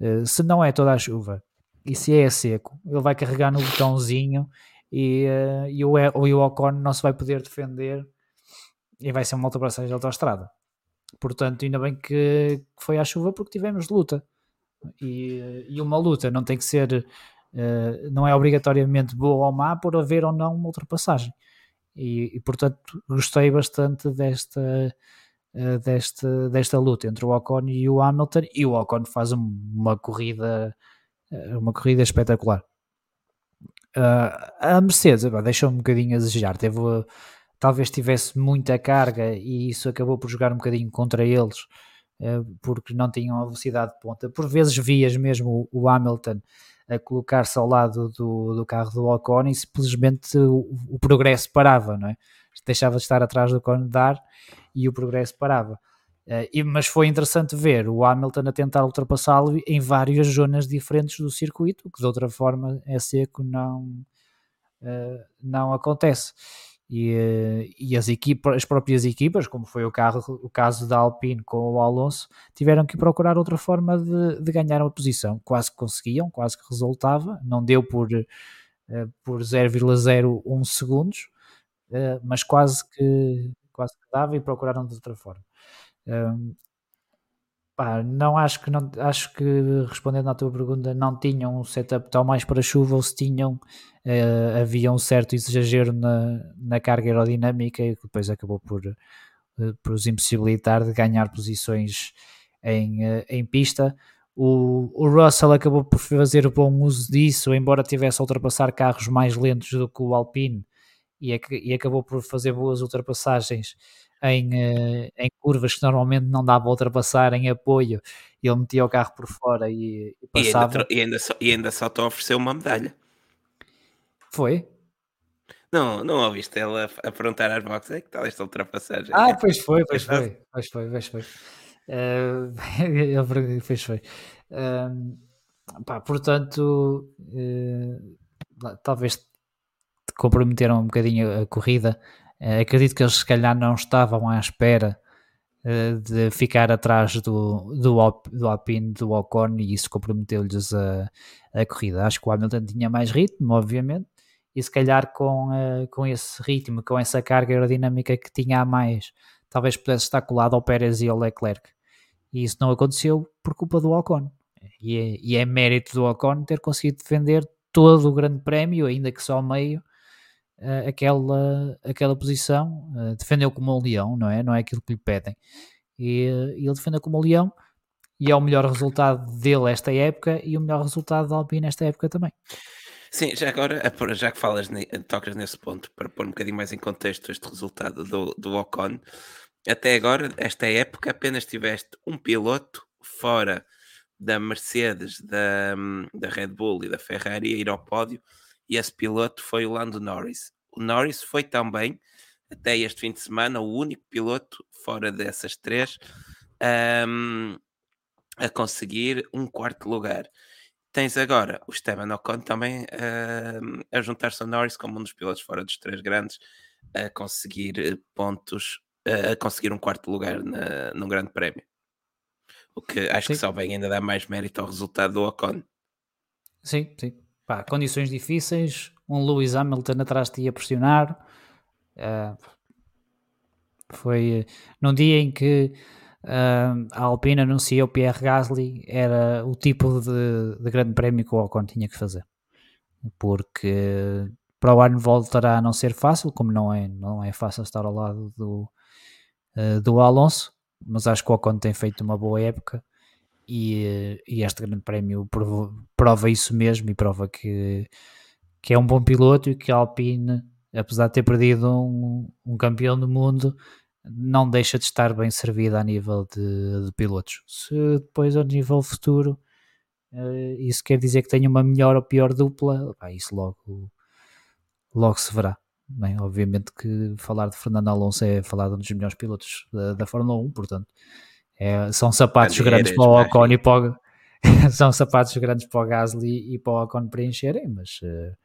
Speaker 1: uh, se não é toda a chuva e se é seco, ele vai carregar no botãozinho e, e, o, e o Ocon não se vai poder defender e vai ser uma ultrapassagem de autostrada. Portanto, ainda bem que, foi à chuva porque tivemos luta. E, e uma luta não tem que ser Uh, não é obrigatoriamente boa ou má por haver ou não uma ultrapassagem. E, e portanto, gostei bastante desta, uh, desta, desta luta entre o Ocon e o Hamilton. E o Ocon faz uma corrida, uh, uma corrida espetacular. a Mercedes deixou um bocadinho a desejar. Teve, talvez tivesse muita carga e isso acabou por jogar um bocadinho contra eles porque não tinham a velocidade de ponta. Por vezes vias mesmo o Hamilton a colocar-se ao lado do, do carro do Ocon e simplesmente o, o, progresso parava, não é? Deixava de estar atrás do Ocon dar e o progresso parava. Uh, e, mas foi interessante ver o Hamilton a tentar ultrapassá-lo em várias zonas diferentes do circuito, que de outra forma é seco não, uh, não acontece e, eh, e as, equipas, as próprias equipas, como foi o, carro, o caso da Alpine com o Alonso, tiveram que procurar outra forma de, de ganhar uma posição. Quase que conseguiam, quase que resultava, não deu por, uh, por 0,01 segundos, uh, mas quase que, quase que dava e procuraram de outra forma. Não acho que não acho que respondendo à tua pergunta não tinham um setup tão mais para chuva ou se tinham uh, havia um certo exagero na, na carga aerodinâmica e que depois acabou por, uh, por os impossibilitar de ganhar posições em, uh, em pista. O, o Russell acabou por fazer bom uso disso, embora tivesse a ultrapassar carros mais lentos do que o Alpine e, e acabou por fazer boas ultrapassagens em, em curvas que normalmente não dava ultrapassar em apoio, ele metia o carro por fora e, e passava.
Speaker 2: E ainda, e ainda, só, e ainda só estão a oferecer uma medalha.
Speaker 1: Foi?
Speaker 2: Não, não ouviste ela a perguntar às boxes, é que tal esta ultrapassagem?
Speaker 1: Ah, pois foi, pois foi, pois foi, pois foi. Uh, ele pois foi. Pá, portanto, uh, talvez te comprometeram um bocadinho a corrida Uh, acredito que eles se calhar não estavam à espera uh, de ficar atrás do, do, do Alpine, do Ocon e isso comprometeu-lhes a, a corrida. Acho que o Hamilton tinha mais ritmo, obviamente, e se calhar com, uh, com esse ritmo, com essa carga aerodinâmica que tinha a mais, talvez pudesse estar colado ao Pérez e ao Leclerc. E isso não aconteceu por culpa do Ocon. E é, e é mérito do Ocon ter conseguido defender todo o grande prémio, ainda que só meio, uh, aquela, aquela posição, uh, defendeu como um leão, não é? Não é aquilo que lhe pedem. E, ele defendeu como um leão e é o melhor resultado dele esta época e o melhor resultado da Alpine nesta época também.
Speaker 2: Sim, já agora, já que falas, tocas nesse ponto, para pôr um bocadinho mais em contexto este resultado do, do Ocon, até agora, esta época, apenas tiveste um piloto fora da Mercedes, da, da Red Bull e da Ferrari a ir ao pódio e esse piloto foi o Lando Norris. O Norris foi também, até este fim de semana, o único piloto fora dessas três um, a conseguir um quarto lugar. Tens agora o Esteban Ocon também uh, a juntar-se ao Norris como um dos pilotos fora dos três grandes a conseguir eh, pontos, uh, a conseguir um quarto lugar na, num grande prémio. O que acho sim. que só bem ainda dá mais mérito ao resultado do Ocon.
Speaker 1: Sim, sim pá, condições difíceis, um Lewis Hamilton atrás de ti a pressionar. Uh, foi num dia em que uh, a Alpine anunciou o Pierre Gasly era o tipo de, de, grande prémio que o Ocon tinha que fazer. Porque para o ano voltará a não ser fácil, como não é, não é fácil estar ao lado do, uh, do Alonso, mas acho que o Ocon tem feito uma boa época e, e este grande prémio prova, prova, isso mesmo e prova que, que é um bom piloto e que a Alpine, apesar de ter perdido um, um campeão do mundo, não deixa de estar bem servida a nível de, de pilotos. Se depois ao nível futuro uh, isso quer dizer que tenha uma melhor ou pior dupla, isso logo, logo se verá. Bem, obviamente que falar de Fernando Alonso é falar de um dos melhores pilotos da, da Fórmula 1, portanto é, são sapatos grandes para o Ocon e para o, são sapatos grandes para o Gasly e para o Ocon preencherem, mas uh,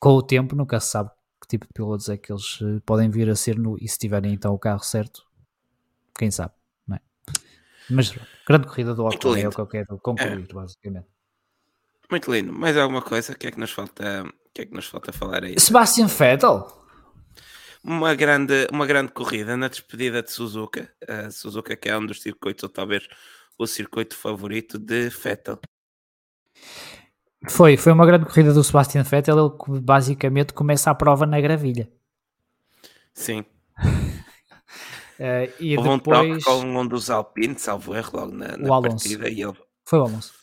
Speaker 1: com o tempo nunca se sabe que tipo de pilotos é que eles uh, podem vir a ser no, e se tiverem então o carro certo, quem sabe, não é? Mas grande corrida do Ocon é o que eu quero concluir, é. basicamente.
Speaker 2: Muito lindo. Mais alguma coisa? O que é que nos falta, o que é que nos falta falar aí?
Speaker 1: Sebastian Vettel.
Speaker 2: Uma grande, uma grande corrida na despedida de Suzuka. A Suzuka que é um dos circuitos, ou talvez o circuito favorito de Vettel.
Speaker 1: Foi, foi uma grande corrida do Sebastian Vettel, ele basicamente começa a prova na gravilha.
Speaker 2: Sim.
Speaker 1: uh, e
Speaker 2: Houve
Speaker 1: depois...
Speaker 2: um toque com um dos Alpine, salvo erro, logo na, na partida. E ele...
Speaker 1: Foi o Alonso.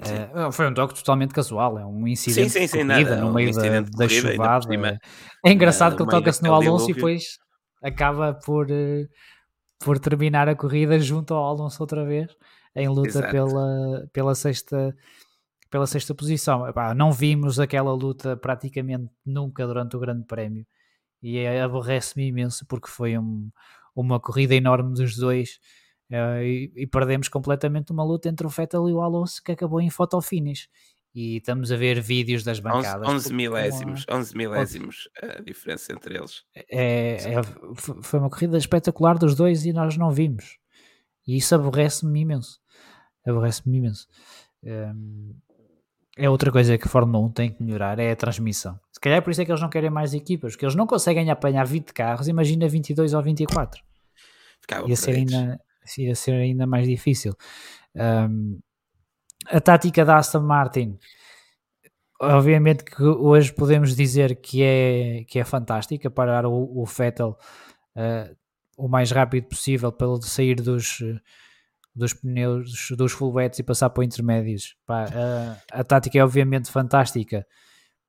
Speaker 1: Uh, foi um toque totalmente casual, é um incidente sim, sim, corrida nada, no um meio da, da chuvada. É engraçado que ele toca-se no Alonso e depois acaba por, uh, por terminar a corrida junto ao Alonso outra vez, em luta pela, pela sexta pela sexta posição. Epá, não vimos aquela luta praticamente nunca durante o Grande Prémio e é, aborrece-me imenso porque foi um, uma corrida enorme dos dois uh, e, e, perdemos completamente uma luta entre o Vettel e o Alonso que acabou em photo finish. E estamos a ver vídeos das bancadas.
Speaker 2: 11 milésimos, 11 milésimos a diferença entre eles.
Speaker 1: É, é, foi uma corrida espetacular dos dois e nós não vimos. E isso aborrece-me imenso. Aborrece-me imenso. Um, é outra coisa que a Fórmula 1 tem que melhorar, é a transmissão. Se calhar é por isso é que eles não querem mais equipas, porque eles não conseguem apanhar 20 carros, imagina 22 ou 24. Ficava ia ser, ainda, ia ser ainda mais difícil. Um, a tática da Aston Martin, obviamente que hoje podemos dizer que é, que é fantástica, parar o, o Vettel uh, o mais rápido possível para ele sair dos, dos pneus, dos full wets e passar para intermédios. Pá, a, a, tática é obviamente fantástica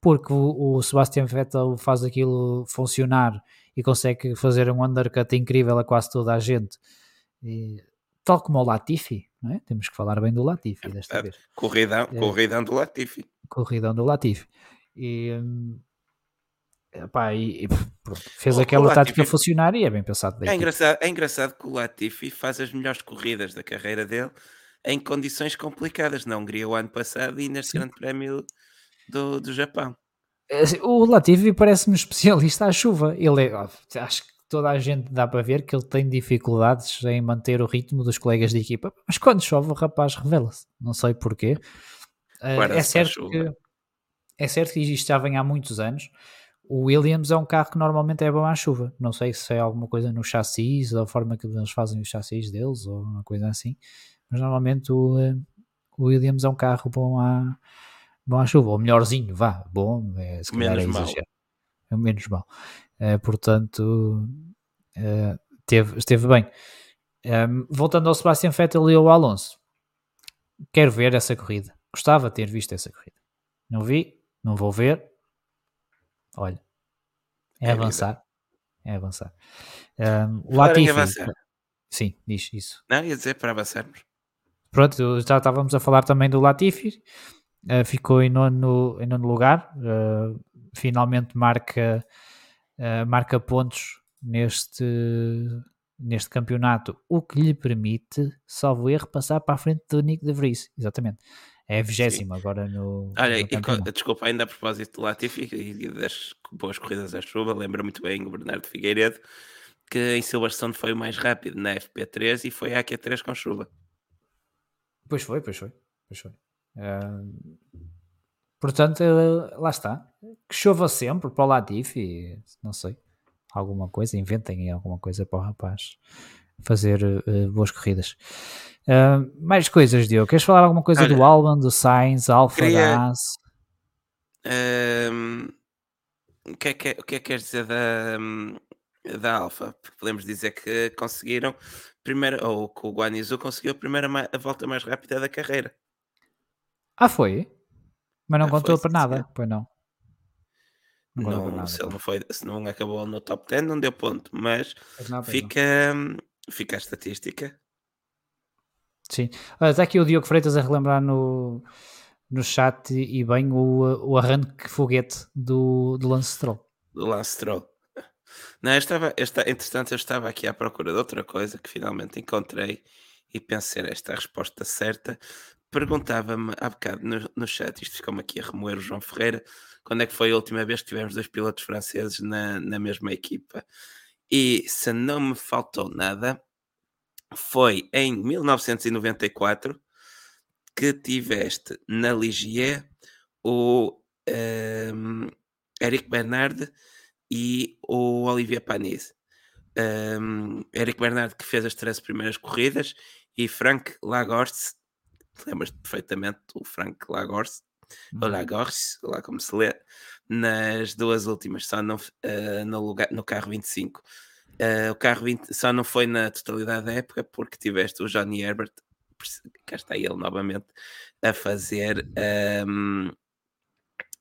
Speaker 1: porque o, o Sebastian Vettel faz aquilo funcionar e consegue fazer um undercut incrível a quase toda a gente. E, tal como o Latifi, é? Temos que falar bem do Latifi desta é, vez.
Speaker 2: Corridão, é, corridão do Latifi.
Speaker 1: Corridão do Latifi. E, hum, epá, e, e pronto, fez o, aquela o tática funcionar e é bem pensado.
Speaker 2: É engraçado, é engraçado que o Latifi faz as melhores corridas da carreira dele em condições complicadas na Hungria o ano passado e neste Sim. grande prémio do, do Japão.
Speaker 1: É, assim, o Latifi parece-me especialista à chuva. Ele é, acho que toda a gente dá para ver que ele tem dificuldades em manter o ritmo dos colegas de equipa, mas quando chove o rapaz revela-se, não sei porquê. Uh, é certo que é certo que isto já vem há muitos anos. O Williams é um carro que normalmente é bom à chuva. Não sei se é alguma coisa no chassis, da forma que eles fazem os chassis deles, ou uma coisa assim. Mas normalmente o, uh, o Williams é um carro bom à, bom à chuva, ou melhorzinho, vá, bom, é, se calhar menos é exagero. É menos mal. Uh, portanto, uh, teve, esteve bem. Um, ehm, voltando ao Sebastian Vettel e ao Alonso, quero ver essa corrida. Gostava de ter visto essa corrida. Não vi, não vou ver. Olha, é, é avançar. É avançar. Um, Latifi, avançar. Sim, diz isso.
Speaker 2: Não, ia dizer para avançarmos.
Speaker 1: Pronto, já estávamos a falar também do Latifi. Uh, ficou em nono, em nono lugar. Uh, finalmente marca uh, marca pontos neste, neste campeonato, o que lhe permite, salvo erro, passar para a frente do Nick de Vries. Exatamente. É a vigésima agora no.
Speaker 2: Olha, no e, desculpa, ainda a propósito do Latifi e das boas corridas à chuva, lembra muito bem o Bernardo Figueiredo que em Silverstone foi o mais rápido na FP3 e foi a AQ3 com chuva.
Speaker 1: Pois foi, pois foi. Pois foi. Uh, Portanto, eh, lá está. Que chova sempre para o Latifi, não sei. Alguma coisa, inventem alguma coisa para o rapaz fazer uh, boas corridas. Uh, mais coisas, Diogo. Queres falar alguma coisa Olha, do Alban, do Sainz, Alfa, queria, da As?
Speaker 2: Um, o, que é que, o que é que queres dizer da, da Alfa? Podemos dizer que conseguiram, primeiro, ou que o Guanizu conseguiu a primeira a volta mais rápida da carreira.
Speaker 1: Ah, foi? Mas não ah, contou para nada, sim. pois não.
Speaker 2: Não, não se, ele não foi, se não acabou no top 10, não deu ponto, mas não, fica, não. Fica a estatística.
Speaker 1: Sim, está aqui o Diogo Freitas a relembrar no, no chat e bem o, o arranque foguete do, do Lance Stroll.
Speaker 2: Do Lance Stroll. Não, eu estava, esta, entretanto, eu estava aqui à procura de outra coisa que finalmente encontrei e pensei esta é a resposta certa perguntava-me há bocado no, no chat, isto ficou-me aqui a remoer o João Ferreira, quando é que foi a última vez que tivemos dois pilotos franceses na, na mesma equipa? E se não me faltou nada, foi em 1994 que tiveste na Ligier o um, Eric Bernard e o Olivier Panis. Um, Eric Bernard que fez as três primeiras corridas e Frank Lagorce, lembras-te perfeitamente o Frank Lagorce, ou uhum. Lagorce, lá como se lê, nas duas últimas, só no, uh, no, lugar, no carro 25. Uh, eh, o carro 20 só não foi na totalidade da época porque tiveste o Johnny Herbert, cá está ele novamente, a fazer um,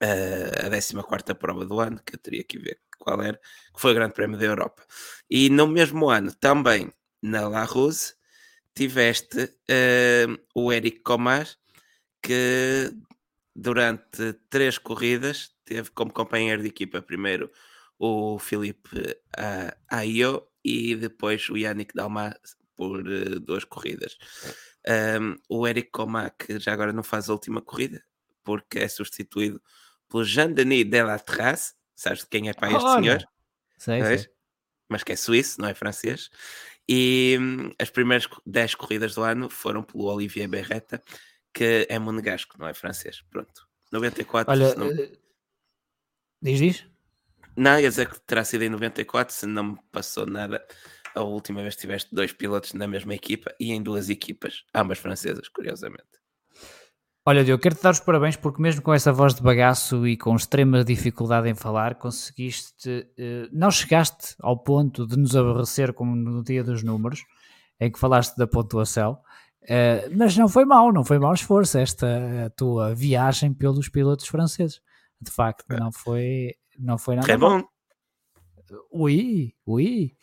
Speaker 2: a 14 prova do ano, que eu teria que ver qual era, que foi o Grande Prémio da Europa. E no mesmo ano, também na La Rose, tiveste uh, o Eric Comas, que durante três corridas teve como companheiro de equipa primeiro o Filipe uh, Ayo e depois o Yannick Dalma por uh, duas corridas. Um, o Eric Comas, que já agora não faz a última corrida, porque é substituído pelo Jean-Denis Delatraz, sabes de quem é pai este senhor?
Speaker 1: Sei, sei.
Speaker 2: Mas que é suíço, não é francês. E hum, as primeiras 10 corridas do ano foram pelo Olivier Berreta, que é monegasco, não é francês. Pronto. 94.
Speaker 1: Olha, não... Eh, diz, diz?
Speaker 2: Não, ia dizer que terá sido em 94, se não me passou nada. A última vez tiveste dois pilotos na mesma equipa e em duas equipas, ambas francesas, curiosamente.
Speaker 1: Olha, Diogo, quero-te dar os parabéns porque mesmo com essa voz de bagaço e com extrema dificuldade em falar, conseguiste, eh, não chegaste ao ponto de nos aborrecer como no dia dos números, em que falaste da pontuação, eh, mas não foi mal, não foi mau esforço esta tua viagem pelos pilotos franceses. De facto, é. não foi, não foi nada
Speaker 2: É bom.
Speaker 1: Ui, ui.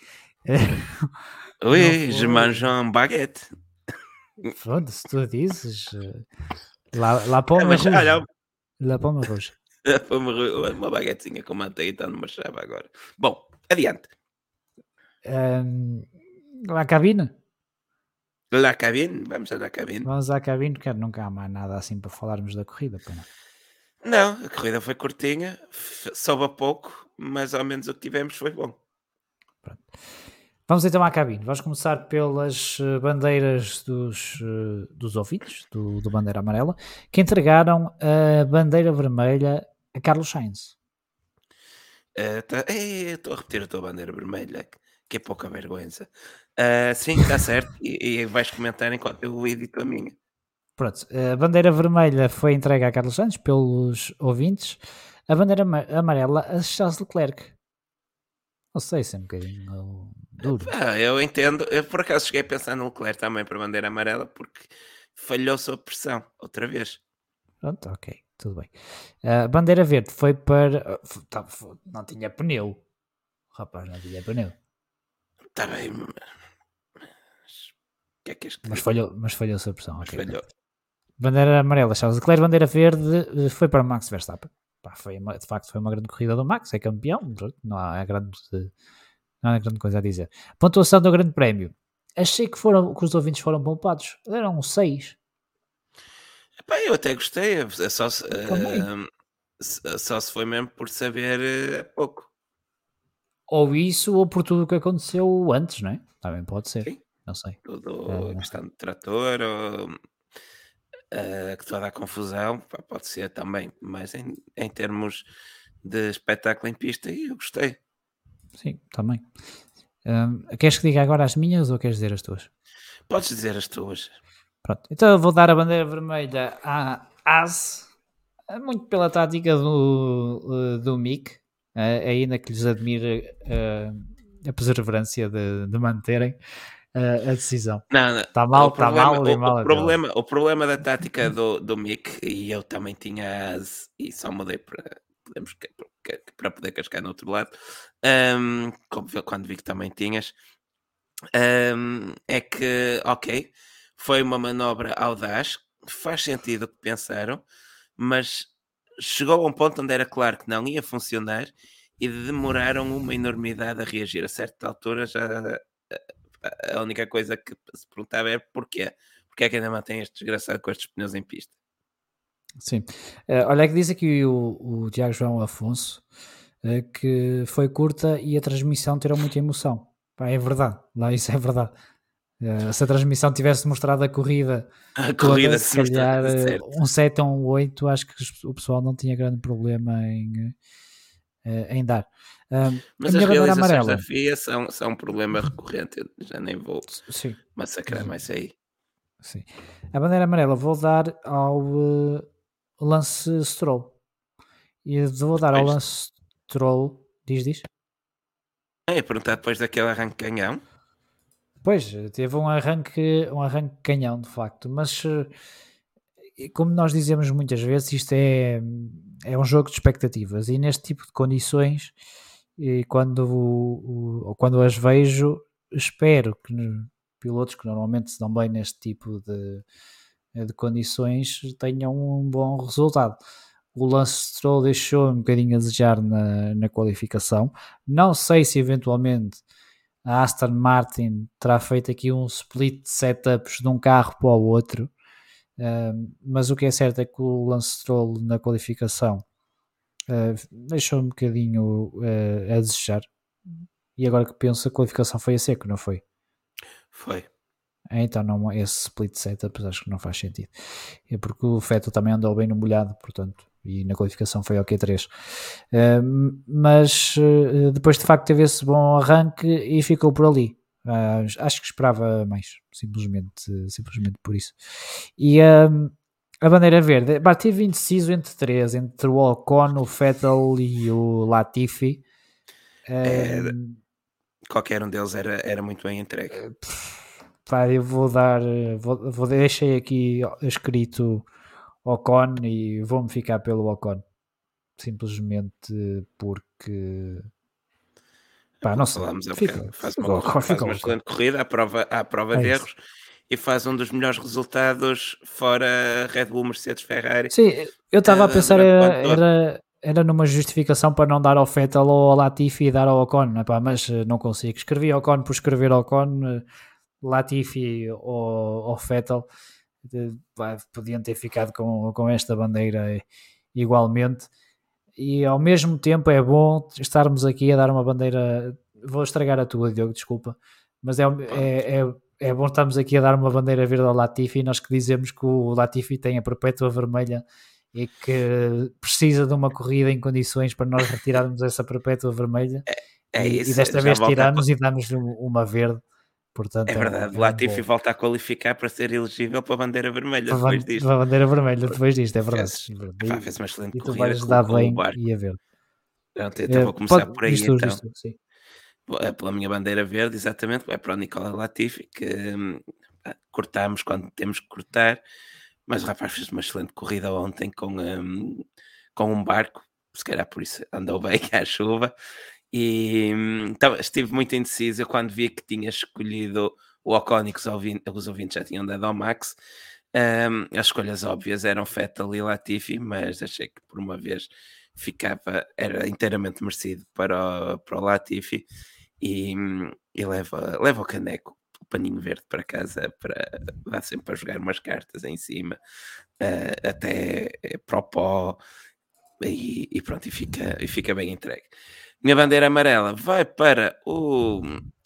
Speaker 2: Ui, je mange un baguette.
Speaker 1: Pronto, se tu dizes... Eh, La, la Poma é, Olha, La Poma Roxa.
Speaker 2: La Poma Uma baguetezinha com manteiga está numa chave agora. Bom, adiante.
Speaker 1: Um, la cabine?
Speaker 2: La cabine? Vamos à cabine.
Speaker 1: Vamos à cabine, porque nunca há mais nada assim para falarmos da corrida. Não?
Speaker 2: Não, a corrida foi curtinha, soube a pouco, mas ao menos o que tivemos foi bom.
Speaker 1: Pronto. Vamos então à cabine. Vamos começar pelas eh, bandeiras dos, eh, dos ouvintes, do, do Bandeira Amarela, que entregaram a bandeira vermelha a Carlos Sainz.
Speaker 2: Uh, tá, estou a repetir a tua bandeira vermelha, que é pouca vergonha. Uh, sim, está certo. e, e, vais comentar enquanto eu edito a minha.
Speaker 1: Pronto, a bandeira vermelha foi entregue a Carlos Sainz pelos ouvintes. A bandeira amarela a Charles Leclerc. Não sei se é um bocadinho duro.
Speaker 2: Ah, eu entendo. Eu por acaso cheguei a pensar no Leclerc também para a bandeira amarela porque falhou sob pressão outra vez.
Speaker 1: Pronto, ok, tudo bem. A bandeira verde foi para. Tá, não tinha pneu. Rapaz não tinha pneu.
Speaker 2: Está bem, mas. Que é que este...
Speaker 1: mas, falhou, mas falhou sob pressão. Okay,
Speaker 2: falhou.
Speaker 1: Bandeira amarela, Charles Leclerc. Bandeira verde eh, foi para Max Verstappen. Pá, foi uma, de facto foi uma grande corrida do Max, é campeão, não há grande, não há grande coisa a dizer. Pontuação do Grande Prémio. Achei que, foram, que os ouvintes foram poupados. Eram 6.
Speaker 2: eu até gostei. É só, uh, só se foi mesmo por saber uh, pouco.
Speaker 1: Ou isso, ou por tudo o que aconteceu antes, não é? Também pode ser. Sim. Não sei.
Speaker 2: Tudo é, questão de trator, ou uh, que toda a confusão, pode ser também, mas em, em termos de espetáculo em pista, eu gostei.
Speaker 1: Sim, também. Um, queres que diga agora as minhas ou queres dizer as tuas?
Speaker 2: Podes dizer as tuas.
Speaker 1: Pronto, então eu vou dar a bandeira vermelha à AS, muito pela tática do, do Mick, ainda que lhes admire a perseverança de, de manterem a, decisão.
Speaker 2: Não, Está mal, está mal, o, mal. O, problema, o problema da tática do, do Mick, e eu também tinha as, e só mudei para, podemos, para poder cascar no outro lado, um, quando vi que também tinhas, um, é que, ok, foi uma manobra audaz, faz sentido o que pensaram, mas chegou a um ponto onde era claro que não ia funcionar e demoraram uma enormidade a reagir. A certa altura já a única coisa que se perguntava é porquê. porque é que ainda mantém este desgraçado com estes pneus em pista.
Speaker 1: Sim. Uh, olha, é que diz aqui o, o Tiago João Afonso uh, que foi curta e a transmissão terá muita emoção. Pá, é verdade, lá isso é verdade. Uh, se a transmissão tivesse mostrado a corrida,
Speaker 2: a corrida
Speaker 1: toda, se calhar um 7 ou um 8, acho que o pessoal não tinha grande problema em, em dar.
Speaker 2: Mas as realizações amarela, da FIA são, são um problema recorrente, eu já nem vou Sim. massacrar mais aí.
Speaker 1: Sim. A bandeira amarela vou dar ao uh, Lance Stroll. E vou dar ao Lance Stroll. Diz, diz.
Speaker 2: É, perguntar depois daquele arranque canhão.
Speaker 1: Pois, teve um arranque, um arranque canhão, de facto, mas eh, como nós dizemos muitas vezes, isto é, é um jogo de expectativas e neste tipo de condições e quando, o, quando as vejo, espero que pilotos que normalmente se dão bem neste tipo de, de condições tenham um bom resultado. O Lance Stroll deixou um bocadinho a desejar na, na qualificação. Não sei se eventualmente a Aston Martin terá feito aqui um split de setups de um carro para o outro, uh, mas o que é certo é que o Lance Stroll na qualificação Uh, deixou um bocadinho uh, a desejar. E agora que penso, a qualificação foi a seco, não foi?
Speaker 2: Foi.
Speaker 1: É, então, não, esse split setup acho que não faz sentido. É porque o Fettel também andou bem no molhado, portanto, e na qualificação foi ao Q3. Uh, mas depois de facto teve esse bom arranque e ficou por ali. acho que esperava mais, simplesmente, simplesmente por isso. E a bandeira verde, bah, tive indeciso entre três, entre o Ocon, o Vettel e o Latifi.
Speaker 2: É, qualquer um deles era, era muito bem entregue. Eh,
Speaker 1: pá, eu vou dar, vou, vou deixei aqui escrito Ocon e vou-me ficar pelo Ocon. Simplesmente porque
Speaker 2: Pá, não sei. Falamos fica, faz uma, faz uma excelente corrida à prova, à prova é de erros e faz um dos melhores resultados fora Red Bull, Mercedes, Ferrari.
Speaker 1: Sim, eu estava a eh, pensar era, era, era numa justificação para não dar ao Vettel ou ao Latifi e dar ao Ocon, é, mas eh, não consigo. Escrevi Ocon por escrever Ocon, eh, Latifi ou, ou Vettel, podiam ter ficado com, com esta bandeira igualmente. E ao mesmo tempo é bom estarmos aqui a dar uma bandeira. Vou estragar a tua, Diogo, desculpa, mas é, é, é é bom estarmos aqui a dar uma bandeira verde ao Latifi, nós que dizemos que o Latifi tem a perpétua vermelha e que precisa de uma corrida em condições para nós retirarmos essa perpétua vermelha.
Speaker 2: É, é
Speaker 1: e,
Speaker 2: isso,
Speaker 1: e desta vez tiramos a... e damos uma verde. Portanto,
Speaker 2: é verdade, o Latifi volta a qualificar para ser elegível para a bandeira vermelha para depois disto.
Speaker 1: Para a bandeira vermelha depois disto, é verdade.
Speaker 2: Fez, é fez uma excelente
Speaker 1: e
Speaker 2: tu
Speaker 1: vais dar bem e a ver.
Speaker 2: Pronto, então vou começar Pode, por aí isto, então. Isto, sim. É pela minha bandeira verde, exatamente, é para o Nicola Latifi, que hum, cortamos quando temos que cortar, mas o rapaz fez uma excelente corrida ontem com, um, com um barco, se calhar por isso andou bem à chuva, e então, estive muito indeciso. Quando vi que tinha escolhido o Ocon que os os ouvintes já tinham dado ao Max. Um, as escolhas óbvias eram Fettel e Latifi, mas achei que por uma vez ficava, era inteiramente merecido para o, para o Latifi e, e leva, leva o caneco, o paninho verde para casa para dar sempre para jogar umas cartas em cima, uh, até para o pó, e, e, pronto, e fica, e fica bem entregue. Minha bandeira amarela vai para o.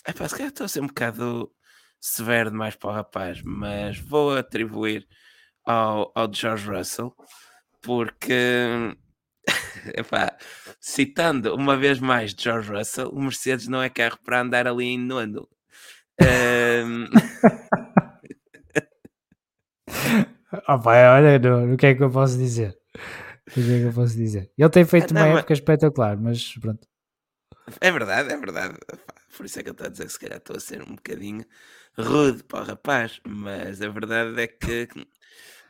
Speaker 2: Epá, se calhar estou a ser um bocado severo demais para o rapaz, mas vou atribuir ao, ao George Russell, porque Epá, citando uma vez mais George Russell, o Mercedes não é carro para andar ali em nono. Um...
Speaker 1: olha, no, o que é que eu posso dizer? O que é que eu posso dizer? Ele tem feito uma época mas... espetacular, mas pronto.
Speaker 2: É verdade, é verdade. Por isso é que eu estou a dizer que se calhar estou a ser um bocadinho rude para o rapaz, mas a verdade é que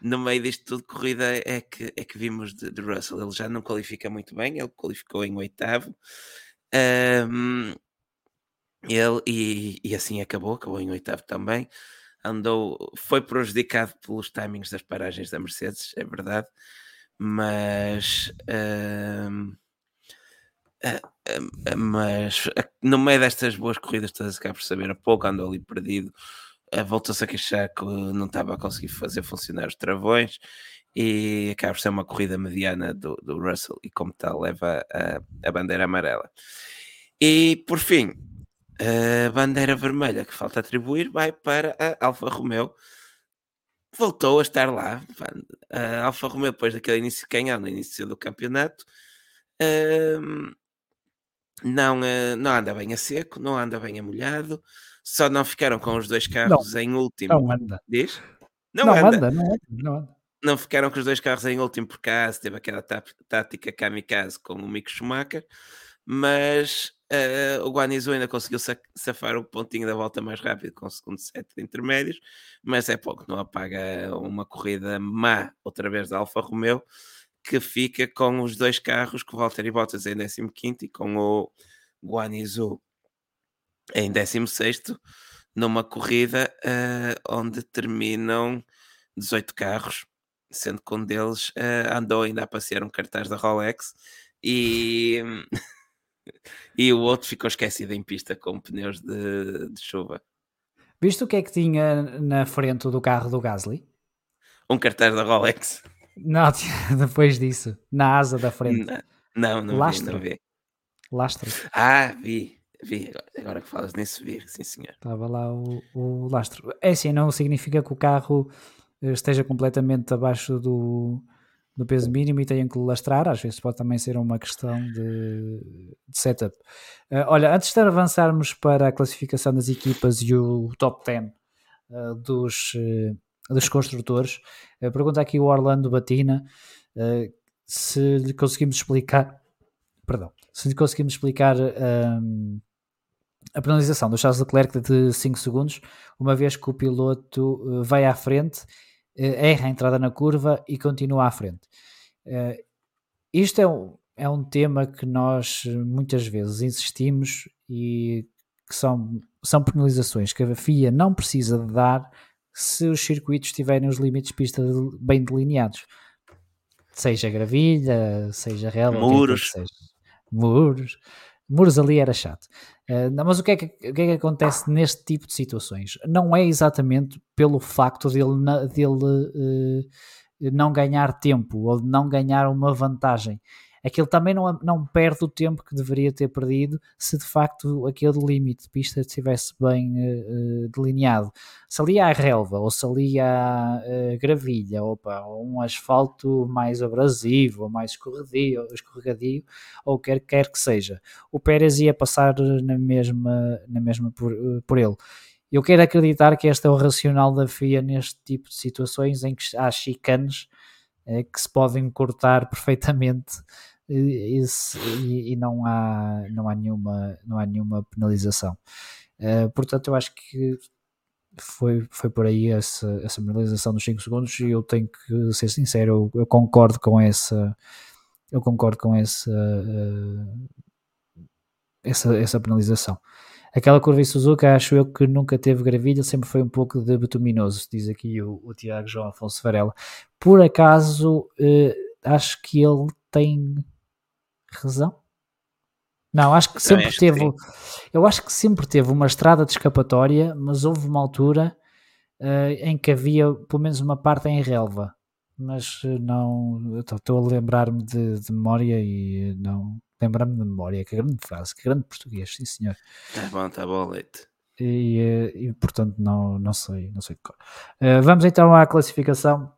Speaker 2: no meio disto tudo, corrida é que, é que vimos de, de Russell. Ele já não qualifica muito bem, ele qualificou em oitavo. Um, ele, e, e assim acabou, acabou em oitavo também. Andou, foi prejudicado pelos timings das paragens da Mercedes, é verdade, mas, um, mas no meio destas boas corridas, todas acaba por saber a pouco, andou ali perdido voltou-se a queixar que não estava a conseguir fazer funcionar os travões e acaba por ser uma corrida mediana do, do Russell e como tal leva a, a bandeira amarela. E por fim, a bandeira vermelha que falta atribuir vai para a Alfa Romeo. Voltou a estar lá. A Alfa Romeo, depois daquele início canhão no início do campeonato, hum, não, uh, não anda bem a seco, não anda bem a molhado. Só não ficaram com os dois carros
Speaker 1: não,
Speaker 2: em último.
Speaker 1: Não anda.
Speaker 2: Diz?
Speaker 1: Não, não anda. anda. Não anda, não anda.
Speaker 2: Não ficaram com os dois carros em último por causa, teve aquela tática kamikaze com o Mick Schumacher, mas uh, o Guanizu ainda conseguiu safar o pontinho da volta mais rápido com o segundo set de intermédios, mas é pouco, não apaga uma corrida má outra vez da Alfa Romeo, que fica com os dois carros, com o Valtteri Bottas em 15 e com o Guanizu em 16 numa corrida uh, onde terminam 18 carros sendo que um deles uh, andou ainda a passear um cartaz da Rolex e, e o outro ficou esquecido em pista com pneus de, de chuva.
Speaker 1: Viste o que é que tinha na frente do carro do Gasly?
Speaker 2: Um cartaz da Rolex.
Speaker 1: Não, depois disso, na asa da frente.
Speaker 2: Não, não, não Lastro. vi, não vi.
Speaker 1: Lastro.
Speaker 2: Ah, vi, vi. Agora, que falas nisso, vi, sim senhor.
Speaker 1: Estava lá o, o lastro. É assim, não significa que o carro esteja completamente abaixo do, do peso mínimo e tenham que lastrar, às vezes pode também ser uma questão de, de setup. Uh, olha, antes de avançarmos para a classificação das equipas e o top 10 uh, dos, uh, dos construtores, pergunta aqui o Orlando Batina se lhe conseguimos explicar, perdão, se lhe conseguimos explicar um, a penalização do Charles Leclerc de 5 segundos, uma vez que o piloto vai à frente eh, erra a entrada na curva e continua à frente. Uh, isto é um, é um tema que nós muitas vezes insistimos e que são, são penalizações que a FIA não precisa de dar se os circuitos tiverem os limites de pista bem delineados. Seja gravilha, seja relva,
Speaker 2: muros.
Speaker 1: Seja. Muros. Muros ali era chato. Uh, mas o que, é que, o que, é que acontece neste tipo de situações? Não é exatamente pelo facto dele, dele uh, não ganhar tempo ou de não ganhar uma vantagem aquele também não, não perde o tempo que deveria ter perdido se de facto aquele limite de pista estivesse bem uh, delineado. Se ali há relva ou se ali há uh, gravilha opa, ou um asfalto mais abrasivo ou mais escorregadio, escorregadio ou quer, quer que seja, o Pérez ia passar na mesma, na mesma por, por ele. Eu quero acreditar que este é o racional da FIA neste tipo de situações em que há chicanes que se podem cortar perfeitamente e, e, não há não há nenhuma não há nenhuma penalização. Uh, portanto eu acho que foi, foi por aí essa, essa penalização dos 5 segundos e eu tenho que ser sincero eu, eu concordo com essa eu concordo com essa uh, essa, essa penalização. Aquela curva em Suzuka acho eu que nunca teve gravilha sempre foi um pouco de betuminoso diz aqui o, o Tiago João Afonso Varela. Por acaso uh, acho que ele tem razão? Não, acho que sempre acho teve. Que eu acho que sempre teve uma estrada de escapatória, mas houve uma altura uh, em que havia pelo menos uma parte em relva. Mas eh, não. Estou a lembrar-me de, de, memória e não. Lembrar-me de memória, que grande frase, que grande português, sim senhor.
Speaker 2: Tá bom, tá bom, leite.
Speaker 1: E, eh, e portanto não, não sei, não sei uh, Vamos então à classificação.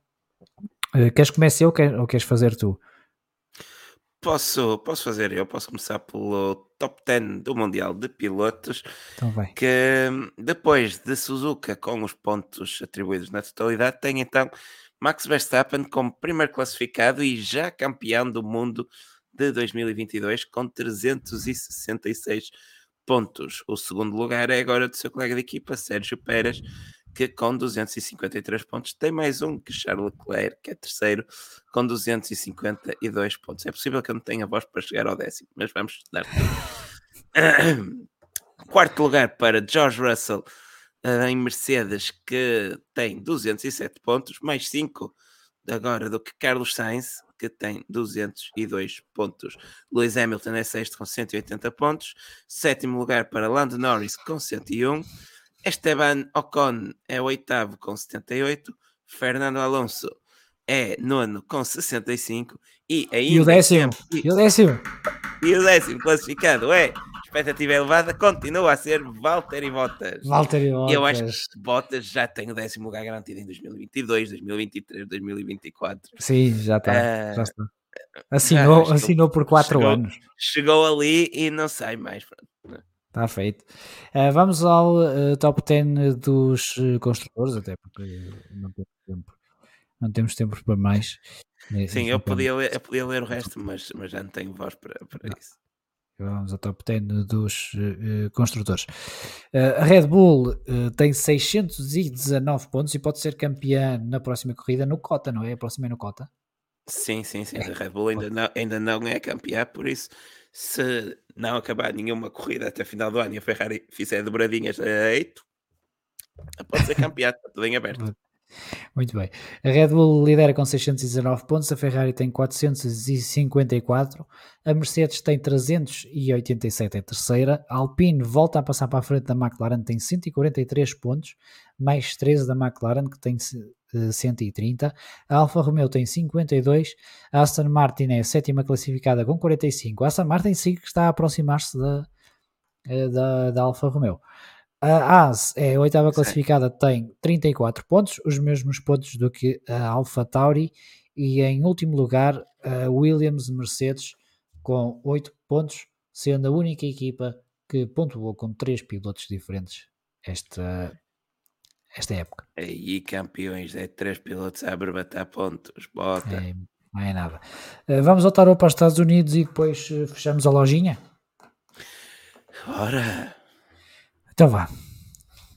Speaker 1: Uh, queres começar eu ou queres fazer tu?
Speaker 2: Posso, posso fazer eu, posso começar pelo top 10 do Mundial de Pilotos.
Speaker 1: Então.
Speaker 2: Que depois de Suzuka, com os pontos atribuídos na totalidade, tem então Max Verstappen como primeiro classificado e já campeão do mundo de 2022 com 366 pontos. O segundo lugar é agora do seu colega de equipa, Sérgio Pérez, que com 253 pontos tem mais um que Charles Leclerc, que é terceiro, com 252 pontos. É possível que eu não tenha voz para chegar ao décimo, mas vamos dar Quarto lugar para George Russell uh, em Mercedes, que tem 207 pontos, mais 5 agora do que Carlos Sainz, que tem 202 pontos. Lewis Hamilton é sexto com 180 pontos. Sétimo lugar para Lando Norris com 101 Esteban Ocon é o oitavo com 78. Fernando Alonso é nono com 65. E ainda
Speaker 1: E o décimo? E o décimo?
Speaker 2: e o décimo classificado é expectativa elevada, continua a ser Valtteri Bottas.
Speaker 1: Valtteri
Speaker 2: E eu acho
Speaker 1: Bottas.
Speaker 2: que Bottas já tem o décimo lugar garantido em 2022, 2023, 2024.
Speaker 1: Sim, já está.
Speaker 2: Eh,
Speaker 1: já está. Assinou, assinou por 4
Speaker 2: chegou.
Speaker 1: anos.
Speaker 2: Chegou ali e não sai mais. pronto.
Speaker 1: Está feito. Eh, vamos ao eh, top 10 dos eh, construtores, até porque não temos tempo. Não temos tempo para mais.
Speaker 2: Sim, eu
Speaker 1: então,
Speaker 2: podia, ler, eu podia ler o resto, mas, mas já não tenho voz para, para isso.
Speaker 1: Vamos ao top 10 dos eh, construtores. Eh, a Red Bull eh, tem 619 pontos e pode ser campeã na próxima corrida no Cota, não é? A próxima é no Cota.
Speaker 2: Sim, sim, sim.
Speaker 1: É.
Speaker 2: A Red Bull ainda não, ainda não é campeã, por isso, se não acabar nenhuma corrida até final do ano e a Ferrari fizer dobradinhas a 8, pode ser campeã, está tudo em aberto.
Speaker 1: Muito bem. A Red Bull lidera com 619 pontos, a Ferrari tem 454, a Mercedes tem 387 em terceira, a Alpine volta a passar para a frente da McLaren, tem 143 pontos, mais 13 da McLaren, que tem 130, a Alfa Romeo tem 52, a Aston Martin é a sétima classificada com 45, a Aston Martin sim que está a aproximar-se da, eh, da, da Alfa Romeo. A AS é a oitava classificada, tem 34 pontos, os mesmos pontos do que a Alpha Tauri, e em último lugar a Williams Mercedes com 8 pontos, sendo a única equipa que pontuou com 3 pilotos diferentes esta, esta época.
Speaker 2: Aí, campeões, é três pilotos a arrebatar pontos. Bota.
Speaker 1: É, não é nada. Eh, Vamos voltar para os Estados Unidos e depois eh, fechamos a lojinha?
Speaker 2: Ora,
Speaker 1: Então vá.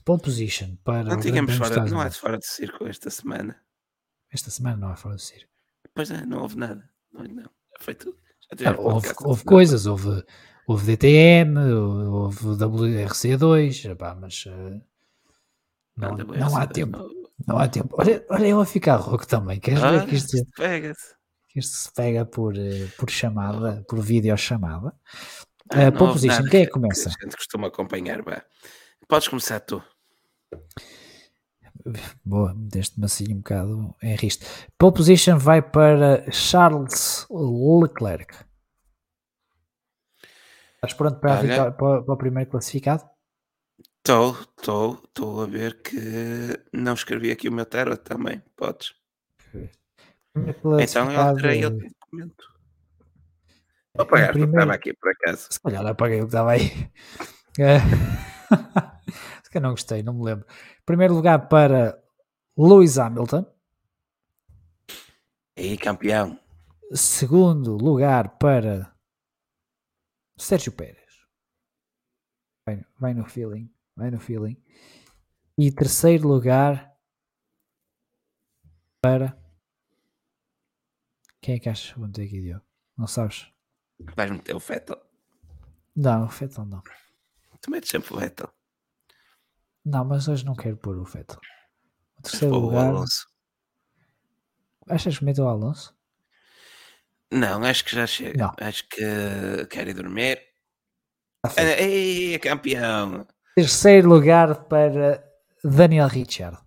Speaker 1: Pole position para
Speaker 2: não tínhamos fora, não há de fora de circo esta semana.
Speaker 1: Esta semana não há fora do circo.
Speaker 2: Pois é, não houve nada. Não, não. Foi tudo.
Speaker 1: Ah, houve, houve coisas, houve, houve DTM, houve WRC2, epá, mas eh, não,
Speaker 2: semana.
Speaker 1: não há
Speaker 2: WRC2,
Speaker 1: tempo.
Speaker 2: não.
Speaker 1: Não há tempo. Olha, olha eu a ficar rouco também. Queres
Speaker 2: Ah,
Speaker 1: ver que isto,
Speaker 2: pega-se.
Speaker 1: que isto se pega por, eh, por chamada, por videochamada?
Speaker 2: Ah,
Speaker 1: Eh,
Speaker 2: não
Speaker 1: pole
Speaker 2: houve
Speaker 1: position,
Speaker 2: nada
Speaker 1: quem é que começa?
Speaker 2: A gente costuma acompanhar, vá. Podes começar tu.
Speaker 1: Boa, deste-me assim um bocado em risco. Pole position vai para Charles Leclerc. Estás pronto para, a
Speaker 2: Olha.
Speaker 1: vitória- para, para o primeiro classificado?
Speaker 2: Estou, estou, estou a ver que não escrevi aqui o meu tarot também. Podes. Então eu alterei o documento. Vou pagar, porque
Speaker 1: primeiro-
Speaker 2: estava aqui por acaso.
Speaker 1: Se calhar apaguei o que estava aí. Eh, Se calhar não gostei, não me lembro. Primeiro lugar para Lewis Hamilton.
Speaker 2: Aí, campeão.
Speaker 1: Segundo lugar para Sérgio Pérez. Vai, vai no feeling. Vai no feeling. E terceiro lugar para. Quem é que achas que vou meter aqui, Diogo? Não sabes?
Speaker 2: Vais meter o Vettel.
Speaker 1: Não, o Fettel não.
Speaker 2: Tu metes sempre o Vettel.
Speaker 1: Não, mas hoje não quero pôr o Fettel. O terceiro
Speaker 2: pô, o
Speaker 1: lugar.
Speaker 2: Alonso.
Speaker 1: Achas que meto o Alonso?
Speaker 2: Não, acho que já chega.
Speaker 1: Não.
Speaker 2: Acho que quero ir dormir.
Speaker 1: Tá.
Speaker 2: Ah, Ei, campeão.
Speaker 1: Terceiro lugar para Daniel Richard.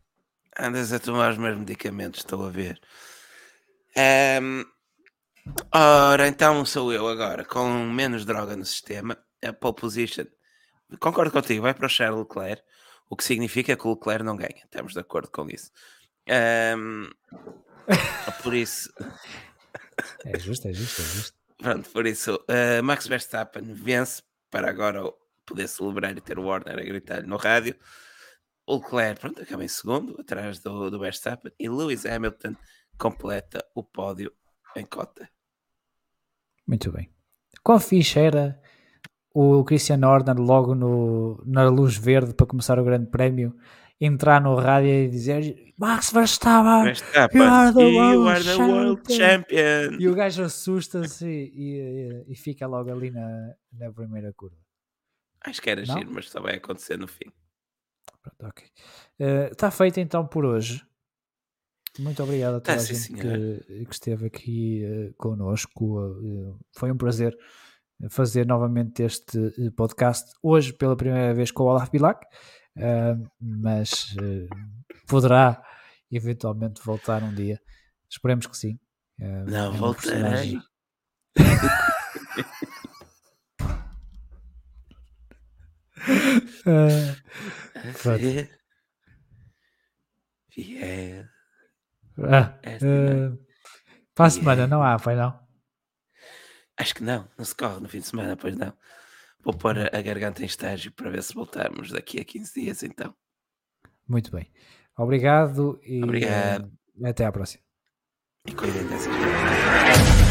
Speaker 2: Andas a tomar os meus medicamentos, estou a ver. Ahm, ora, então sou eu agora, com menos droga no sistema, a pole position. Concordo contigo, vai para o Charles Leclerc, o que significa que o Leclerc não ganha. Estamos de acordo com isso. Ahm, por isso,
Speaker 1: É justo, é justo, é justo.
Speaker 2: pronto, por isso, ah, Max Verstappen vence para agora poder celebrar e ter o Warner a gritar no rádio. O Leclerc, pronto, acaba em segundo, atrás do, do Verstappen, e Lewis Hamilton completa o pódio em cota.
Speaker 1: Muito bem. Qual fixe era o Christian Horner logo no, na luz verde para começar o grande prémio entrar no rádio e dizer Max Verstappen
Speaker 2: Verstappen,
Speaker 1: you are the
Speaker 2: you
Speaker 1: world
Speaker 2: are the world champion.
Speaker 1: e o gajo assusta-se e, e- e fica logo ali na, na primeira curva.
Speaker 2: Acho que era
Speaker 1: Não?
Speaker 2: giro, mas só vai acontecer no fim.
Speaker 1: Pronto, ok. Está feito então por hoje. Muito obrigado a toda
Speaker 2: Tá,
Speaker 1: a
Speaker 2: sim,
Speaker 1: gente que, que esteve aqui eh, connosco. Eh, foi um prazer fazer novamente este eh, podcast. Hoje, pela primeira vez, com o Olaf Bilac. uh, mas uh, poderá eventualmente voltar um dia. Esperemos que sim.
Speaker 2: Uh, Não, é voltarei.
Speaker 1: uh,
Speaker 2: Vier.
Speaker 1: Ah, uh, para a semana não há, foi não?
Speaker 2: Acho que não, não se corre no fim de semana, pois não. Vou pôr a, garganta em estágio para ver se voltarmos daqui a 15 dias então.
Speaker 1: Muito bem. Obrigado e
Speaker 2: Obrigado.
Speaker 1: até à próxima.
Speaker 2: E cuidem dessas